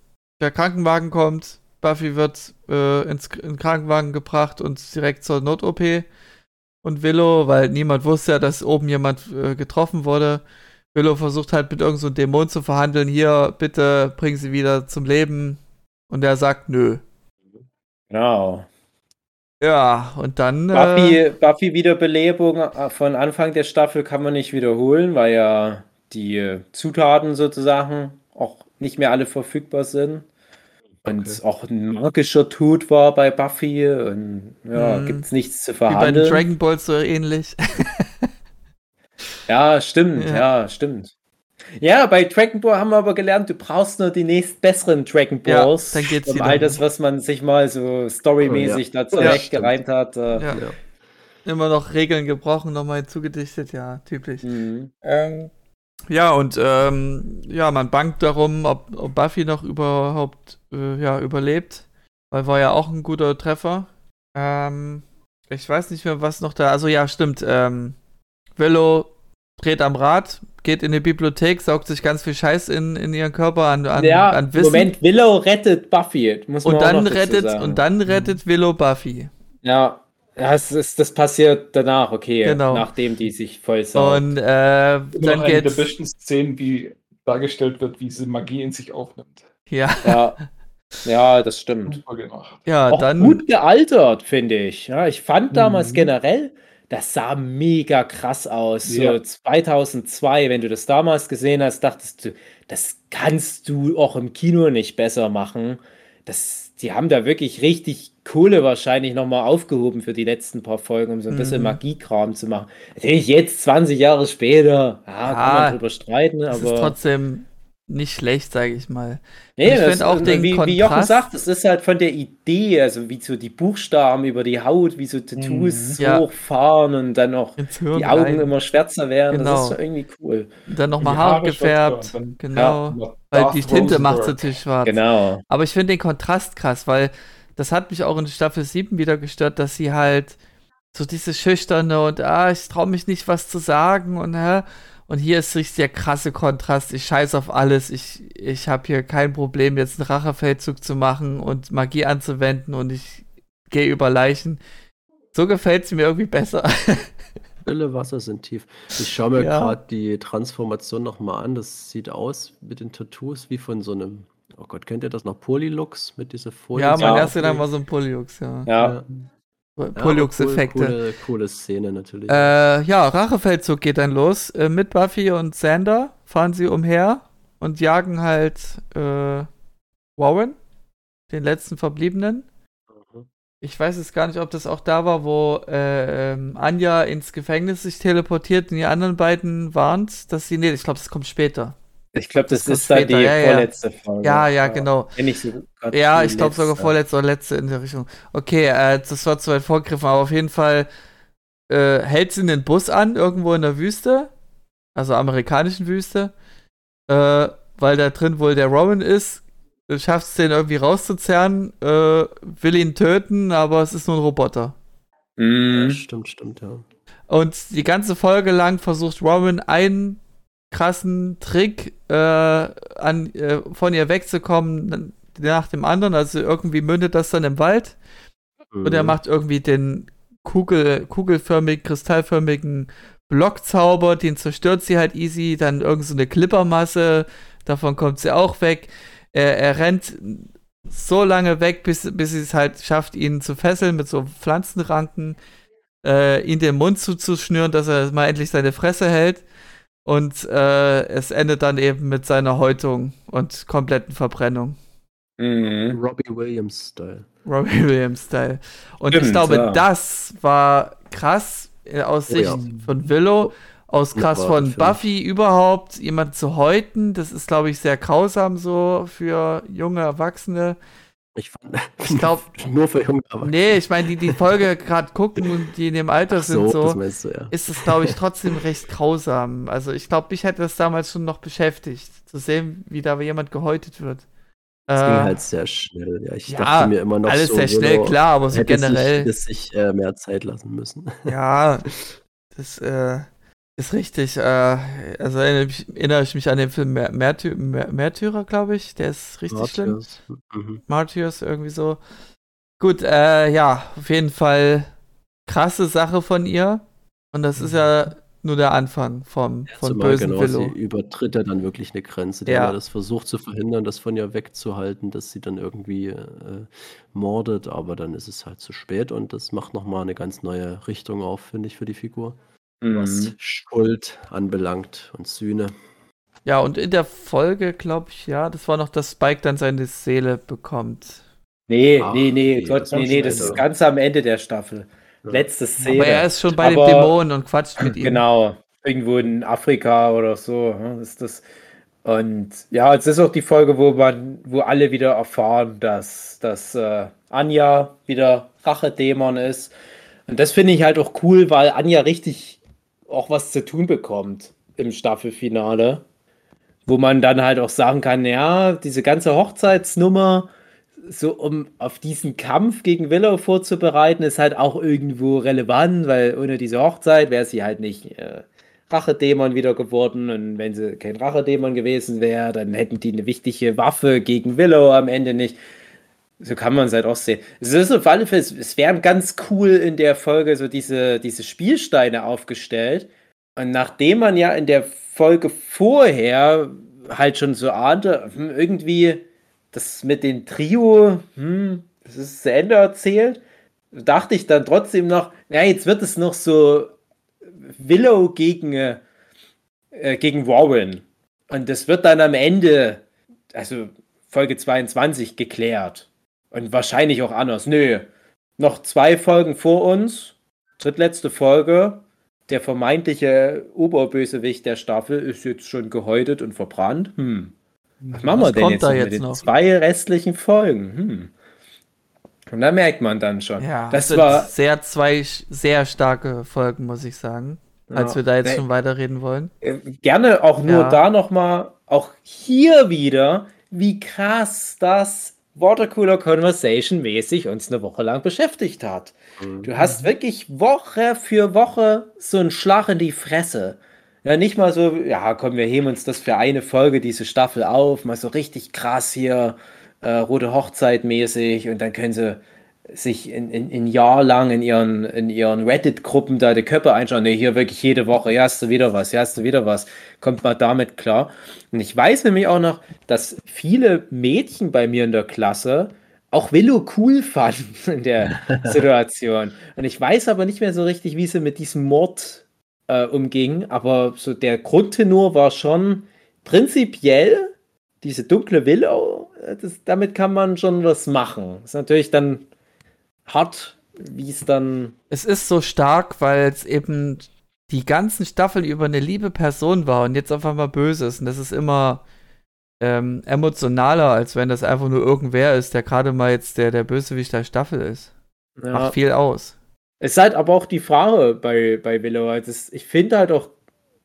der Krankenwagen kommt, Buffy wird äh, ins in den Krankenwagen gebracht und direkt zur Not-OP. Und Willow, weil niemand wusste ja, dass oben jemand äh, getroffen wurde. Willow versucht halt mit irgendeinem so einem Dämon zu verhandeln. Hier, bitte bring sie wieder zum Leben. Und er sagt, nö. Genau. Ja, und dann. Äh, Buffy, Buffy Wiederbelebung äh, von Anfang der Staffel kann man nicht wiederholen, weil ja die äh, Zutaten sozusagen auch nicht mehr alle verfügbar sind. Und Okay. auch ein magischer Tod war bei Buffy. Und ja, Mhm. gibt es nichts zu wie bei den verhandeln. Dragon Balls so ähnlich. Ja, stimmt, Ja. ja. stimmt. Ja, bei Dragon Ball haben wir aber gelernt, du brauchst nur die nächst besseren Dragon Ja, Balls. dann geht's um all das, was man sich mal so storymäßig da zurechtgereimt hat. Äh, Ja. Ja. Immer noch Regeln gebrochen, nochmal hinzugedichtet, ja, typisch. mhm. Ähm, ja, und ähm, ja, man bangt darum, ob, ob Buffy noch überhaupt äh, ja, überlebt. Weil war ja auch ein guter Treffer. Ähm, ich weiß nicht mehr, was noch da. Also ja, stimmt. Ähm, Willow dreht am Rad, geht in die Bibliothek, saugt sich ganz viel Scheiß in, in ihren Körper an, an, ja, an Wissen. Moment, Willow rettet Buffy. Muss man und dann rettet und dann rettet Willow Buffy. Ja, das, ist, das passiert danach, okay. Genau. Nachdem die sich voll saugt. Und äh, dann noch eine der besten Szenen, wie dargestellt wird, wie sie Magie in sich aufnimmt. Ja, Ja. *laughs* ja, das stimmt. Super gemacht. ja, auch dann. gut gealtert, finde ich. Ja, ich fand damals Mhm. generell, das sah mega krass aus. Ja. So 2002, wenn du das damals gesehen hast, dachtest du, das kannst du auch im Kino nicht besser machen. Das, die haben da wirklich richtig Kohle wahrscheinlich nochmal aufgehoben für die letzten paar Folgen, um so ein bisschen Mhm. Magiekram zu machen. Natürlich jetzt, 20 Jahre später, ja, kann Ja, man drüber streiten, Das ist aber trotzdem nicht schlecht, sage ich mal. Nee, ich das, find auch den wie, wie Jochen Kontrast- sagt, es ist halt von der Idee, also wie so die Buchstaben über die Haut, wie so Tattoos Mhm. Ja. hochfahren und dann Hirn die Augen rein. immer schwärzer werden. Genau. Das ist irgendwie cool. Dann nochmal Haare gefärbt. und Genau. Ja, Weil die Tinte macht Rosenberg. natürlich schwarz. Genau. Aber ich finde den Kontrast krass, weil das hat mich auch in Staffel 7 wieder gestört, dass sie halt so diese schüchterne und ah, ich traue mich nicht was zu sagen und hä? Und hier ist richtig der krasse Kontrast. Ich scheiß auf alles. Ich, ich habe hier kein Problem, jetzt einen Rachefeldzug zu machen und Magie anzuwenden und ich gehe über Leichen. So gefällt es mir irgendwie besser. *laughs* Stille Wasser sind tief. Ich schaue mir Ja. gerade die Transformation nochmal an. Das sieht aus mit den Tattoos wie von so einem, oh Gott, kennt ihr das noch? Polylux mit dieser Folie? ja, mein Ja. erster Name war so ein Polyux, ja. Ja. Polyux-Effekte. Cool, coole, coole Szene natürlich. Äh, ja, Rachefeldzug geht dann los. Äh, mit Buffy und Sander fahren sie umher und jagen halt äh, Warren, den letzten Verbliebenen. Mhm. Ich weiß jetzt gar nicht, ob das auch da war, wo äh, ähm, Anja ins Gefängnis sich teleportiert und die anderen beiden warnt, dass sie. Nee, ich glaube, das kommt später. Ich glaube, das, Das ist später, die ja, ja. vorletzte Folge. Ja, ja, genau. Wenn ich so Ja, ich glaube sogar letzte. vorletzte oder letzte in der Richtung. Okay, äh, das war zu weit vorgegriffen, aber auf jeden Fall äh, hält sie den Bus an, irgendwo in der Wüste, also amerikanischen Wüste, äh, weil da drin wohl der Rowan ist, schafft es den irgendwie rauszuzerren, äh, will ihn töten, aber es ist nur ein Roboter. ja, Mhm. stimmt, stimmt, ja. Und die ganze Folge lang versucht Rowan einen krassen Trick äh, an, äh, von ihr wegzukommen nach dem anderen. Also irgendwie mündet das dann im Wald. Und er Mhm. macht irgendwie den Kugel, kugelförmig, kristallförmigen Blockzauber, den zerstört sie halt easy, dann irgend so eine Klippermasse, davon kommt sie auch weg. Er, er rennt so lange weg, bis, bis sie es halt schafft, ihn zu fesseln mit so Pflanzenranken, äh, ihn den Mund zuzuschnüren, dass er mal endlich seine Fresse hält. Und äh, es endet dann eben mit seiner Häutung und kompletten Verbrennung. Mhm. Robbie Williams-Style. Robbie *laughs* Williams-Style. Und ich Stimmt, glaube, ja. das war krass äh, aus Oh Sicht ja. von Willow, aus krass von. Buffy überhaupt, jemanden zu häuten. Das ist, glaube ich, sehr grausam so für junge Erwachsene. Ich fand, *laughs* *laughs* Ich glaube, nur für junge Erwachsene. nee, ich meine, die die Folge gerade gucken und die in dem Alter Ach sind so, das so, du, ja. ist es, glaube ich, trotzdem recht grausam. Also ich glaube, mich hätte das damals schon noch beschäftigt, zu sehen, wie da jemand gehäutet wird. Das Äh, ging halt sehr schnell. Ja, ich ja, dachte mir immer noch alles so, sehr schnell, Willow klar, aber so hätte generell. Sich, es sich äh, mehr Zeit lassen müssen. Ja, *laughs* das äh, ist richtig. Äh, also erinnere ich, erinnere ich mich an den Film Mär Märty Mär Märtyrer, glaube ich. Der ist richtig schlimm. Martyrs. Mhm. Martyrs irgendwie so. Gut, äh, ja, auf jeden Fall krasse Sache von ihr. Und das ist ja nur der Anfang vom, von Zumal bösen genau, Willow. sie übertritt ja dann wirklich eine Grenze. Die Ja. ja das versucht zu verhindern, das von ihr wegzuhalten, dass sie dann irgendwie äh, mordet, aber dann ist es halt zu spät und das macht nochmal eine ganz neue Richtung auf, finde ich, für die Figur. Was Mhm. Schuld anbelangt und Sühne. Ja, und in der Folge, glaube ich, ja, das war noch, dass Spike dann seine Seele bekommt. Nee, Ach, nee, nee, nee, Gott, das nee, nee, das ist ganz am Ende der Staffel. Ja. Letzte Szene. Aber er ist schon bei Aber- den Dämonen und quatscht mit ihm. Genau, irgendwo in Afrika oder so ist das. Und ja, es ist auch die Folge, wo man, wo alle wieder erfahren, dass, dass äh, Anja wieder Rachedämon ist. Und das finde ich halt auch cool, weil Anja richtig auch was zu tun bekommt im Staffelfinale. Wo man dann halt auch sagen kann, ja, diese ganze Hochzeitsnummer, so um auf diesen Kampf gegen Willow vorzubereiten, ist halt auch irgendwo relevant, weil ohne diese Hochzeit wäre sie halt nicht äh, Rachedämon wieder geworden. Und wenn sie kein Rachedämon gewesen wäre, dann hätten die eine wichtige Waffe gegen Willow am Ende nicht. So kann man es halt auch sehen. Es ist auf alle Fälle, es- wären ganz cool in der Folge so diese, diese Spielsteine aufgestellt. Und nachdem man ja in der Folge vorher halt schon so ahnte, hm, irgendwie das mit dem Trio, hm, das ist zu Ende erzählt, dachte ich dann trotzdem noch, ja, jetzt wird es noch so Willow gegen, äh, gegen Warren. Und das wird dann am Ende, also Folge 22, geklärt. Und wahrscheinlich auch anders. Nö, noch zwei Folgen vor uns, drittletzte Folge. Der vermeintliche Oberbösewicht der Staffel ist jetzt schon gehäutet und verbrannt. Hm. Was machen wir denn kommt jetzt, da noch mit jetzt den noch? zwei restlichen Folgen? Hm. Und da merkt man dann schon. Ja, das sind war sehr zwei sehr starke Folgen, muss ich sagen. Als Ja. wir da jetzt schon weiterreden wollen. Äh, Gerne auch nur Ja. da nochmal, auch hier wieder, wie krass das Watercooler Conversation mäßig uns eine Woche lang beschäftigt hat. Du hast wirklich Woche für Woche so einen Schlag in die Fresse. Ja, nicht mal so, ja, komm, wir heben uns das für eine Folge, diese Staffel auf, mal so richtig krass hier, äh, rote Hochzeit mäßig und dann können sie sich in, in, in Jahr lang in ihren, in ihren Reddit-Gruppen da die Köpfe einschauen. Nee, hier wirklich jede Woche, ja, hast du wieder was, ja, hast du wieder was. Kommt mal damit klar. Und ich weiß nämlich auch noch, dass viele Mädchen bei mir in der Klasse auch Willow cool *laughs* fanden in der *laughs* Situation. Und ich weiß aber nicht mehr so richtig, wie sie mit diesem Mord äh, umging. Aber so der Grundtenor war schon prinzipiell diese dunkle Willow, äh, das, damit kann man schon was machen. Ist natürlich dann hart, wie es dann. Es ist so stark, weil es eben die ganzen Staffeln über eine liebe Person war und jetzt auf einmal böse ist. Und das ist immer ähm, emotionaler, als wenn das einfach nur irgendwer ist, der gerade mal jetzt der, der Bösewicht der Staffel ist. Ja. Macht viel aus. Es ist halt aber auch die Frage bei, bei Willow. Also ich finde halt auch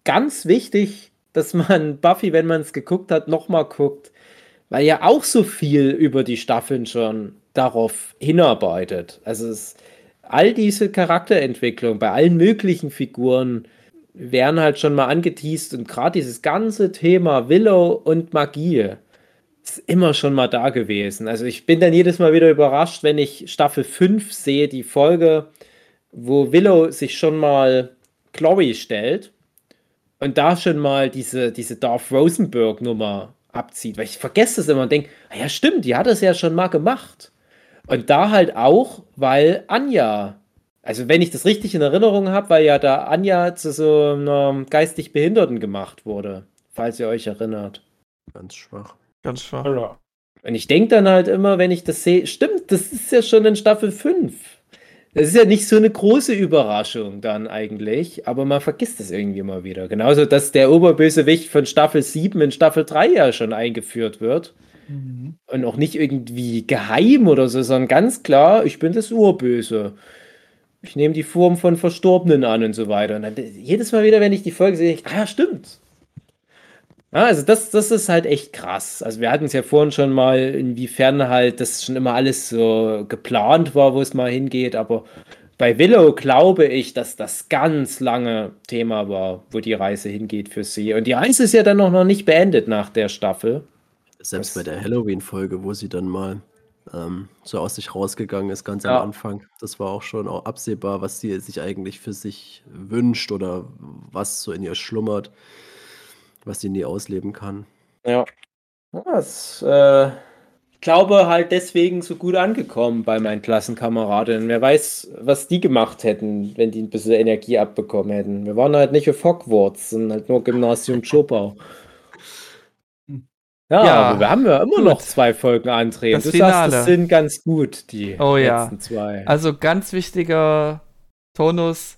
ganz wichtig, dass man *laughs* Buffy, wenn man es geguckt hat, nochmal guckt. Weil ja auch so viel über die Staffeln schon darauf hinarbeitet. Also es, all diese Charakterentwicklung bei allen möglichen Figuren werden halt schon mal angeteased und gerade dieses ganze Thema Willow und Magie ist immer schon mal da gewesen. Also ich bin dann jedes Mal wieder überrascht, wenn ich Staffel 5 sehe, die Folge, wo Willow sich schon mal Chloe stellt und da schon mal diese, diese Darth Rosenberg-Nummer abzieht. Weil ich vergesse das immer und denke, ah ja stimmt, die hat das ja schon mal gemacht. Und da halt auch, weil Anja, also wenn ich das richtig in Erinnerung habe, weil ja da Anja zu so einer geistig Behinderten gemacht wurde, falls ihr euch erinnert. Ganz schwach. Ganz schwach. Ja. Und ich denke dann halt immer, wenn ich das sehe, stimmt, das ist ja schon in Staffel 5. Das ist ja nicht so eine große Überraschung dann eigentlich, aber man vergisst es irgendwie mal wieder. Genauso, dass der Oberbösewicht von Staffel 7 in Staffel 3 ja schon eingeführt wird. Und auch nicht irgendwie geheim oder so, sondern ganz klar, ich bin das Urböse. Ich nehme die Form von Verstorbenen an und so weiter. Und dann, jedes Mal wieder, wenn ich die Folge sehe, ich, ah ja, stimmt. Ja, also das, das ist halt echt krass. Also wir hatten es ja vorhin schon mal, inwiefern halt das schon immer alles so geplant war, wo es mal hingeht, aber bei Willow glaube ich, dass das ganz lange Thema war, wo die Reise hingeht für sie. Und die Reise ist ja dann auch noch nicht beendet nach der Staffel. Selbst bei der Halloween-Folge, wo sie dann mal ähm, so aus sich rausgegangen ist, ganz Ja. am Anfang. Das war auch schon auch absehbar, was sie sich eigentlich für sich wünscht oder was so in ihr schlummert, was sie nie ausleben kann. Ja. Das, äh, ich glaube halt deswegen so gut angekommen bei meinen Klassenkameradinnen. Wer weiß, was die gemacht hätten, wenn die ein bisschen Energie abbekommen hätten. Wir waren halt nicht auf Hogwarts, sondern halt nur Gymnasium Schopau. Ja, Ja, aber wir haben ja immer gut. noch zwei Folgen antreten. Das du sagst, Finale. das sind ganz gut, die Oh ja. letzten zwei. Also ganz wichtiger Tonus,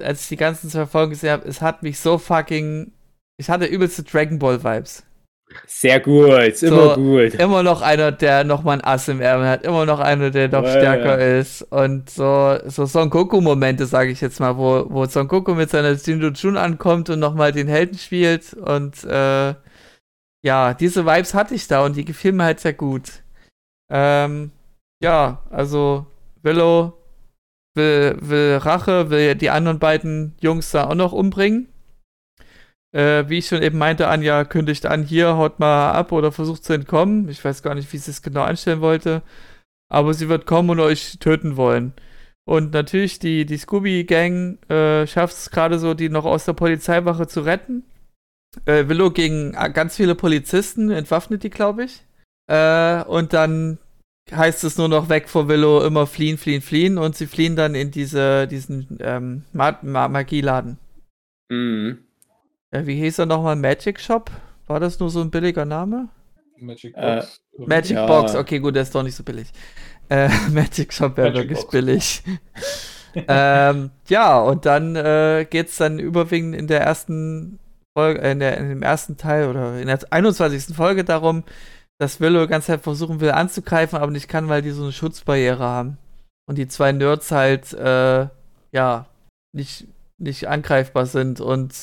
als ich die ganzen zwei Folgen gesehen habe, es hat mich so fucking. Ich hatte übelste Dragon Ball Vibes. Sehr gut, ist immer So, gut. Immer noch einer, der noch mal ein Ass im Ärmel hat, immer noch einer, der noch Ja, stärker ja. ist. Und so, so Son Goku-Momente, sage ich jetzt mal, wo, wo Son Goku mit seiner Jinju Jun ankommt und nochmal den Helden spielt. Und äh, ja, diese Vibes hatte ich da und die gefielen mir halt sehr gut. Ähm, ja, also Willow will, will Rache, will die anderen beiden Jungs da auch noch umbringen. Äh, wie ich schon eben meinte, Anja kündigt an, hier, haut mal ab oder versucht zu entkommen. Ich weiß gar nicht, wie sie es genau anstellen wollte. Aber sie wird kommen und euch töten wollen. Und natürlich, die, die Scooby-Gang äh, schafft es gerade so, die noch aus der Polizeiwache zu retten. Äh, Willow gegen äh, ganz viele Polizisten, entwaffnet die, glaube ich. Äh, und dann heißt es nur noch weg vor Willow, immer fliehen, fliehen, fliehen. Und sie fliehen dann in diese, diesen ähm, Ma Ma Magieladen. Mhm. Ja, wie hieß er nochmal? Magic Shop? War das nur so ein billiger Name? Magic Äh, Box. Magic Ja. Box, okay, gut, der ist doch nicht so billig. Äh, *laughs* Magic Shop wäre Magic wirklich Box. billig. *laughs* ähm, ja, und dann äh, geht's dann überwiegend in der ersten Folge, äh, in, der, in dem ersten Teil oder in der 21. Folge darum, dass Willow die ganze Zeit versuchen will anzugreifen, aber nicht kann, weil die so eine Schutzbarriere haben. Und die zwei Nerds halt, äh, ja, nicht, nicht angreifbar sind. Und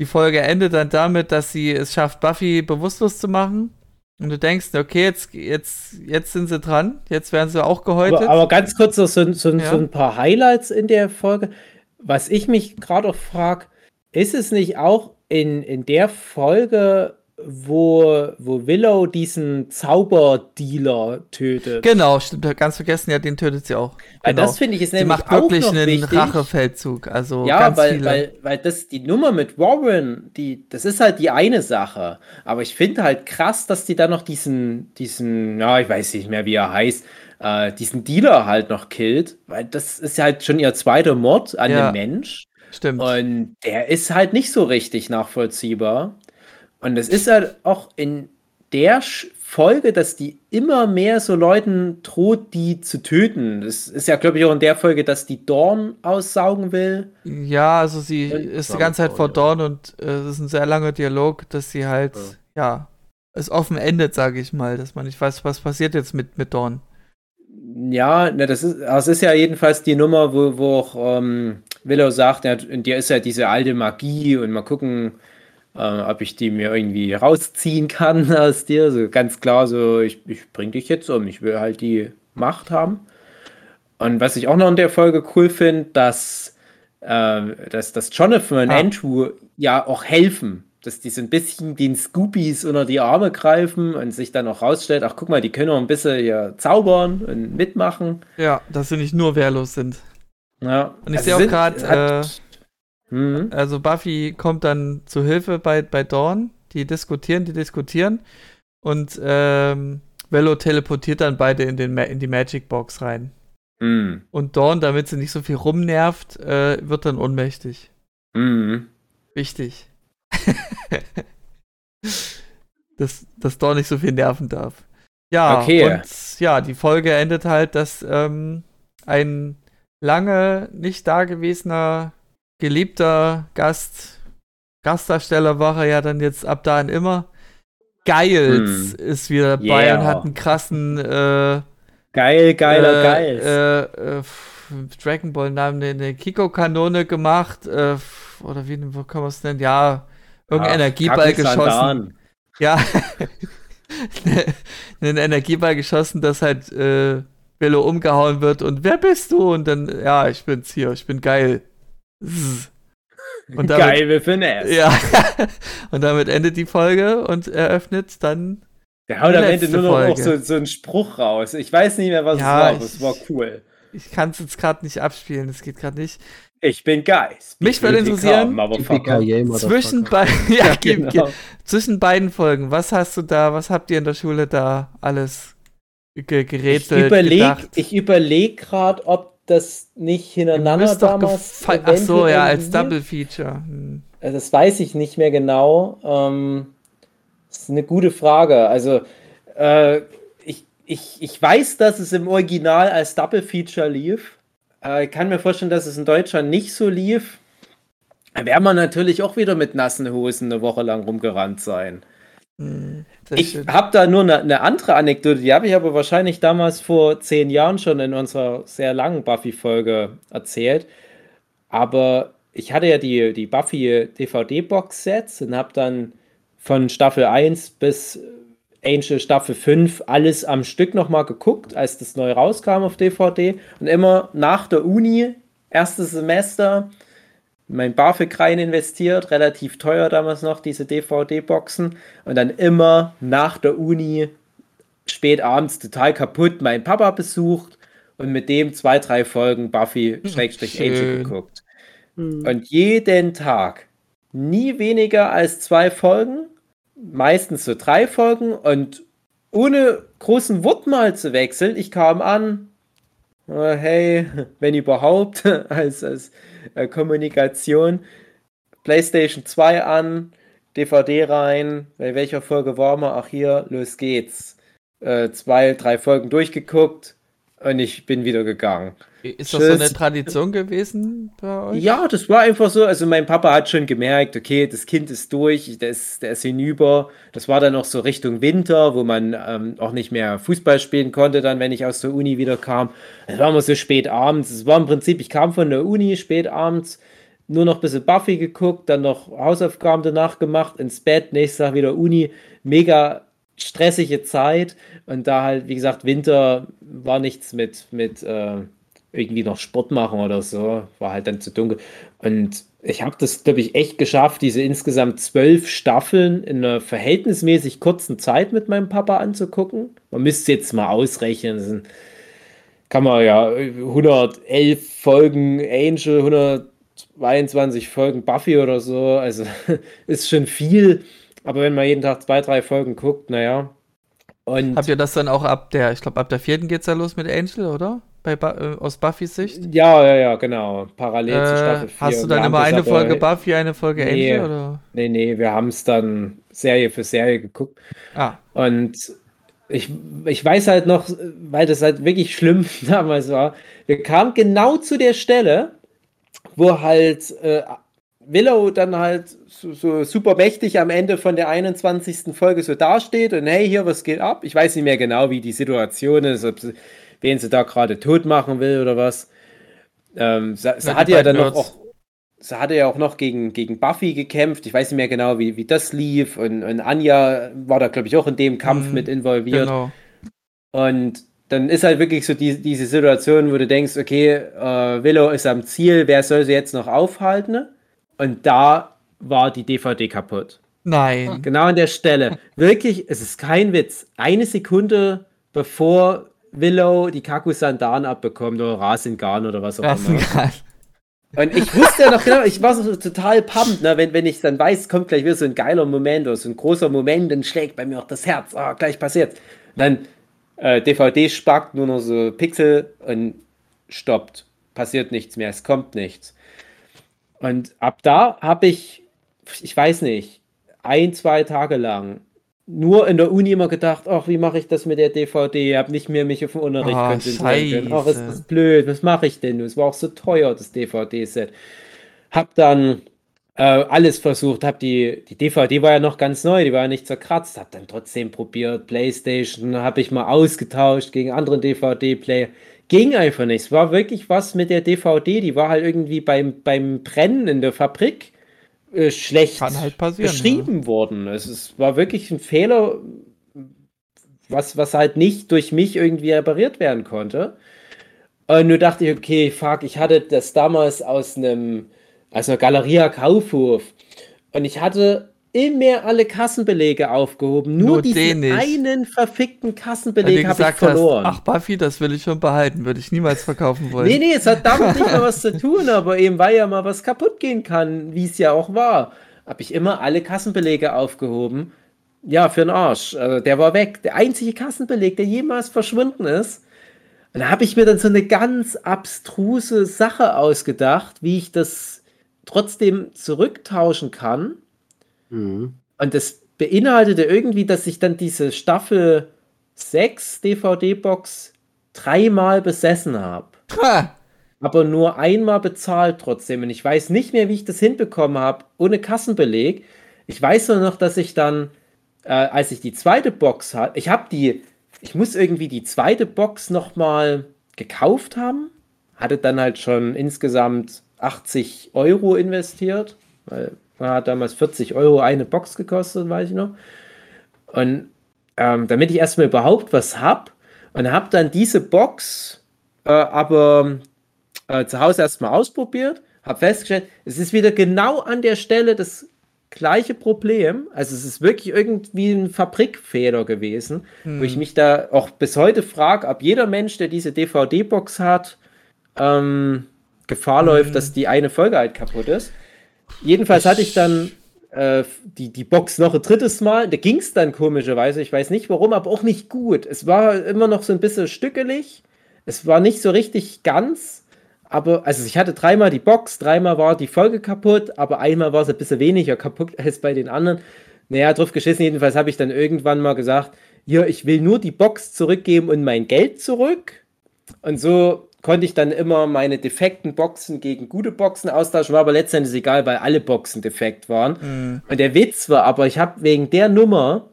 die Folge endet dann damit, dass sie es schafft, Buffy bewusstlos zu machen. Und du denkst, okay, jetzt, jetzt, jetzt sind sie dran, jetzt werden sie auch gehäutet. Aber, aber ganz kurz noch so, so, ja. so, ein paar Highlights in der Folge. Was ich mich gerade auch frage, ist es nicht auch in, in der Folge wo, wo Willow diesen Zauberdealer tötet. Genau, stimmt, ganz vergessen, ja, den tötet sie auch. Weil das finde ich ist nämlich macht wirklich auch noch einen wichtig. Rachefeldzug, also ja, ganz weil, viele. weil, weil das die Nummer mit Warren, die, das ist halt die eine Sache. Aber ich finde halt krass, dass die da noch diesen, diesen, ja, ich weiß nicht mehr, wie er heißt, äh, diesen Dealer halt noch killt, weil das ist halt schon ihr zweiter Mord an ja, einem Mensch. Stimmt. Und der ist halt nicht so richtig nachvollziehbar. Und es ist halt auch in der Folge, dass die immer mehr so Leuten droht, die zu töten. Das ist ja, glaube ich, auch in der Folge, dass die Dorn aussaugen will. Ja, also sie und ist die ganze Zeit vor Dorn und äh, es ist ein sehr langer Dialog, dass sie halt, ja, ja es offen endet, sage ich mal, dass man nicht weiß, was passiert jetzt mit, mit Dorn. Ja, ne, das ist, das ist ja jedenfalls die Nummer, wo, wo auch ähm, Willow sagt, ja, in dir ist ja diese alte Magie und mal gucken, äh, ob ich die mir irgendwie rausziehen kann *laughs* aus dir. So ganz klar, so, ich, ich bring dich jetzt um, ich will halt die Macht haben. Und was ich auch noch in der Folge cool finde, dass, äh, dass, dass Jonathan und ah. Andrew ja auch helfen. Dass die so ein bisschen den Scoopies unter die Arme greifen und sich dann auch rausstellt, ach guck mal, die können auch ein bisschen hier zaubern und mitmachen. Ja, dass sie nicht nur wehrlos sind. Ja. Und ich also sehe auch gerade, Mhm. Also Buffy kommt dann zu Hilfe bei, bei Dawn. Die diskutieren, die diskutieren. Und ähm, Velo teleportiert dann beide in, den, in die Magic Box rein. Mhm. Und Dawn, damit sie nicht so viel rumnervt, äh, wird dann ohnmächtig. Mhm. Wichtig. *laughs* dass, dass Dawn nicht so viel nerven darf. Ja, okay. und ja, die Folge endet halt, dass ähm, ein lange nicht dagewesener geliebter Gast, Gastdarsteller war er ja dann jetzt ab da an immer. Giles hm. ist wieder dabei yeah. und hat einen krassen äh, Geil, geiler äh, Giles. Äh, äh, Dragon Ball Namen eine Kiko-Kanone gemacht, äh, oder wie wo kann man es nennen? Ja, irgendein Energieball geschossen. Ja, *laughs* einen Energieball geschossen, dass halt äh, Bello umgehauen wird und wer bist du? Und dann, ja, ich bin's hier, ich bin geil. Und damit, Geil, wir finden es. Ja. *laughs* und damit endet die Folge und eröffnet dann. Der haut am Ende nur noch auch so, so einen Spruch raus. Ich weiß nicht mehr, was ja, es war, aber es war cool. Ich kann es jetzt gerade nicht abspielen, das geht gerade nicht. Ich bin Geist. Mich würde interessieren, zwischen, be *laughs* ja, ja, genau. zwischen beiden Folgen, was hast du da, was habt ihr in der Schule da alles gerätselt? Ich überlege überleg gerade, ob das nicht hintereinander damals. Ach so, ja, als Double Feature. Hm. Also das weiß ich nicht mehr genau. Ähm, das ist eine gute Frage. Also, äh, ich, ich, ich weiß, dass es im Original als Double Feature lief. Äh, ich kann mir vorstellen, dass es in Deutschland nicht so lief. Da wäre man natürlich auch wieder mit nassen Hosen eine Woche lang rumgerannt sein. Ich habe da nur eine, eine andere Anekdote, die habe ich aber wahrscheinlich damals vor zehn Jahren schon in unserer sehr langen Buffy-Folge erzählt. Aber ich hatte ja die, die Buffy-DVD-Box-Sets und habe dann von Staffel 1 bis Angel Staffel 5 alles am Stück nochmal geguckt, als das neu rauskam auf DVD. Und immer nach der Uni, erstes Semester, mein BAföG rein investiert, relativ teuer damals noch, diese DVD-Boxen. Und dann immer nach der Uni, spät abends total kaputt, meinen Papa besucht und mit dem zwei, drei Folgen Buffy-Angel geguckt. Mhm. Und jeden Tag nie weniger als zwei Folgen, meistens so drei Folgen und ohne großen Wortmal zu wechseln. Ich kam an, äh, hey, *laughs* wenn überhaupt, *laughs* als, als äh, Kommunikation. PlayStation 2 an, DVD rein, bei welcher Folge waren wir? Ach hier, los geht's. Äh, zwei, drei Folgen durchgeguckt, und ich bin wieder gegangen. Ist das so eine Tradition gewesen bei euch? Ja, das war einfach so. Also mein Papa hat schon gemerkt, okay, das Kind ist durch, der ist, der ist hinüber. Das war dann auch so Richtung Winter, wo man ähm, auch nicht mehr Fußball spielen konnte, dann, wenn ich aus der Uni wieder kam. Es war immer so spät abends. Es war im Prinzip, ich kam von der Uni spät abends, nur noch ein bisschen Buffy geguckt, dann noch Hausaufgaben danach gemacht, ins Bett, nächsten Tag wieder Uni. Mega stressige Zeit. Und da halt, wie gesagt, Winter war nichts mit, mit äh, irgendwie noch Sport machen oder so. War halt dann zu dunkel. Und ich habe das, glaube ich, echt geschafft, diese insgesamt zwölf Staffeln in einer verhältnismäßig kurzen Zeit mit meinem Papa anzugucken. Man müsste jetzt mal ausrechnen. Kann man ja 111 Folgen Angel, 122 Folgen Buffy oder so. Also *laughs* ist schon viel. Aber wenn man jeden Tag zwei, drei Folgen guckt, naja. Und Habt ihr das dann auch ab der, ich glaube, ab der vierten geht es ja los mit Angel, oder? Bei äh, aus Buffys Sicht? Ja, ja, ja, genau. Parallel äh, zu Staffel 4. Hast du dann immer eine Folge Buffy, eine Folge nee, Angel? Oder? Nee, nee, wir haben es dann Serie für Serie geguckt. Ah. Und ich, ich weiß halt noch, weil das halt wirklich schlimm *laughs* damals war, wir kamen genau zu der Stelle, wo halt äh, Willow dann halt so, so, super mächtig am Ende von der 21. Folge so dasteht und hey, hier, was geht ab? Ich weiß nicht mehr genau, wie die Situation ist, ob sie, wen sie da gerade tot machen will oder was. Ähm, sie, sie hatte ja dann noch auch, sie hatte ja auch noch gegen, gegen Buffy gekämpft. Ich weiß nicht mehr genau, wie, wie das lief. Und, und Anja war da, glaube ich, auch in dem Kampf mhm, mit involviert. Genau. Und dann ist halt wirklich so die, diese Situation, wo du denkst, okay, äh, Willow ist am Ziel, wer soll sie jetzt noch aufhalten? Und da war die DVD kaputt. Nein. Genau an der Stelle. Wirklich, es ist kein Witz. Eine Sekunde bevor Willow die Kakusandan abbekommt oder Rasengan oder was auch Rasengan. immer. Und ich wusste ja noch genau, ich war so total pumped, ne, wenn, wenn ich dann weiß, kommt gleich wieder so ein geiler Moment oder so ein großer Moment, dann schlägt bei mir auch das Herz. Oh, gleich passiert. dann äh, DVD spackt nur noch so Pixel und stoppt. Passiert nichts mehr, es kommt nichts. Und ab da habe ich, ich weiß nicht, ein, zwei Tage lang nur in der Uni immer gedacht, ach, wie mache ich das mit der DVD? Ich habe nicht mehr mich auf den Unterricht oh, konzentriert. Ach, ist das blöd, was mache ich denn? Es war auch so teuer, das DVD-Set. Hab dann äh, alles versucht, hab die, die DVD war ja noch ganz neu, die war ja nicht zerkratzt, hab dann trotzdem probiert, Playstation, habe ich mal ausgetauscht gegen anderen DVD-Player ging einfach nicht. Es war wirklich was mit der DVD, die war halt irgendwie beim, beim Brennen in der Fabrik äh, schlecht halt beschrieben ja. worden. Es, es war wirklich ein Fehler, was, was halt nicht durch mich irgendwie repariert werden konnte. Und nur dachte ich, okay, fuck, ich hatte das damals aus einem, aus einer Galeria Kaufhof. Und ich hatte immer alle Kassenbelege aufgehoben. Nur, Nur diesen einen verfickten Kassenbeleg habe ich verloren. Hast, ach, Buffy, das will ich schon behalten, würde ich niemals verkaufen wollen. Nee, nee, es hat damit nicht mehr *laughs* was zu tun, aber eben weil ja mal was kaputt gehen kann, wie es ja auch war, habe ich immer alle Kassenbelege aufgehoben. Ja, für den Arsch. Also der war weg. Der einzige Kassenbeleg, der jemals verschwunden ist. Und da habe ich mir dann so eine ganz abstruse Sache ausgedacht, wie ich das trotzdem zurücktauschen kann Mhm. Und das beinhaltete irgendwie, dass ich dann diese Staffel 6 DVD-Box dreimal besessen habe. Aber nur einmal bezahlt trotzdem. Und ich weiß nicht mehr, wie ich das hinbekommen habe, ohne Kassenbeleg. Ich weiß nur noch, dass ich dann, äh, als ich die zweite Box hatte, ich habe die, ich muss irgendwie die zweite Box nochmal gekauft haben. Hatte dann halt schon insgesamt 80 Euro investiert, weil hat damals 40 Euro eine Box gekostet, weiß ich noch. Und ähm, damit ich erstmal überhaupt was habe und habe dann diese Box äh, aber äh, zu Hause erstmal ausprobiert, habe festgestellt, es ist wieder genau an der Stelle das gleiche Problem. Also es ist wirklich irgendwie ein Fabrikfehler gewesen, hm. wo ich hm. mich da auch bis heute frage, ob jeder Mensch, der diese DVD-Box hat, ähm, Gefahr hm. läuft, dass die eine Folge halt kaputt ist. Jedenfalls hatte ich dann äh, die, die Box noch ein drittes Mal. Da ging es dann komischerweise. Ich weiß nicht warum, aber auch nicht gut. Es war immer noch so ein bisschen stückelig. Es war nicht so richtig ganz. Aber, also ich hatte dreimal die Box, dreimal war die Folge kaputt, aber einmal war es ein bisschen weniger kaputt als bei den anderen. Naja, drauf geschissen, jedenfalls habe ich dann irgendwann mal gesagt, ja, ich will nur die Box zurückgeben und mein Geld zurück. und so konnte ich dann immer meine defekten Boxen gegen gute Boxen austauschen, war aber letztendlich egal, weil alle Boxen defekt waren. Mhm. Und der Witz war aber, ich habe wegen der Nummer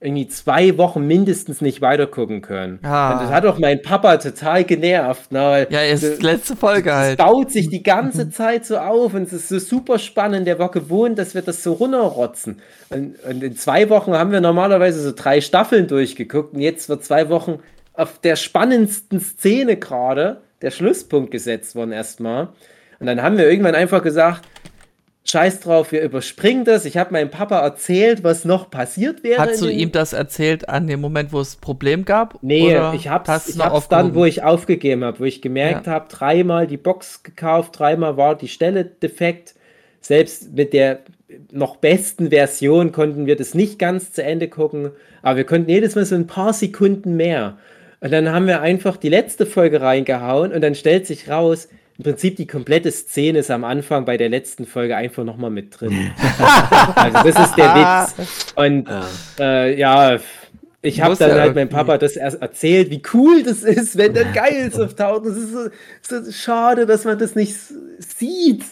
irgendwie zwei Wochen mindestens nicht weitergucken können. Ah. Und das hat auch mein Papa total genervt. Ne? Ja, ist das- letzte Folge es halt. baut sich die ganze Zeit so auf und es ist so super spannend. Der war gewohnt, dass wir das so runterrotzen. Und, und in zwei Wochen haben wir normalerweise so drei Staffeln durchgeguckt und jetzt wird zwei Wochen auf der spannendsten Szene gerade der Schlusspunkt gesetzt worden erstmal. Und dann haben wir irgendwann einfach gesagt, Scheiß drauf, wir überspringen das. Ich habe meinem Papa erzählt, was noch passiert wäre. Hast du ihm das erzählt an dem Moment, wo es ein Problem gab? Nee, Oder ich noch hab's dann, wo ich aufgegeben habe, wo ich gemerkt habe, dreimal die Box gekauft, dreimal war die Stelle defekt. Selbst mit der noch besten Version konnten wir das nicht ganz zu Ende gucken, aber wir konnten jedes Mal so ein paar Sekunden mehr. Und dann haben wir einfach die letzte Folge reingehauen und dann stellt sich raus, im Prinzip die komplette Szene ist am Anfang bei der letzten Folge einfach nochmal mit drin. *laughs* also das ist der Witz. Und Ja. äh, ja, ich habe dann ja halt meinem. Papa das erst erzählt, wie cool das ist, wenn dann Geils auftaucht. Das ist so, so schade, dass man das nicht sieht.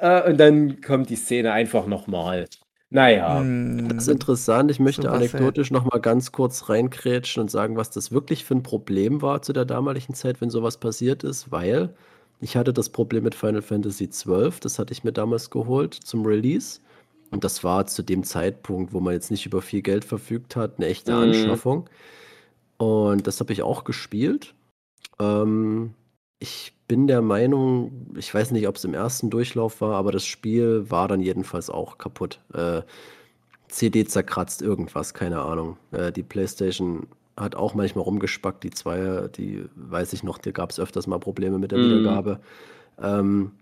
Äh, und dann kommt die Szene einfach nochmal. Naja, Hm, Das ist interessant. Ich möchte Super anekdotisch noch mal ganz kurz reinkrätschen und sagen, was das wirklich für ein Problem war zu der damaligen Zeit, wenn sowas passiert ist, weil ich hatte das Problem mit Final Fantasy XII, das hatte ich mir damals geholt zum Release. Und das war zu dem Zeitpunkt, wo man jetzt nicht über viel Geld verfügt hat, eine echte Mhm. Anschaffung. Und das habe ich auch gespielt. Ähm, ich bin der Meinung, ich weiß nicht, ob es im ersten Durchlauf war, aber das Spiel war dann jedenfalls auch kaputt. Äh, CD zerkratzt, irgendwas, keine Ahnung. Äh, die PlayStation hat auch manchmal rumgespackt, die Zweier, die weiß ich noch, da gab es öfters mal Probleme mit der Mhm. Wiedergabe. Ähm,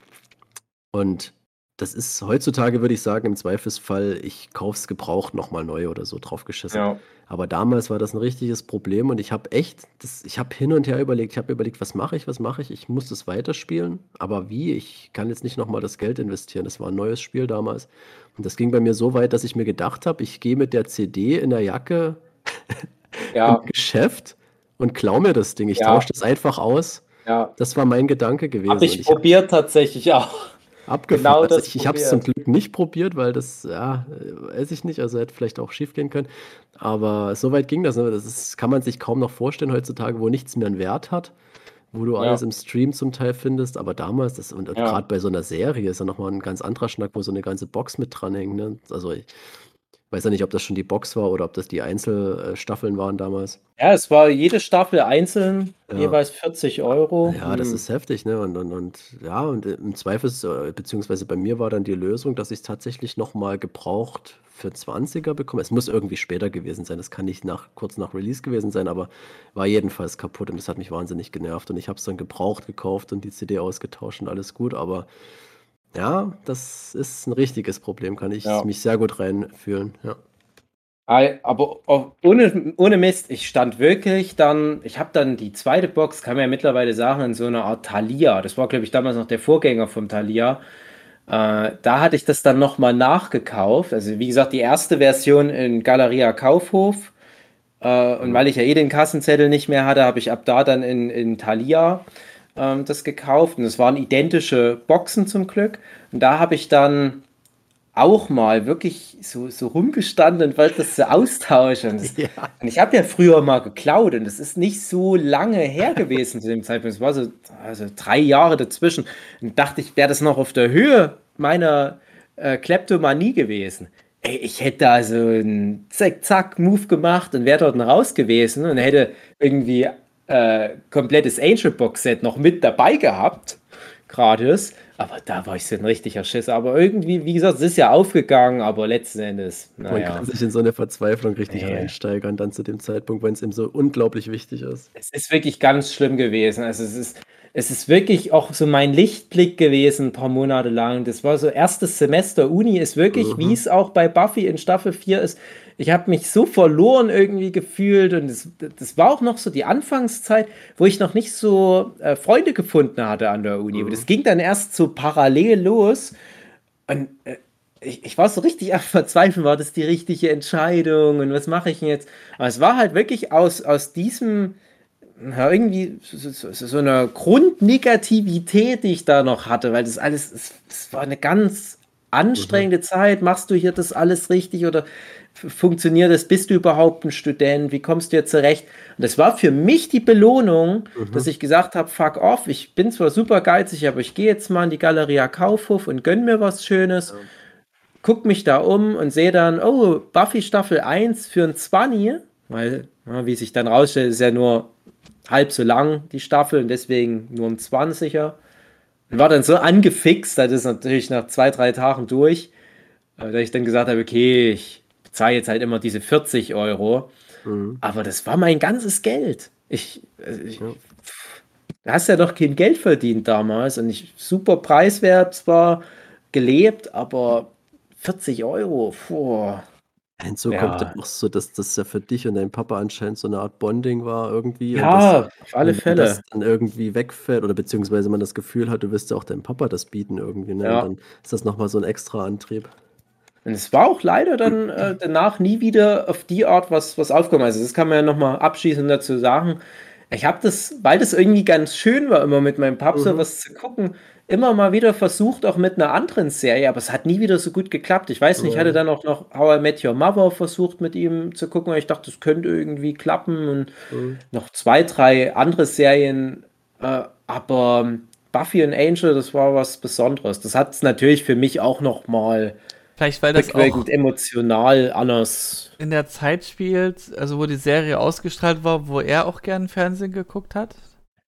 und das ist heutzutage, würde ich sagen, im Zweifelsfall, ich kaufe es gebraucht nochmal neu oder so drauf geschissen. ja. Aber damals war das ein richtiges Problem und ich habe echt, das, ich habe hin und her überlegt, ich habe überlegt, was mache ich, was mache ich? Ich muss das weiterspielen, aber wie? Ich kann jetzt nicht nochmal das Geld investieren. Das war ein neues Spiel damals. Und das ging bei mir so weit, dass ich mir gedacht habe, ich gehe mit der CD in der Jacke *laughs* Ja, im Geschäft und klau mir das Ding. Ich Ja. tausche das einfach aus. ja. Das war mein Gedanke gewesen. Habe ich ich probiert tatsächlich auch. Abgefahren. genau Also ich ich habe es zum. Glück nicht probiert, weil das, ja, äh, weiß ich nicht, also hätte vielleicht auch schief gehen können. Aber so weit ging das. Ne? Das ist, kann man sich kaum noch vorstellen heutzutage, wo nichts mehr einen Wert hat, wo du Ja. alles im Stream zum Teil findest. Aber damals, das, und, und Ja. gerade bei so einer Serie ist ja nochmal ein ganz anderer Schnack, wo so eine ganze Box mit dranhängt. Ne? Also ich weiß ja nicht, ob das schon die Box war oder ob das die Einzelstaffeln waren damals. Ja, es war jede Staffel einzeln, Ja. jeweils 40 Euro. Ja, das Hm. ist heftig, ne? Und, und, und ja, und im Zweifel, äh, beziehungsweise bei mir war dann die Lösung, dass ich es tatsächlich nochmal gebraucht für 20er bekomme. Es muss irgendwie später gewesen sein. Das kann nicht nach, kurz nach Release gewesen sein, aber war jedenfalls kaputt und das hat mich wahnsinnig genervt. Und ich habe es dann gebraucht gekauft und die CD ausgetauscht und alles gut. Aber ja, das ist ein richtiges Problem, kann ich Ja. mich sehr gut reinfühlen. Ja. Aber ohne, ohne Mist, ich stand wirklich dann, ich habe dann die zweite Box, kann man ja mittlerweile sagen, in so einer Art Thalia. Das war, glaube ich, damals noch der Vorgänger vom Thalia. Äh, da hatte ich das dann nochmal nachgekauft. Also, wie gesagt, die erste Version in Galeria Kaufhof. Äh, und weil ich ja eh den Kassenzettel nicht mehr hatte, habe ich ab da dann in, in Thalia ähm, das gekauft. Und es waren identische Boxen zum Glück. Und da habe ich dann auch mal wirklich so, so rumgestanden und wollte das so austauschen. Und, das, *laughs* Ja. und ich habe ja früher mal geklaut und das ist nicht so lange her gewesen zu dem Zeitpunkt. Es war so also drei Jahre dazwischen. Und dachte ich, wäre das noch auf der Höhe meiner äh, Kleptomanie gewesen. Ey, ich hätte also einen Zack-Zack-Move gemacht und wäre dort raus gewesen und hätte irgendwie äh, komplettes Angel-Box-Set noch mit dabei gehabt. Gratis. Aber da war ich so ein richtiger Schiss. Aber irgendwie, wie gesagt, es ist ja aufgegangen, aber letzten Endes, Man naja. kann sich in so eine Verzweiflung richtig Nee. reinsteigern, dann zu dem Zeitpunkt, wenn es ihm so unglaublich wichtig ist. Es ist wirklich ganz schlimm gewesen. Also es ist, es ist wirklich auch so mein Lichtblick gewesen, ein paar Monate lang. Das war so erstes Semester Uni, ist wirklich, Mhm. wie es auch bei Buffy in Staffel 4 ist. Ich habe mich so verloren irgendwie gefühlt und das, das war auch noch so die Anfangszeit, wo ich noch nicht so äh, Freunde gefunden hatte an der Uni. Mhm. Das ging dann erst so parallel los und äh, ich, ich war so richtig am Verzweifeln, war das die richtige Entscheidung und was mache ich denn jetzt? Aber es war halt wirklich aus, aus diesem ja, irgendwie so, so, so eine Grundnegativität, die ich da noch hatte, weil das alles, es, es war eine ganz anstrengende mhm. Zeit. Machst du hier das alles richtig oder funktioniert das? Bist du überhaupt ein Student? Wie kommst du jetzt zurecht? Und das war für mich die Belohnung, mhm. dass ich gesagt habe, fuck off, ich bin zwar super geizig, aber ich gehe jetzt mal in die Galeria Kaufhof und gönn mir was Schönes. Ja. Guck mich da um und sehe dann, oh, Buffy Staffel 1 für ein 20, weil, wie sich dann rausstellt, ist ja nur halb so lang, die Staffel, und deswegen nur um 20er. Und war dann so angefixt, das ist natürlich nach zwei, drei Tagen durch, äh, dass ich dann gesagt habe, okay, ich zahle jetzt halt immer diese 40 Euro. Mhm. Aber das war mein ganzes Geld. Ich, äh, ich ja. du hast ja doch kein Geld verdient damals und ich super preiswert zwar gelebt, aber 40 Euro, boah. Hinzu ja. kommt auch so, dass das ja für dich und dein Papa anscheinend so eine Art Bonding war irgendwie. Ja, das, auf alle Fälle. das dann irgendwie wegfällt oder beziehungsweise man das Gefühl hat, du wirst ja auch deinem Papa das bieten irgendwie. Ne? Ja. Und dann ist das nochmal so ein extra Antrieb. Und es war auch leider dann äh, danach nie wieder auf die Art was, was aufgekommen. Also das kann man ja nochmal abschließend dazu sagen. Ich habe das, weil das irgendwie ganz schön war, immer mit meinem Papa mhm. so was zu gucken, immer mal wieder versucht, auch mit einer anderen Serie, aber es hat nie wieder so gut geklappt. Ich weiß nicht, ich hatte dann auch noch How I Met Your Mother versucht, mit ihm zu gucken, weil ich dachte, das könnte irgendwie klappen und mhm. noch zwei, drei andere Serien, äh, aber Buffy und Angel, das war was Besonderes. Das hat es natürlich für mich auch noch mal Vielleicht weil das auch emotional anders in der Zeit spielt, also wo die Serie ausgestrahlt war, wo er auch gern Fernsehen geguckt hat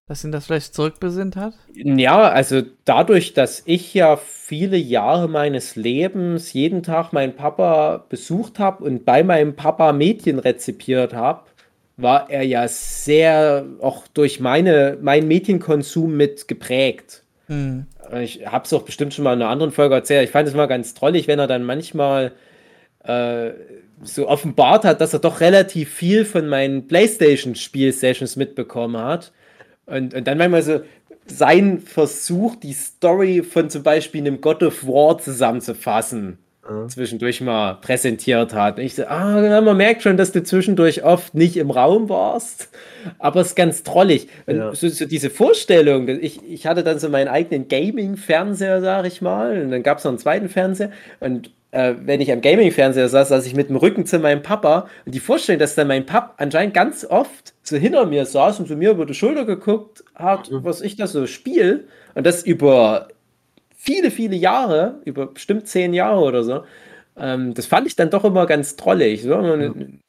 dass ihn das vielleicht zurückbesinnt hat? Ja, also dadurch, dass ich ja viele Jahre meines Lebens jeden Tag meinen Papa besucht habe und bei meinem Papa Mädchen rezipiert habe, war er ja sehr auch durch meine, meinen Medienkonsum mit geprägt. Hm. Ich habe es auch bestimmt schon mal in einer anderen Folge erzählt. Ich fand es mal ganz trollig, wenn er dann manchmal äh, so offenbart hat, dass er doch relativ viel von meinen PlayStation-Spiel-Sessions mitbekommen hat und, und dann manchmal so sein Versuch, die Story von zum Beispiel einem God of War zusammenzufassen, zwischendurch mal präsentiert hat. Und ich so, ah, man merkt schon, dass du zwischendurch oft nicht im Raum warst, aber es ist ganz trollig. Ja. So, so, diese Vorstellung, ich, ich hatte dann so meinen eigenen Gaming-Fernseher, sag ich mal, und dann gab es noch einen zweiten Fernseher und äh, wenn ich am Gaming-Fernseher saß, saß ich mit dem Rücken zu meinem Papa und die Vorstellung, dass dann mein Papa anscheinend ganz oft so hinter mir saß und zu mir über die Schulter geguckt hat, mhm. was ich da so spiele und das über viele, viele Jahre, über bestimmt zehn Jahre oder so, ähm, das fand ich dann doch immer ganz trollig. So. Mhm.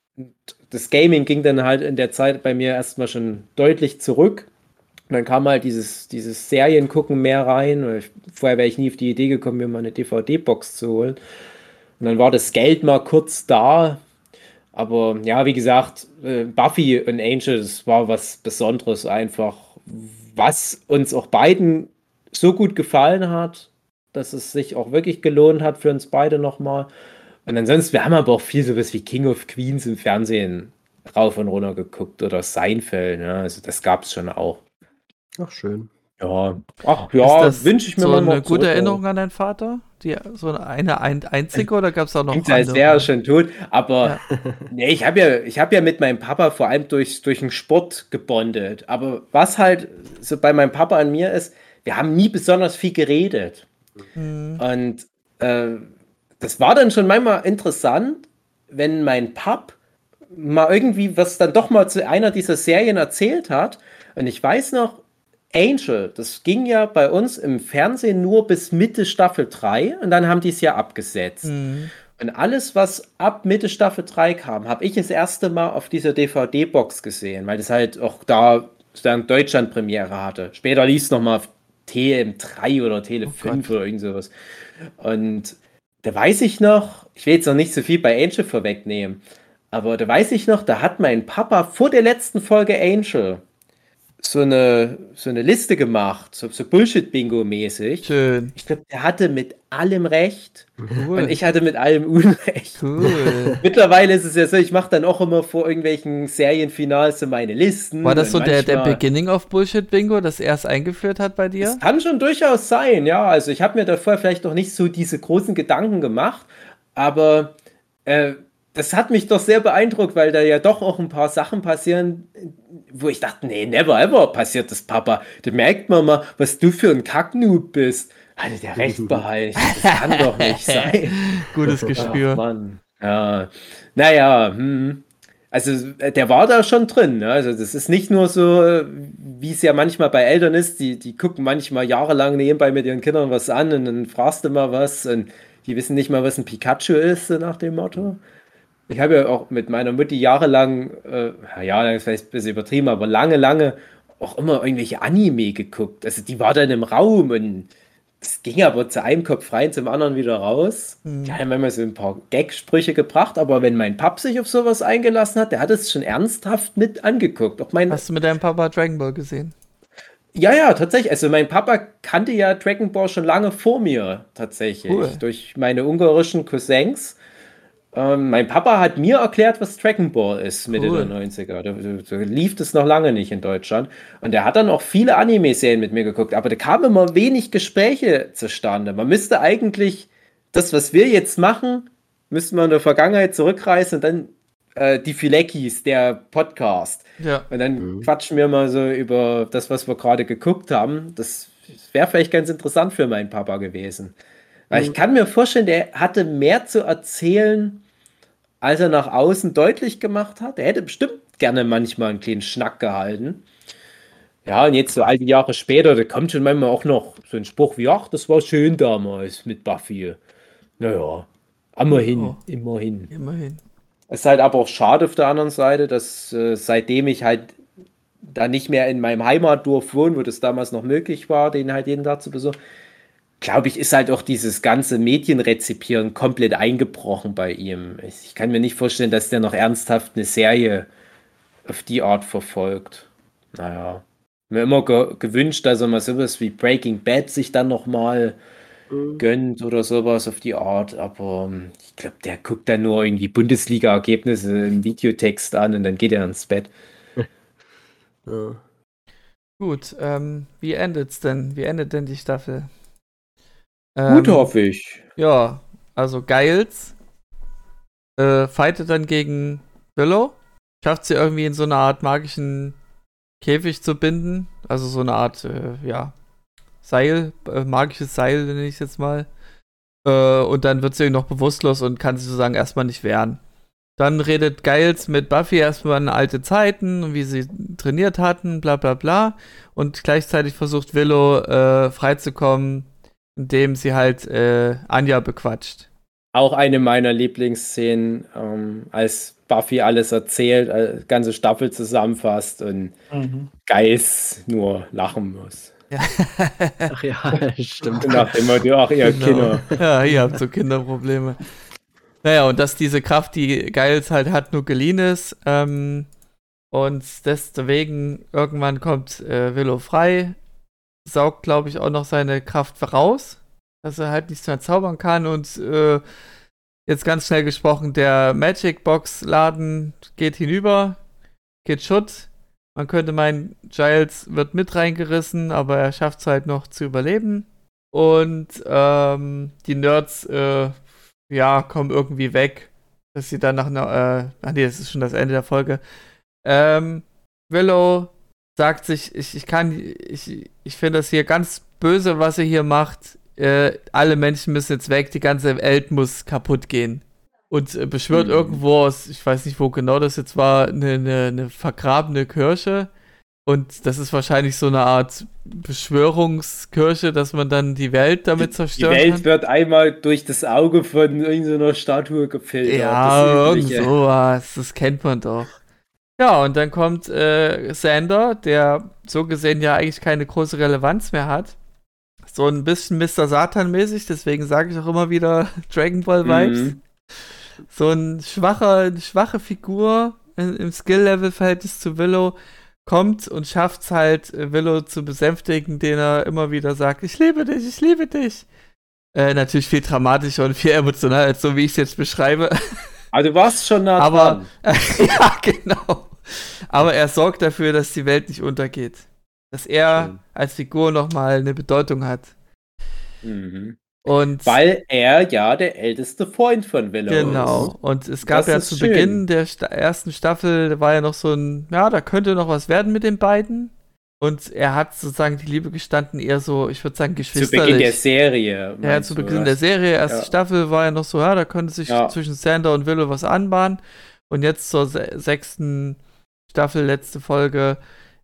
Das Gaming ging dann halt in der Zeit bei mir erstmal schon deutlich zurück. Und dann kam halt dieses, dieses Seriengucken mehr rein. Vorher wäre ich nie auf die Idee gekommen, mir mal eine DVD-Box zu holen. Und dann war das Geld mal kurz da. Aber ja, wie gesagt, äh, Buffy und Angel, das war was Besonderes einfach, was uns auch beiden so gut gefallen hat, dass es sich auch wirklich gelohnt hat für uns beide nochmal. Und ansonsten, wir haben aber auch viel sowas wie King of Queens im Fernsehen rauf und runter geguckt oder Seinfeld. Ne? Also das gab es schon auch. Ach, schön. Ja, ach ja, wünsche ich mir so mal eine gute Erinnerung an deinen Vater? Die, so eine, eine einzige oder gab es auch noch Klingt, andere? Als wäre er schon tot, aber ja. *laughs* nee, ich habe ja, ich hab ja mit meinem Papa vor allem durch, durch den Sport gebondet. Aber was halt so bei meinem Papa an mir ist, wir haben nie besonders viel geredet. Mhm. Und äh, das war dann schon manchmal interessant, wenn mein Pap mal irgendwie was dann doch mal zu einer dieser Serien erzählt hat. Und ich weiß noch, Angel, das ging ja bei uns im Fernsehen nur bis Mitte Staffel 3 und dann haben die es ja abgesetzt. Mhm. Und alles, was ab Mitte Staffel 3 kam, habe ich das erste Mal auf dieser DVD-Box gesehen, weil das halt auch da dann Deutschland-Premiere hatte. Später lief es nochmal TM3 oder Tele5 oh oder irgend sowas. Und da weiß ich noch, ich will jetzt noch nicht so viel bei Angel vorwegnehmen, aber da weiß ich noch, da hat mein Papa vor der letzten Folge Angel so eine, so eine Liste gemacht, so, so Bullshit-Bingo-mäßig. Schön. Ich glaube, der hatte mit allem recht cool. und ich hatte mit allem Unrecht. Cool. *laughs* Mittlerweile ist es ja so, ich mache dann auch immer vor irgendwelchen Serienfinals so meine Listen. War das so der, der Beginning of Bullshit-Bingo, das er es eingeführt hat bei dir? Das kann schon durchaus sein, ja. Also ich habe mir davor vielleicht noch nicht so diese großen Gedanken gemacht, aber äh, das hat mich doch sehr beeindruckt, weil da ja doch auch ein paar Sachen passieren, wo ich dachte, nee, never ever passiert das, Papa. Da merkt man mal, was du für ein Kacknoob bist. Hatte der recht *laughs* behalten. Das kann doch nicht sein. *laughs* Gutes Gespür. Ach, Mann. Ja. Naja, hm. Also äh, der war da schon drin. Ne? Also das ist nicht nur so, äh, wie es ja manchmal bei Eltern ist, die, die gucken manchmal jahrelang nebenbei mit ihren Kindern was an und dann fragst du mal was und die wissen nicht mal, was ein Pikachu ist, so nach dem Motto. Ich habe ja auch mit meiner Mutti jahrelang, äh, ja, das ist vielleicht ein bisschen übertrieben, aber lange, lange auch immer irgendwelche Anime geguckt. Also die war dann im Raum und es ging aber zu einem Kopf rein, zum anderen wieder raus. Mhm. Die haben manchmal so ein paar Gag-Sprüche gebracht, aber wenn mein Pap sich auf sowas eingelassen hat, der hat es schon ernsthaft mit angeguckt. Auch mein, Hast du mit deinem Papa Dragon Ball gesehen? ja, ja, tatsächlich. Also mein Papa kannte ja Dragon Ball schon lange vor mir, tatsächlich. Cool. Durch meine ungarischen Cousins. Ähm, mein Papa hat mir erklärt, was Dragon Ball ist, Mitte Cool. der 90er. Da, da, da lief das noch lange nicht in Deutschland. Und er hat dann auch viele Anime-Serien mit mir geguckt. Aber da kamen immer wenig Gespräche zustande. Man müsste eigentlich das, was wir jetzt machen, müssten wir in der Vergangenheit zurückreisen und dann äh, die Fileckis, der Podcast. Ja. Und dann Mhm. quatschen wir mal so über das, was wir gerade geguckt haben. Das wäre vielleicht ganz interessant für meinen Papa gewesen. Weil ich kann mir vorstellen, der hatte mehr zu erzählen, als er nach außen deutlich gemacht hat. Er hätte bestimmt gerne manchmal einen kleinen Schnack gehalten. Ja, und jetzt so all die Jahre später, da kommt schon manchmal auch noch so ein Spruch wie, ach, das war schön damals mit Buffy. Naja, immerhin, Ja. immerhin. Immerhin. Es ist halt aber auch schade auf der anderen Seite, dass äh, seitdem ich halt da nicht mehr in meinem Heimatdorf wohne, wo das damals noch möglich war, den halt jeden Tag zu besuchen, glaube ich, ist halt auch dieses ganze Medienrezipieren komplett eingebrochen bei ihm. Ich, kann mir nicht vorstellen, dass der noch ernsthaft eine Serie auf die Art verfolgt. Naja. Mir immer ge gewünscht, dass er mal sowas wie Breaking Bad sich dann noch mal gönnt oder sowas auf die Art, aber ähm, ich glaube, der guckt dann nur irgendwie Bundesliga-Ergebnisse im Videotext an und dann geht er ins Bett. *laughs* Ja. Gut, ähm, wie endet's denn? Wie endet denn die Staffel? Gut, Ähm, hoffe ich. Ja, also Giles äh, fightet dann gegen Willow. Schafft sie irgendwie in so eine Art magischen Käfig zu binden. Also so eine Art, äh, ja, Seil, äh, magisches Seil nenne ich es jetzt mal. Äh, und dann wird sie noch bewusstlos und kann sich sozusagen erstmal nicht wehren. Dann redet Giles mit Buffy erstmal an alte Zeiten und wie sie trainiert hatten, bla bla bla. Und gleichzeitig versucht Willow äh, freizukommen, indem sie halt äh, Anja bequatscht. Auch eine meiner Lieblingsszenen, ähm, als Buffy alles erzählt, äh, ganze Staffel zusammenfasst und Geist nur lachen muss. *laughs* Ach ja, stimmt. Nach dem Motto, ach ihr Genau. Kinder. *laughs* Ja, ihr habt so Kinderprobleme. Naja, und dass diese Kraft, die Giles halt hat, nur geliehen ist. Ähm, und deswegen irgendwann kommt äh, Willow frei, saugt, glaube ich, auch noch seine Kraft raus, dass er halt nichts mehr zaubern kann. Und äh, jetzt ganz schnell gesprochen, der Magic Box Laden geht hinüber, geht Schutt. Man könnte meinen, Giles wird mit reingerissen, aber er schafft es halt noch zu überleben. Und ähm, die Nerds, äh, ja, kommen irgendwie weg. Dass sie dann nach einer, äh, ach nee, das ist schon das Ende der Folge. Ähm, Willow sagt sich, ich, ich kann, ich, ich finde das hier ganz böse, was ihr hier macht. Äh, alle Menschen müssen jetzt weg, die ganze Welt muss kaputt gehen. Und äh, beschwört Mhm. irgendwo aus, ich weiß nicht, wo genau das jetzt war, eine, eine, eine vergrabene Kirche. Und das ist wahrscheinlich so eine Art Beschwörungskirche, dass man dann die Welt damit Die zerstören Welt kann. wird einmal durch das Auge von irgendeiner Statue gefiltert. Ja, irgend sowas. Das kennt man doch. Ja, und dann kommt äh, Sander, der so gesehen ja eigentlich keine große Relevanz mehr hat. So ein bisschen Mr. Satan-mäßig, deswegen sage ich auch immer wieder *laughs* Dragon Ball Vibes. Mhm. So ein schwacher, eine schwache Figur in, im Skill-Level-Verhältnis zu Willow kommt und schafft es halt, äh, Willow zu besänftigen, den er immer wieder sagt, ich liebe dich, ich liebe dich. Äh, natürlich viel dramatischer und viel emotionaler, als so wie ich es jetzt beschreibe. Also du warst schon nah Aber, dran. *laughs* ja, genau. Aber er sorgt dafür, dass die Welt nicht untergeht. Dass er Schön. als Figur nochmal eine Bedeutung hat. Mhm. Und Weil er ja der älteste Freund von Willow Genau. ist. Und es gab Das ja zu schön. Beginn der Sta ersten Staffel, da war ja noch so ein, ja, da könnte noch was werden mit den beiden. Und er hat sozusagen die Liebe gestanden, eher so, ich würde sagen, Zu Beginn geschwisterlich. der Serie. ja, zu Beginn der Serie, erste Ja. Staffel war ja noch so, ja, da könnte sich Ja. zwischen Sander und Willow was anbahnen. Und jetzt zur se sechsten Staffel, letzte Folge,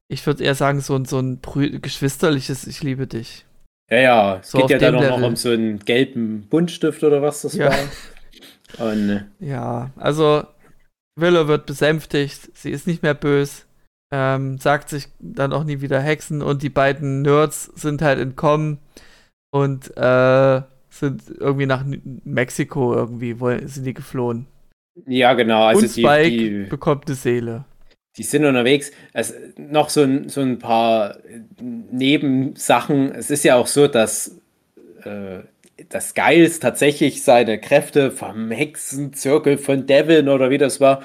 ich würde eher sagen, so ein, so ein geschwisterliches Ich liebe dich. Ja, ja, es So geht ja dann auch noch um so einen gelben Buntstift oder was das Ja. war. Und äh, Ja, also Willow wird besänftigt, sie ist nicht mehr böse, ähm, sagt sich dann auch nie wieder Hexen und die beiden Nerds sind halt entkommen und äh, sind irgendwie nach Mexiko irgendwie, wollen, sind die geflohen. ja, genau, also und die, Spike die, bekommt eine Seele. Die sind unterwegs. Es, noch so ein, so ein paar Nebensachen. Es ist ja auch so, dass äh, das Giles tatsächlich seine Kräfte vom Hexenzirkel von Devin oder wie das war,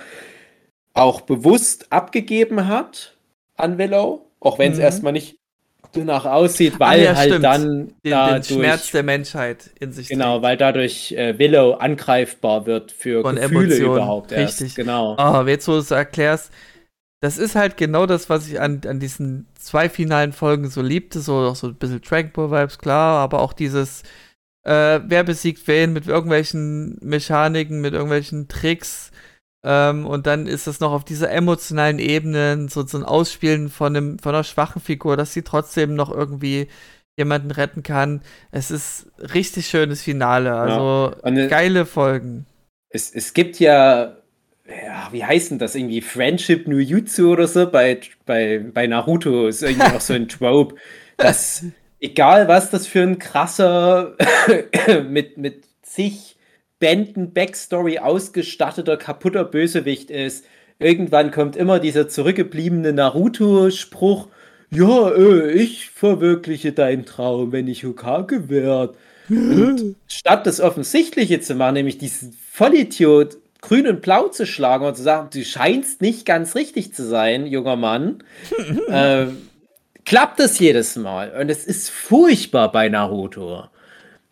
auch bewusst abgegeben hat an Willow, auch wenn es Mhm. erstmal nicht danach aussieht, weil ja, halt stimmt. dann Den, den dadurch, Schmerz der Menschheit in sich genau, trägt. weil dadurch äh, Willow angreifbar wird für Von Gefühle Emotionen, überhaupt erst. richtig. Genau. Oh, jetzt wo du es erklärst, das ist halt genau das, was ich an, an diesen zwei finalen Folgen so liebte, so auch so ein bisschen Tranquil-Vibes, klar, aber auch dieses, äh, wer besiegt wen mit irgendwelchen Mechaniken, mit irgendwelchen Tricks, ähm, und dann ist es noch auf dieser emotionalen Ebene so, so ein Ausspielen von, einem, von einer schwachen Figur, dass sie trotzdem noch irgendwie jemanden retten kann. Es ist richtig schönes Finale, also äh, geile Folgen. Es, es gibt ja, ja, wie heißt denn das irgendwie? Friendship no Jutsu oder so bei, bei, bei Naruto ist irgendwie auch so ein *laughs* Trope, dass egal was das für ein krasser *coughs* mit, mit zig Bänden Backstory ausgestatteter, kaputter Bösewicht ist, irgendwann kommt immer dieser zurückgebliebene Naruto-Spruch, ja, äh, ich verwirkliche deinen Traum, wenn ich Hokage werde. *gasps* Und statt das Offensichtliche zu machen, nämlich diesen Vollidiot grün und blau zu schlagen und zu sagen, du scheinst nicht ganz richtig zu sein, junger Mann, *laughs* äh, klappt das jedes Mal. Und es ist furchtbar bei Naruto.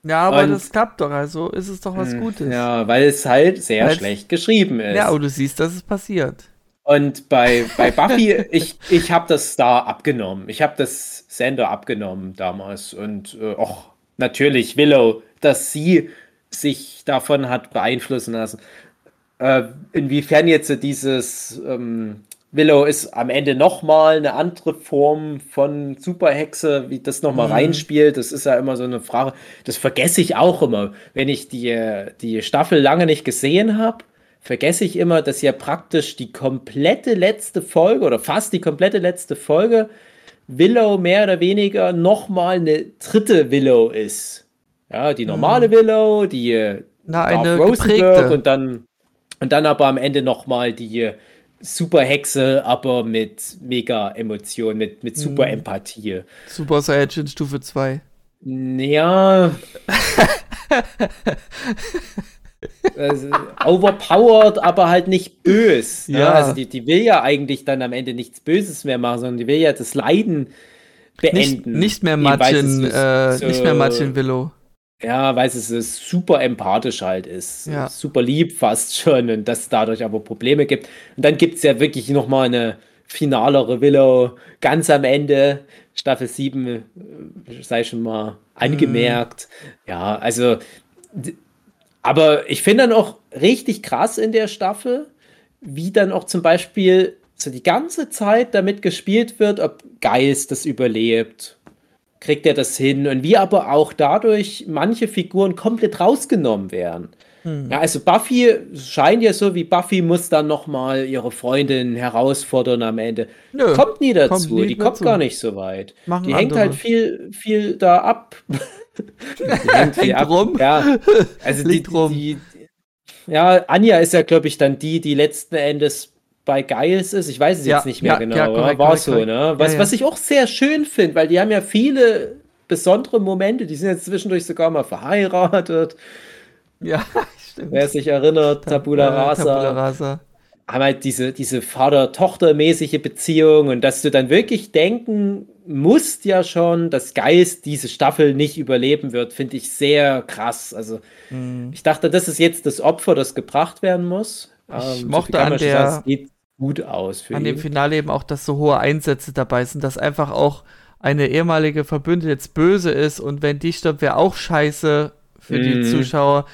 Ja, aber Und- das klappt doch, also ist es doch was Gutes. Ja, weil es halt sehr Weil's- schlecht geschrieben ist. Ja, aber du siehst, dass es passiert. Und bei, bei *laughs* Buffy, ich, ich habe das da abgenommen. Ich habe das Sender abgenommen damals. Und äh, auch natürlich Willow, dass sie sich davon hat beeinflussen lassen. Äh, inwiefern jetzt dieses ähm, Willow ist am Ende nochmal eine andere Form von Superhexe, wie das nochmal Mhm. reinspielt, das ist ja immer so eine Frage. Das vergesse ich auch immer. Wenn ich die, die Staffel lange nicht gesehen habe, vergesse ich immer, dass ja praktisch die komplette letzte Folge oder fast die komplette letzte Folge Willow mehr oder weniger nochmal eine dritte Willow ist. Ja, die normale Willow, die äh, Na, Darth eine Rosenberg geprägte. und dann und dann aber am Ende nochmal die Superhexe, aber mit mega Emotion, mit, mit super Mhm. Empathie. Super Saiyajin Stufe 2. Ja. also, overpowered, aber halt nicht bös. Ne? Ja. Also die, die will ja eigentlich dann am Ende nichts Böses mehr machen, sondern die will ja das Leiden Nicht, beenden. nicht mehr so- äh, nicht mehr Matchen Willow. Ja, weil es so super empathisch halt ist. Ja. Super lieb fast schon und das dadurch aber Probleme gibt. Und dann gibt es ja wirklich nochmal eine finalere Willow ganz am Ende, Staffel 7, äh, sei schon mal angemerkt. Ja, also, aber ich finde dann auch richtig krass in der Staffel, wie dann auch zum Beispiel so die ganze Zeit damit gespielt wird, ob Geist das überlebt kriegt er das hin und wie aber auch dadurch manche Figuren komplett rausgenommen werden. Ja, also Buffy scheint ja so, wie Buffy muss dann nochmal ihre Freundin herausfordern am Ende. Nö, kommt nie dazu, kommt nie die kommt dazu. gar nicht so weit. Machen die hängt andere. halt viel, viel da ab. *laughs* die hängt viel rum. Ja, also die, rum. die, ja, Anja ist ja, glaube ich, dann die, die letzten Endes bei Giles ist. Ich weiß es Ja, jetzt nicht mehr ja, genau. ja, aber korrekt, war korrekt, so, korrekt. ne? Was, was ich auch sehr schön finde, weil die haben ja viele besondere Momente. Die sind jetzt zwischendurch sogar mal verheiratet. Ja, *laughs* stimmt. Wer sich erinnert, Tabula Rasa. Tabula Rasa. Haben halt diese, diese Vater-Tochter-mäßige Beziehung und dass du dann wirklich denken musst ja schon, dass Geist diese Staffel nicht überleben wird, finde ich sehr krass. Also Mhm. ich dachte, das ist jetzt das Opfer, das gebracht werden muss. Ich Ähm, mochte kann an der- sagen, Es geht gut aus für An ihn. dem Finale eben auch, dass so hohe Einsätze dabei sind, dass einfach auch eine ehemalige Verbündete jetzt böse ist und wenn die stirbt, wäre auch scheiße für die Mhm. Zuschauer.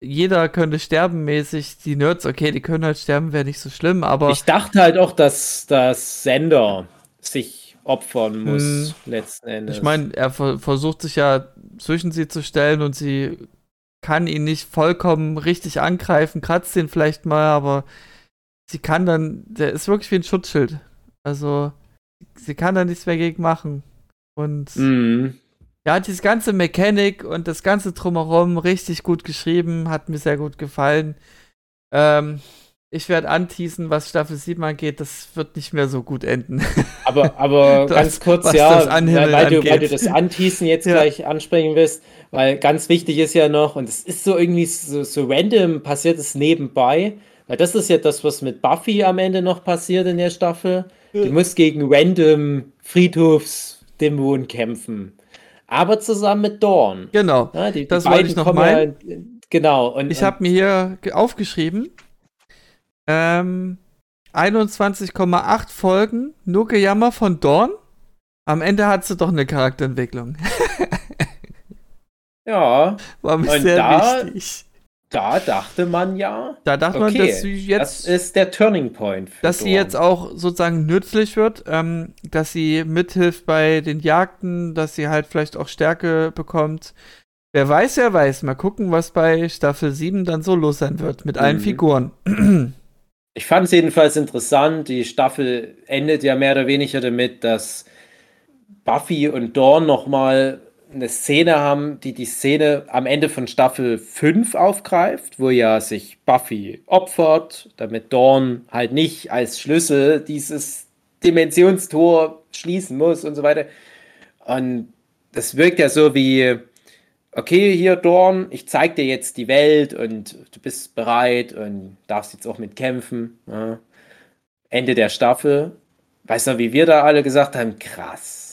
Jeder könnte sterben mäßig. Die Nerds, okay, die können halt sterben, wäre nicht so schlimm, aber Ich dachte halt auch, dass das Sender sich opfern muss, Hm. letzten Endes. ich meine, er ver versucht sich ja zwischen sie zu stellen und sie kann ihn nicht vollkommen richtig angreifen, kratzt ihn vielleicht mal, aber sie kann dann, der ist wirklich wie ein Schutzschild. Also, sie kann da nichts mehr gegen machen. Und Mhm. ja, diese ganze Mechanik und das ganze Drumherum richtig gut geschrieben, hat mir sehr gut gefallen. Ähm, ich werde anteasen, was Staffel 7 angeht, das wird nicht mehr so gut enden. *laughs* Aber, aber Das- ganz kurz, ja, Anhimmeln weil, du, weil du das Anteasen jetzt Ja. gleich ansprechen willst, weil ganz wichtig ist ja noch, und es ist so irgendwie so, so random passiert es nebenbei, weil das ist ja das, was mit Buffy am Ende noch passiert in der Staffel. Die muss gegen random Friedhofsdämonen kämpfen. Aber zusammen mit Dawn. genau. Ja, die, die Das wollte ich noch kommen Ja, genau. Und, Ich habe mir hier ge- aufgeschrieben, ähm, 21,8 Folgen, nur Gejammer von Dawn. Am Ende hat sie doch eine Charakterentwicklung. *laughs* ja, War mir Und sehr da- wichtig. Da dachte man ja, Da dachte man, okay, dass sie jetzt das ist der Turning Point. Dass sie Dawn. jetzt auch sozusagen nützlich wird, ähm, dass sie mithilft bei den Jagden, dass sie halt vielleicht auch Stärke bekommt. Wer weiß, wer weiß. Mal gucken, was bei Staffel 7 dann so los sein wird mit allen Mhm. Figuren. *clears throat* Ich fand es jedenfalls interessant. Die Staffel endet ja mehr oder weniger damit, dass Buffy und Dawn nochmal eine Szene haben, die die Szene am Ende von Staffel 5 aufgreift, wo ja sich Buffy opfert, damit Dawn halt nicht als Schlüssel dieses Dimensionstor schließen muss und so weiter. Und das wirkt ja so wie, okay, hier Dorn, ich zeig dir jetzt die Welt und du bist bereit und darfst jetzt auch mitkämpfen. Ja. Ende der Staffel. Weißt du, wie wir da alle gesagt haben? Krass.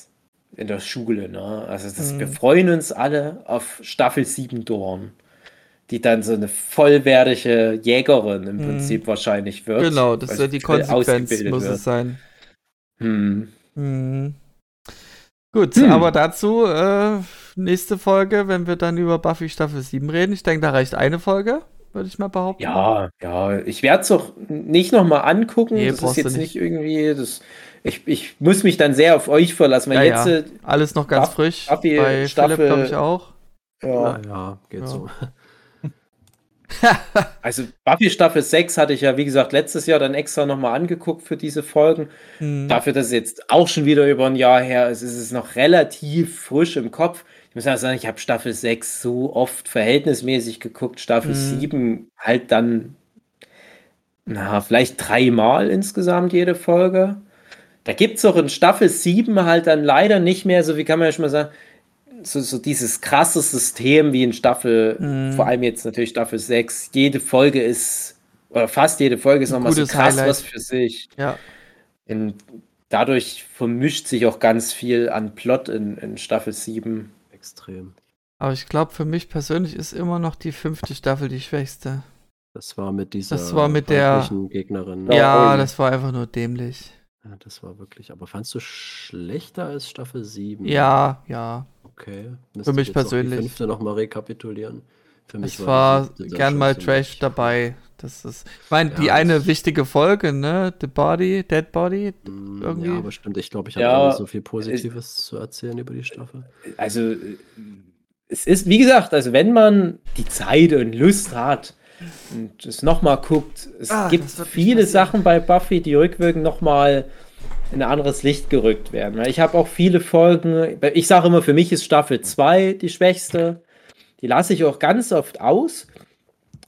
In der Schule, ne? Also das, Mhm. wir freuen uns alle auf Staffel 7 Dorn. Die dann so eine vollwertige Jägerin im Mhm. Prinzip wahrscheinlich wird. genau, das ist ja die Konsequenz, muss wird. es sein. Hm. Mhm. Gut, Hm. aber dazu äh, nächste Folge, wenn wir dann über Buffy Staffel 7 reden. Ich denke, da reicht eine Folge, würde ich mal behaupten. Ja, ja, ich werde es doch nicht nochmal angucken. Nee, das ist jetzt nicht. nicht irgendwie. Das, ich, ich muss mich dann sehr auf euch verlassen, weil Ja, jetzt. ja. Alles noch ganz Buff- frisch. Buffy Bei Staffel- Philipp, glaube ich, auch. Äh, ja. Ja, ja geht Ja. so. *laughs* Also Buffy Staffel 6 hatte ich ja, wie gesagt, letztes Jahr dann extra nochmal angeguckt für diese Folgen. Hm. Dafür, dass es jetzt auch schon wieder über ein Jahr her ist, ist es noch relativ frisch im Kopf. Ich muss ja sagen, ich habe Staffel 6 so oft verhältnismäßig geguckt. Staffel Mhm. 7 halt dann, na, vielleicht dreimal insgesamt jede Folge. Da gibt es auch in Staffel 7 halt dann leider nicht mehr, so wie kann man ja schon mal sagen, so, so dieses krasse System wie in Staffel, Mhm. vor allem jetzt natürlich Staffel 6. Jede Folge ist, oder fast jede Folge ist nochmal so krass Highlight. was für sich. Ja. In, dadurch vermischt sich auch ganz viel an Plot in, in Staffel 7. Extrem. Aber ich glaube, für mich persönlich ist immer noch die fünfte Staffel die schwächste. Das war mit dieser Das war mit der- Gegnerin. Ja, Ja, das war einfach nur dämlich. Ja, das war wirklich. Aber fandst du schlechter als Staffel 7? Ja, ja. Okay. Für mich Die persönlich. fünfte nochmal rekapitulieren. Für mich Es war die siebte gern mal Trash dabei. Das ist, ich meine, die Ja, eine das- wichtige Folge, ne? The Body, Dead Body. Mm, irgendwie. Ja, aber stimmt. Ich glaube, ich habe Ja, gar nicht so viel Positives zu erzählen über die Staffel. Also, äh, es ist, wie gesagt, also wenn man die Zeit und Lust hat und es nochmal guckt, es Ah, gibt viele. Sachen bei Buffy, die rückwirkend nochmal in ein anderes Licht gerückt werden. Weil Ich habe auch viele Folgen, ich sage immer, für mich ist Staffel 2 die schwächste. Die lasse ich auch ganz oft aus.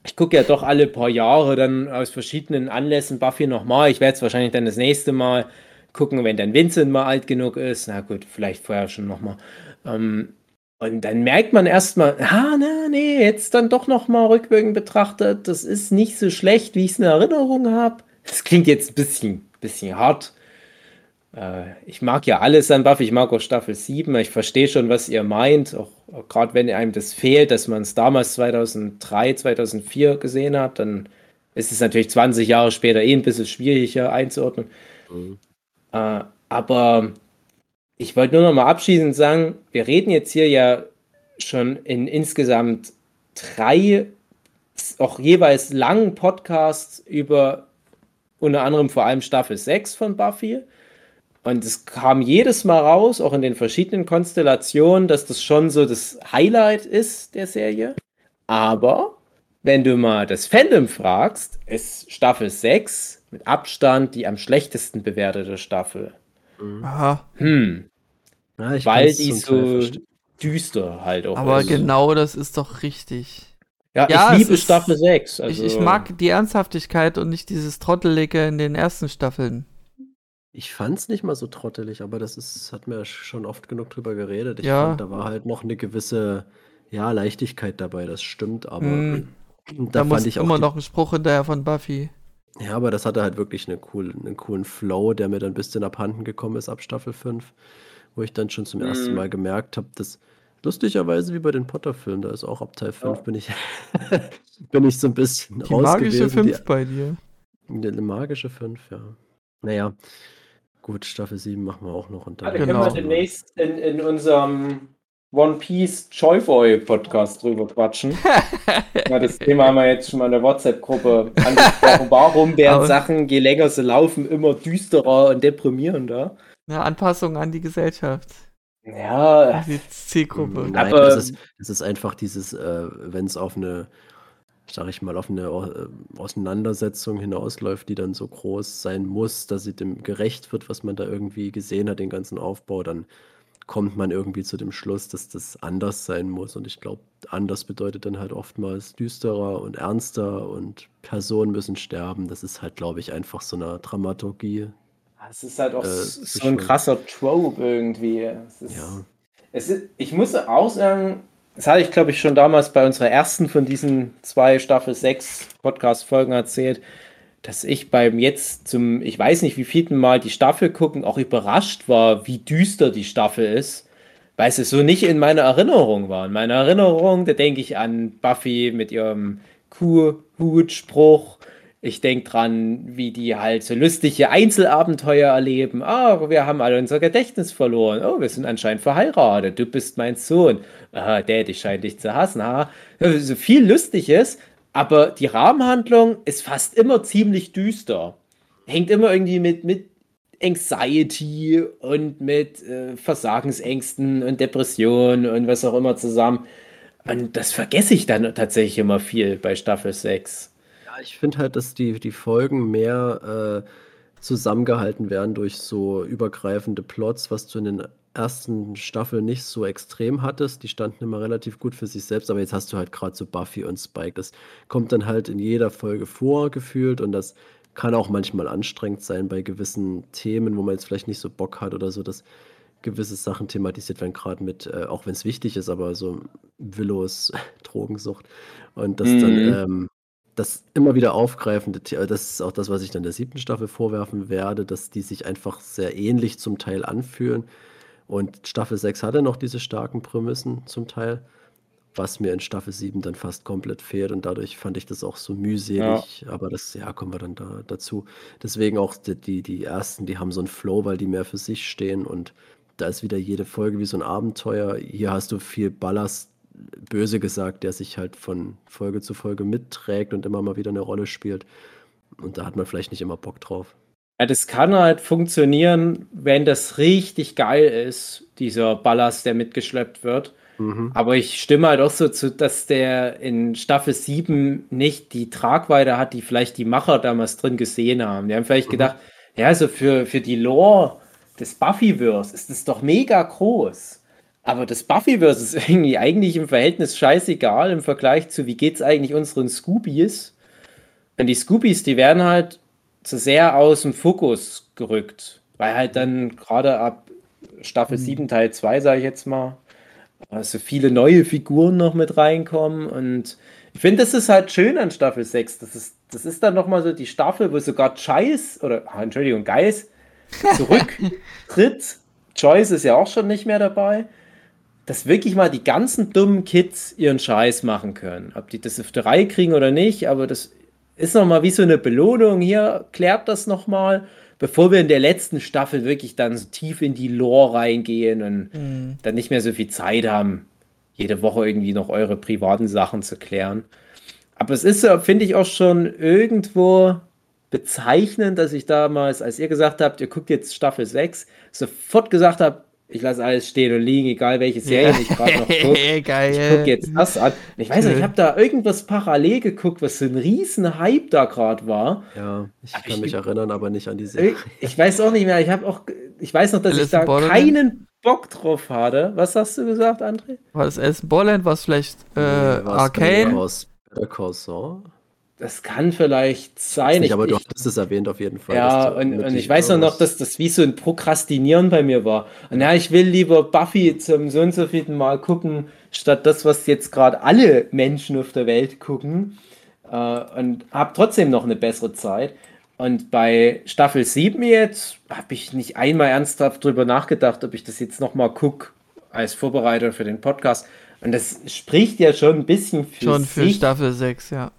Ich gucke ja doch alle paar Jahre dann aus verschiedenen Anlässen Buffy nochmal. Ich werde es wahrscheinlich dann das nächste Mal gucken, wenn dann Vincent mal alt genug ist. Na gut, vielleicht vorher schon nochmal. Ähm, und dann merkt man erstmal, ah, na, nee, jetzt dann doch nochmal rückwirkend betrachtet, das ist nicht so schlecht, wie ich es in Erinnerung habe. Das klingt jetzt ein bisschen, bisschen hart. äh, ich mag ja alles an Buffy, ich mag auch Staffel 7, ich verstehe schon, was ihr meint, auch, auch gerade wenn einem das fehlt, dass man es damals 2003, 2004 gesehen hat, dann ist es natürlich 20 Jahre später eh ein bisschen schwieriger einzuordnen. Mhm. Äh, aber ich wollte nur noch mal abschließend sagen, wir reden jetzt hier ja schon in insgesamt drei, auch jeweils langen Podcasts über unter anderem vor allem Staffel 6 von Buffy. Und es kam jedes Mal raus, auch in den verschiedenen Konstellationen, dass das schon so das Highlight ist der Serie. Aber wenn du mal das Fandom fragst, ist Staffel 6 mit Abstand die am schlechtesten bewertete Staffel. Mhm. Aha. Hm. Ja, Weil die so düster halt auch Aber ist. genau das ist doch richtig. Ja, ja ich liebe Staffel 6. Also. Ich, ich, mag die Ernsthaftigkeit und nicht dieses Trottelige in den ersten Staffeln. Ich fand es nicht mal so trottelig, aber das ist, hat mir schon oft genug drüber geredet. Ich ja. fand, da war halt noch eine gewisse ja, Leichtigkeit dabei, das stimmt, aber mm, *clears throat* da, da fand ich auch immer noch ein Spruch hinterher von Buffy. Ja, aber das hatte halt wirklich eine cool, einen coolen Flow, der mir dann ein bisschen abhanden gekommen ist ab Staffel 5, wo ich dann schon zum ersten mhm. Mal gemerkt habe, dass lustigerweise wie bei den Potter-Filmen, da ist auch ab Teil 5 ja. bin ich *laughs* bin ich so ein bisschen Die magische 5 bei dir. Eine magische 5, ja. Naja, gut, Staffel 7 machen wir auch noch. Und dann ja, genau. können wir demnächst in, in unserem One Piece Joyboy Podcast drüber quatschen. *laughs* ja, das Thema haben wir jetzt schon mal in der WhatsApp-Gruppe angesprochen. Warum werden Sachen, je länger sie laufen, immer düsterer und deprimierender? Ja, Anpassung an die Gesellschaft. Ja. Die Zielgruppe. Nein, aber das ist, das ist einfach dieses, äh, wenn es auf eine, sag ich mal, auf eine äh, Auseinandersetzung hinausläuft, die dann so groß sein muss, dass sie dem gerecht wird, was man da irgendwie gesehen hat, den ganzen Aufbau, dann kommt man irgendwie zu dem Schluss, dass das anders sein muss. Und ich glaube, anders bedeutet dann halt oftmals düsterer und ernster und Personen müssen sterben. Das ist halt, glaube ich, einfach so eine Dramaturgie. Es ist halt auch äh, so ein krasser Trope irgendwie. Es ist, ja. Es ist, ich muss auch sagen, das hatte ich, glaube ich, schon damals bei unserer ersten von diesen zwei Staffel 6 Podcast-Folgen erzählt dass ich beim jetzt zum, ich weiß nicht wie vielten Mal die Staffel gucken, auch überrascht war, wie düster die Staffel ist, weil es so nicht in meiner Erinnerung war. In meiner Erinnerung, da denke ich an Buffy mit ihrem Kuh-Hut-Spruch. Ich denke dran, wie die halt so lustige Einzelabenteuer erleben. Ah, wir haben alle unser Gedächtnis verloren. Oh, wir sind anscheinend verheiratet. Du bist mein Sohn. Ah, Dad, ich scheine dich zu hassen. Ah, so viel Lustiges. Aber die Rahmenhandlung ist fast immer ziemlich düster. Hängt immer irgendwie mit, mit Anxiety und mit äh, Versagensängsten und Depressionen und was auch immer zusammen. Und das vergesse ich dann tatsächlich immer viel bei Staffel 6. Ja, ich finde halt, dass die, die Folgen mehr äh, zusammengehalten werden durch so übergreifende Plots, was du in den ersten Staffel nicht so extrem hattest. Die standen immer relativ gut für sich selbst, aber jetzt hast du halt gerade so Buffy und Spike. Das kommt dann halt in jeder Folge vor, gefühlt, und das kann auch manchmal anstrengend sein bei gewissen Themen, wo man jetzt vielleicht nicht so Bock hat oder so, dass gewisse Sachen thematisiert werden, gerade mit, äh, auch wenn es wichtig ist, aber so Willows *laughs* Drogensucht. Und das mhm. dann, ähm, das immer wieder aufgreifende, das ist auch das, was ich dann der siebten Staffel vorwerfen werde, dass die sich einfach sehr ähnlich zum Teil anfühlen und Staffel 6 hatte noch diese starken Prämissen zum Teil, was mir in Staffel 7 dann fast komplett fehlt. Und dadurch fand ich das auch so mühselig. Ja. Aber das, ja, kommen wir dann da, dazu. Deswegen auch die, die, die ersten, die haben so einen Flow, weil die mehr für sich stehen. Und da ist wieder jede Folge wie so ein Abenteuer. Hier hast du viel Ballast, böse gesagt, der sich halt von Folge zu Folge mitträgt und immer mal wieder eine Rolle spielt. Und da hat man vielleicht nicht immer Bock drauf. Ja, das kann halt funktionieren, wenn das richtig geil ist, dieser Ballast, der mitgeschleppt wird. Mhm. Aber ich stimme halt auch so zu, dass der in Staffel 7 nicht die Tragweite hat, die vielleicht die Macher damals drin gesehen haben. Die haben vielleicht mhm. gedacht, ja, also für, für die Lore des Buffyverse ist das doch mega groß. Aber das Buffyverse ist *laughs* irgendwie eigentlich im Verhältnis scheißegal im Vergleich zu, wie geht's eigentlich unseren Scoobies. Und die Scoobies, die werden halt zu sehr aus dem Fokus gerückt, weil halt dann gerade ab Staffel mhm. 7, Teil 2, sage ich jetzt mal, also viele neue Figuren noch mit reinkommen und ich finde, das ist halt schön an Staffel 6. Das ist, das ist dann nochmal so die Staffel, wo sogar Scheiß oder, ah, Entschuldigung, Geist zurücktritt. *laughs* Joyce ist ja auch schon nicht mehr dabei. Dass wirklich mal die ganzen dummen Kids ihren Scheiß machen können. Ob die das auf der Reihe kriegen oder nicht, aber das ist nochmal wie so eine Belohnung. Hier, klärt das nochmal, bevor wir in der letzten Staffel wirklich dann so tief in die Lore reingehen und Mhm. dann nicht mehr so viel Zeit haben, jede Woche irgendwie noch eure privaten Sachen zu klären. Aber es ist, finde ich, auch schon irgendwo bezeichnend, dass ich damals, als ihr gesagt habt, ihr guckt jetzt Staffel 6, sofort gesagt habe, ich lasse alles stehen und liegen, egal welche Serie ich gerade noch *laughs* gucke. Ich gucke jetzt das an. Ich weiß nicht, ich habe da irgendwas parallel geguckt, was so ein riesen Hype da gerade war. Ja, ich Hab kann ich mich erinnern, aber nicht an die Serie. Ich weiß auch nicht mehr, ich habe auch, ich weiß noch, dass Alice ich da Borderland? keinen Bock drauf hatte. Was hast du gesagt, André? War das Alice in Borderland? War es vielleicht äh, Nee, Arcane? Aus Better Call Saul? Das kann vielleicht sein. Nicht, aber du ich, hattest es erwähnt auf jeden Fall. Ja, du und, und ich weiß nur noch, dass das wie so ein Prokrastinieren bei mir war. Und ja, ich will lieber Buffy zum so und so vierten Mal gucken, statt das, was jetzt gerade alle Menschen auf der Welt gucken. Äh, und habe trotzdem noch eine bessere Zeit. Und bei Staffel 7 jetzt habe ich nicht einmal ernsthaft drüber nachgedacht, ob ich das jetzt nochmal gucke als Vorbereitung für den Podcast. Und das spricht ja schon ein bisschen für Schon für sich. Staffel 6, ja.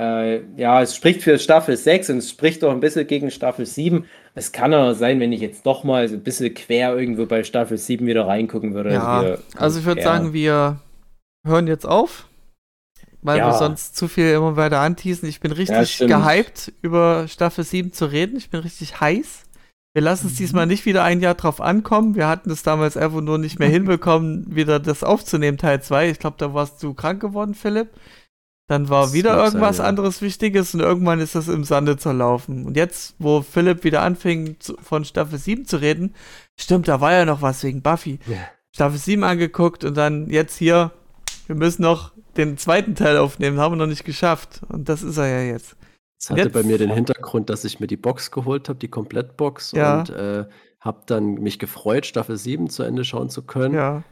Äh, ja, es spricht für Staffel 6 und es spricht auch ein bisschen gegen Staffel 7. Es kann aber sein, wenn ich jetzt doch mal so ein bisschen quer irgendwo bei Staffel 7 wieder reingucken würde. Ja, wir- also ich würde ja. sagen, wir hören jetzt auf, weil Ja. wir sonst zu viel immer weiter anteasen. Ich bin richtig stimmt. gehypt, über Staffel 7 zu reden. Ich bin richtig heiß. Wir lassen Mhm. es diesmal nicht wieder ein Jahr drauf ankommen. Wir hatten es damals einfach nur nicht mehr *laughs* hinbekommen, wieder das aufzunehmen, Teil 2. Ich glaube, da warst du krank geworden, Philipp. Dann war Das wieder irgendwas sein, ja. anderes Wichtiges und irgendwann ist das im Sande zerlaufen. Und jetzt, wo Philipp wieder anfing, zu, von Staffel 7 zu reden, stimmt, da war ja noch was wegen Buffy. Ja. Staffel 7 angeguckt und dann jetzt hier, wir müssen noch den zweiten Teil aufnehmen, haben wir noch nicht geschafft. Und das ist er ja jetzt. Es hatte Jetzt- bei mir den Hintergrund, dass ich mir die Box geholt habe, die Komplettbox, Ja. und äh, habe dann mich gefreut, Staffel 7 zu Ende schauen zu können. Ja.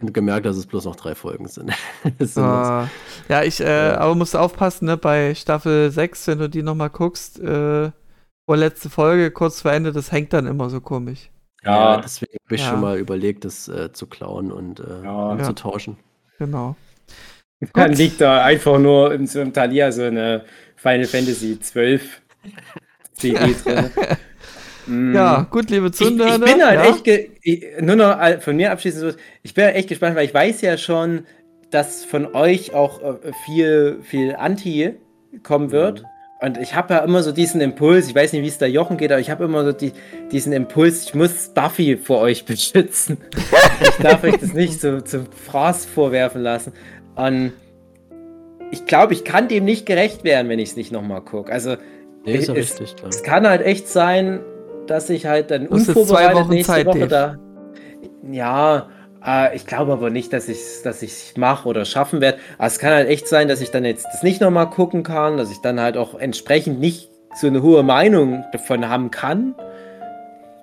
Und gemerkt, dass es bloß noch drei Folgen sind. *laughs* Sind. Ah. ja, ich, äh, Ja. aber musst du aufpassen, ne, bei Staffel 6, wenn du die nochmal guckst, äh, vorletzte Folge, kurz vor Ende, das hängt dann immer so komisch. ja, Ja, deswegen habe ich Ja. schon mal überlegt, das äh, zu klauen und äh, Ja. zu tauschen. Genau. dann Gut. liegt da einfach nur in so einem Thalia so eine Final Fantasy 12 CD *laughs* drin. Mm. Ja, gut, liebe Ich, Zuhörer. ich bin halt ja? echt, ich, nur noch all- von mir abschließend, so, ich bin halt echt gespannt, weil ich weiß ja schon, dass von euch auch äh, viel, viel Anti kommen wird. Und ich habe ja immer so diesen Impuls, ich weiß nicht, wie es da Jochen geht, aber ich habe immer so die, diesen Impuls, ich muss Buffy vor euch beschützen. *laughs* ich darf euch das nicht so zum Fraß vorwerfen lassen. Und ich glaube, ich kann dem nicht gerecht werden, wenn ich es nicht nochmal gucke. Also, Nee, ist ja es, richtig, es kann halt echt sein, dass ich halt dann unvorbereitet zwei Wochen nächste Zeit, Woche Dave. da. Ja, äh, ich glaube aber nicht, dass ich es dass ich's mache oder schaffen werde. Aber es kann halt echt sein, dass ich dann jetzt das nicht nochmal gucken kann, dass ich dann halt auch entsprechend nicht so eine hohe Meinung davon haben kann.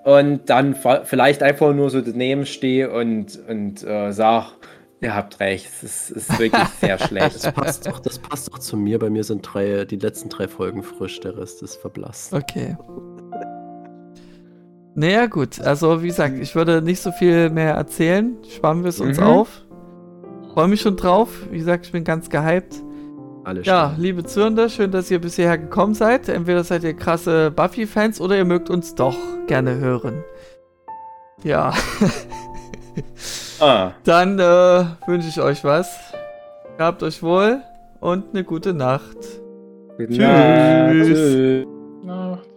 Und dann vielleicht einfach nur so daneben stehe und, und äh, sag, ihr habt recht, es ist, ist wirklich *laughs* sehr schlecht. Das passt, doch, das passt doch zu mir. Bei mir sind drei, die letzten drei Folgen frisch, der Rest ist verblasst. Okay. Naja, gut. Also, wie gesagt, ich würde nicht so viel mehr erzählen. Sparen wir es uns Mhm. auf. Freue mich schon drauf. Wie gesagt, ich bin ganz gehypt. Alle Ja, stehen. liebe Zuhörer, schön, dass ihr bis hierher gekommen seid. Entweder seid ihr krasse Buffy-Fans oder ihr mögt uns doch gerne hören. Ja, Ah. *laughs* dann äh, wünsche ich euch was. Habt euch wohl und eine gute Nacht. Gute Tschüss. Nacht. Tschüss.